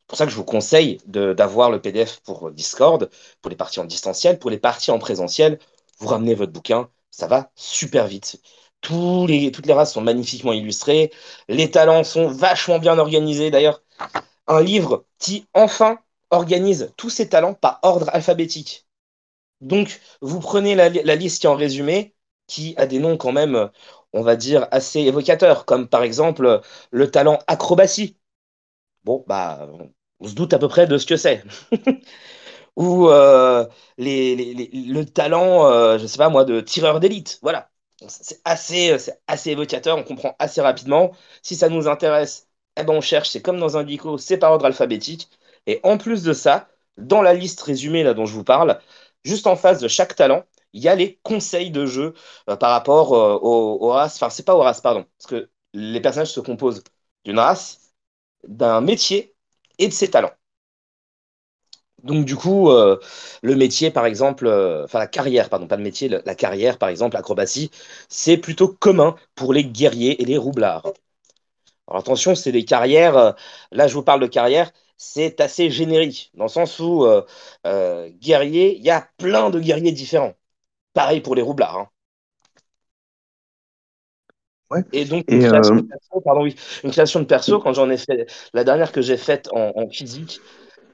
C'est pour ça que je vous conseille d'avoir le PDF pour Discord, pour les parties en distanciel, pour les parties en présentiel. Vous ramenez votre bouquin, ça va super vite. Toutes les races sont magnifiquement illustrées, les talents sont vachement bien organisés. D'ailleurs, un livre qui enfin organise tous ces talents par ordre alphabétique. Donc, vous prenez la, la liste qui est en résumé, qui a des noms quand même, on va dire, assez évocateurs, comme par exemple le talent acrobatie. Bon, bah, on se doute à peu près de ce que c'est. [laughs] Ou euh, les, le talent, euh, je sais pas moi, de tireur d'élite. Voilà. C'est assez, c'est assez évocateur, on comprend assez rapidement. Si ça nous intéresse, eh ben on cherche, c'est comme dans un dico, c'est par ordre alphabétique. Et en plus de ça, dans la liste résumée là dont je vous parle, juste en face de chaque talent, il y a les conseils de jeu euh, par rapport euh, aux, aux races. Enfin, c'est pas aux races, pardon. Parce que les personnages se composent d'une race, d'un métier et de ses talents. Donc du coup, euh, le métier, par exemple, euh, enfin la carrière, pardon, pas le métier, la carrière, par exemple, l'acrobatie, c'est plutôt commun pour les guerriers et les roublards. Alors attention, c'est des carrières, euh, là je vous parle de carrière, c'est assez générique, dans le sens où guerrier, il y a plein de guerriers différents. Pareil pour les roublards. hein. Ouais. Et donc, une Et création de perso, pardon, oui, une création de perso, quand j'en ai fait, la dernière que j'ai faite en, en physique,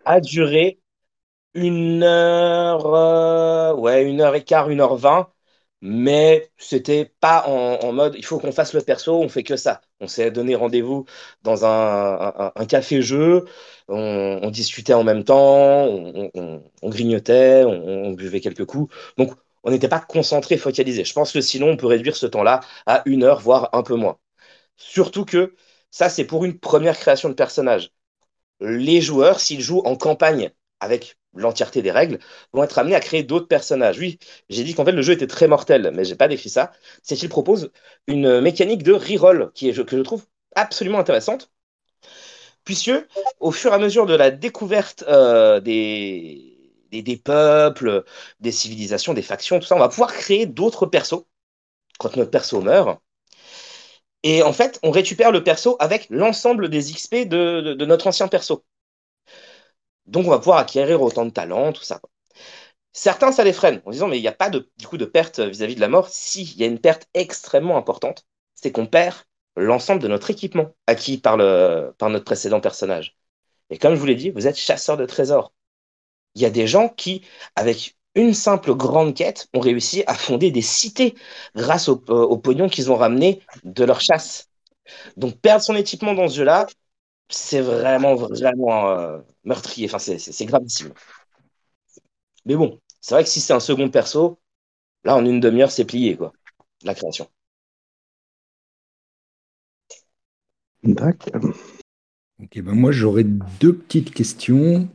a duré une heure, euh, ouais, une heure et quart, une heure vingt, mais c'était pas en, mode il faut qu'on fasse le perso, on fait que ça. On s'est donné rendez-vous dans un, un- café-jeu, on, discutait en même temps, on, on- grignotait, on buvait quelques coups. Donc, on n'était pas concentré, focalisé. Je pense que sinon, on peut réduire ce temps-là à une heure, voire un peu moins. Surtout que ça, c'est pour une première création de personnage les joueurs, s'ils jouent en campagne avec l'entièreté des règles, vont être amenés à créer d'autres personnages. Oui, j'ai dit qu'en fait le jeu était très mortel, mais j'ai pas décrit ça. C'est qu'il propose une mécanique de reroll qui est, que je trouve absolument intéressante, puisque au fur et à mesure de la découverte euh, des, peuples, des civilisations, des factions, tout ça, on va pouvoir créer d'autres persos quand notre perso meurt. Et en fait, on récupère le perso avec l'ensemble des XP de notre ancien perso. Donc, on va pouvoir acquérir autant de talents, tout ça. Certains, ça les freine en disant, mais il n'y a pas de, coup de perte vis-à-vis de la mort. Si, il y a une perte extrêmement importante, c'est qu'on perd l'ensemble de notre équipement acquis par, notre précédent personnage. Et comme je vous l'ai dit, vous êtes chasseur de trésors. Il y a des gens qui, avec une simple grande quête, ont réussi à fonder des cités grâce au, au pognon qu'ils ont ramené de leur chasse. Donc, perdre son équipement dans ce jeu-là, c'est vraiment, vraiment euh, meurtrier. Enfin, c'est- gravissime. Mais bon, c'est vrai que si c'est un second perso, là, en une demi-heure, c'est plié, quoi, la création. d'accord. Ok, ben moi j'aurais deux petites questions.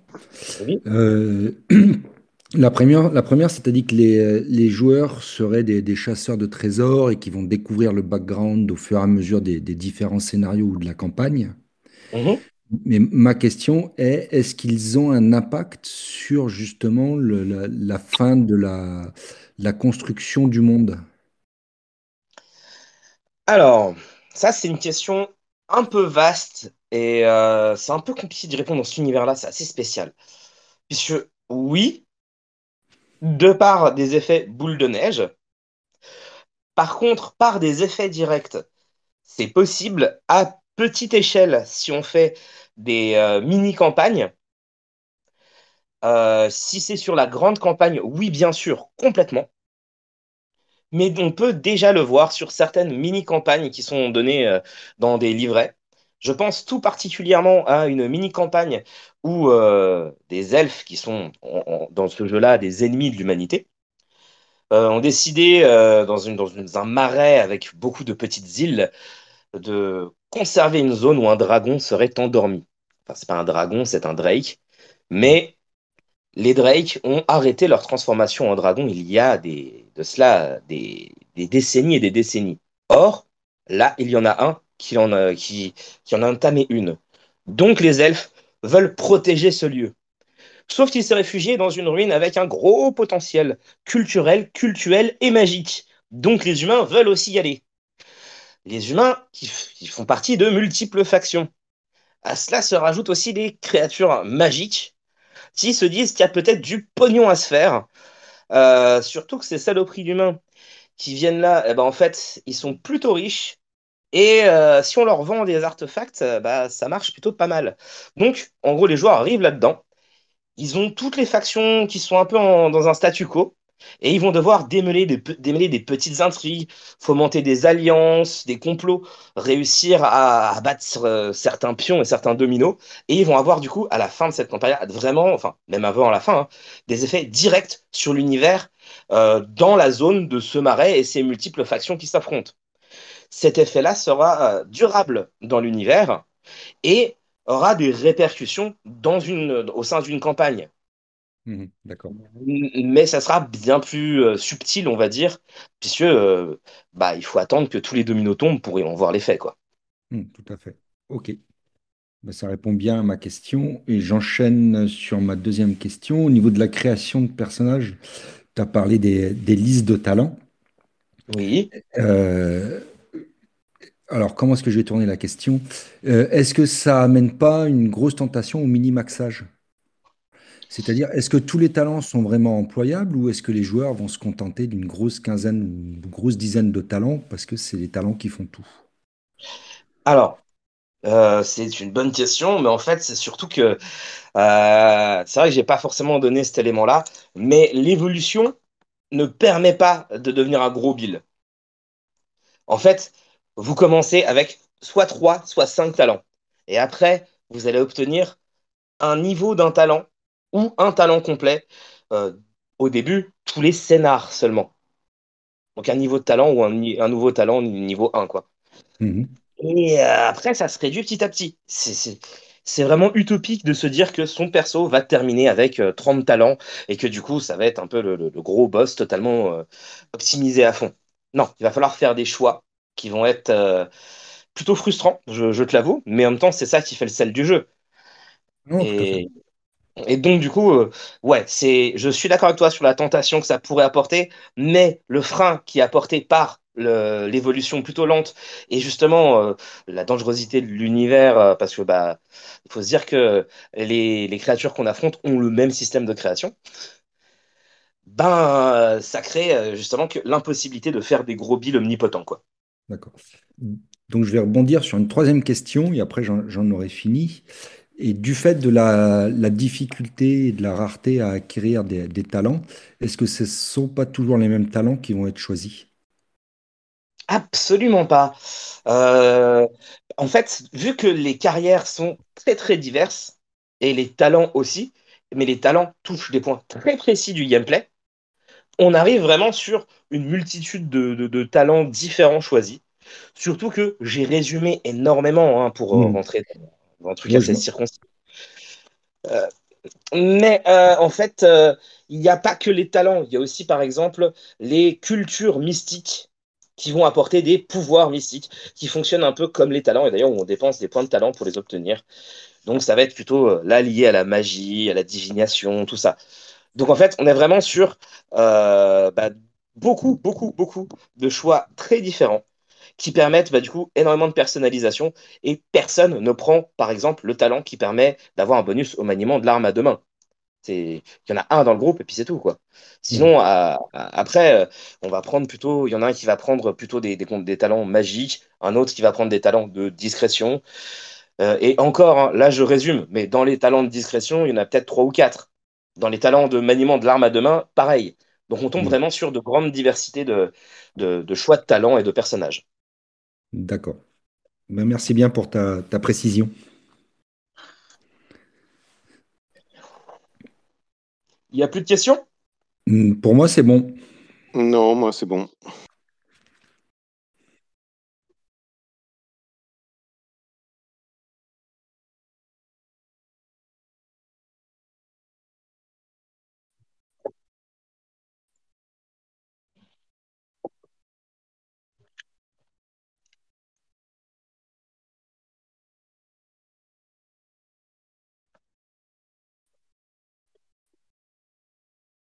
Oui. Euh, [clears throat] la première, la première c'est-à-dire que les, les joueurs seraient des, des chasseurs de trésors et qui vont découvrir le background au fur et à mesure des, des différents scénarios ou de la campagne. Mhm. Mais ma question est, est-ce qu'ils ont un impact sur justement le- la, la fin de la, la construction du monde? Alors, ça, c'est une question un peu vaste et euh, c'est un peu compliqué de répondre dans cet univers-là, c'est assez spécial. Puisque, oui, de par des effets boule de neige, par contre, par des effets directs, c'est possible à petite échelle si on fait des euh, mini-campagnes. Euh, si c'est sur la grande campagne, oui, bien sûr, complètement mais on peut déjà le voir sur certaines mini-campagnes qui sont données euh, dans des livrets. Je pense tout particulièrement à une mini-campagne où des elfes qui sont dans ce jeu-là des ennemis de l'humanité ont décidé dans un marais avec beaucoup de petites îles de conserver une zone où un dragon serait endormi. Enfin, c'est pas un dragon, c'est un drake, mais les Drake ont arrêté leur transformation en dragon il y a des, de cela des, décennies et des décennies. Or, là, il y en a un qui en a, qui, qui en a entamé une. Donc les elfes veulent protéger ce lieu. Sauf qu'il s'est réfugié dans une ruine avec un gros potentiel culturel, cultuel et magique. Donc les humains veulent aussi y aller. Les humains qui, font partie de multiples factions. À cela se rajoutent aussi des créatures magiques qui se disent qu'il y a peut-être du pognon à se faire. Euh, surtout que ces saloperies d'humains qui viennent là, eh ben, en fait, ils sont plutôt riches. Et euh, si on leur vend des artefacts, euh, bah, ça marche plutôt pas mal. Donc, en gros, les joueurs arrivent là-dedans. Ils ont toutes les factions qui sont un peu dans un statu quo. Et ils vont devoir démêler, des petites intrigues, fomenter des alliances, des complots, réussir à, battre euh, certains pions et certains dominos. Et ils vont avoir du coup, à la fin de cette campagne, vraiment, enfin même avant la fin, hein, des effets directs sur l'univers euh, dans la zone de ce marais et ses multiples factions qui s'affrontent. Cet effet-là sera euh, durable dans l'univers et aura des répercussions au sein d'une campagne. Mmh d'accord. Mais ça sera bien plus euh, subtil, on va dire, puisque euh, bah, il faut attendre que tous les dominos tombent pour en voir l'effet, quoi. Mmh, tout à fait. Ok. Bah, ça répond bien à ma question. Et j'enchaîne sur ma deuxième question. Au niveau de la création de personnages, tu as parlé des, listes de talents. Oui. Euh, alors, comment est-ce que je vais tourner la question? est-ce que ça amène pas une grosse tentation au mini-maxage? C'est-à-dire, est-ce que tous les talents sont vraiment employables ou est-ce que les joueurs vont se contenter d'une grosse quinzaine, une grosse dizaine de talents parce que c'est les talents qui font tout? Alors, euh, c'est une bonne question, mais en fait, c'est surtout que euh, c'est vrai que j'ai pas forcément donné cet élément-là, mais l'évolution ne permet pas de devenir un gros bill. En fait, vous commencez avec soit 3, soit 5 talents. Et après, vous allez obtenir un niveau d'un talent ou un talent complet. Euh, au début, tous les scénars seulement. Donc un niveau de talent ou un, un nouveau talent niveau 1, quoi. Mhm. Et euh, après, ça se réduit petit à petit. C'est vraiment utopique de se dire que son perso va terminer avec 30 euh, talents et que du coup, ça va être un peu le, gros boss totalement optimisé à fond. Non, il va falloir faire des choix qui vont être plutôt frustrants, je, te l'avoue, mais en même temps, c'est ça qui fait le sel du jeu. et, et donc, du coup, euh, ouais, c'est, je suis d'accord avec toi sur la tentation que ça pourrait apporter, mais le frein qui est apporté par l'évolution plutôt lente et justement euh, la dangerosité de l'univers, euh, parce que bah, il faut se dire que les, les créatures qu'on affronte ont le même système de création. Ben, ça crée justement que l'impossibilité de faire des gros billes omnipotents, quoi. D'accord. Donc, je vais rebondir sur une troisième question et après, j'en aurai fini. Et du fait de la, difficulté et de la rareté à acquérir des, talents, est-ce que ce ne sont pas toujours les mêmes talents qui vont être choisis? Absolument pas. Euh, en fait, vu que les carrières sont très très diverses, et les talents aussi, mais les talents touchent des points très précis du gameplay, on arrive vraiment sur une multitude de, talents différents choisis. Surtout que j'ai résumé énormément hein, pour euh, hmm. rentrer un truc assez circoncis. Euh, mais euh, en fait, euh, il n'y a pas que les talents, il y a aussi par exemple les cultures mystiques qui vont apporter des pouvoirs mystiques qui fonctionnent un peu comme les talents et d'ailleurs on dépense des points de talent pour les obtenir. Donc ça va être plutôt là lié à la magie, à la divination, tout ça. Donc en fait, on est vraiment sur bah, beaucoup, beaucoup, beaucoup de choix très différents qui permettent bah, du coup énormément de personnalisation et personne ne prend par exemple le talent qui permet d'avoir un bonus au maniement de l'arme à deux mains. Il y en a un dans le groupe et puis c'est tout. quoi. Sinon, mm. après, euh, on va prendre plutôt. Il y en a un qui va prendre plutôt des, des, talents magiques, un autre qui va prendre des talents de discrétion. Euh, et encore, hein, là je résume, mais dans les talents de discrétion, il y en a peut-être trois ou quatre. Dans les talents de maniement de l'arme à deux mains, pareil. Donc on tombe mm. vraiment sur de grandes diversités de, de, choix de talents et de personnages. D'accord. Ben, merci bien pour ta, ta précision. Il n'y a plus de questions? Mm, Pour moi, c'est bon. Non, moi, c'est bon.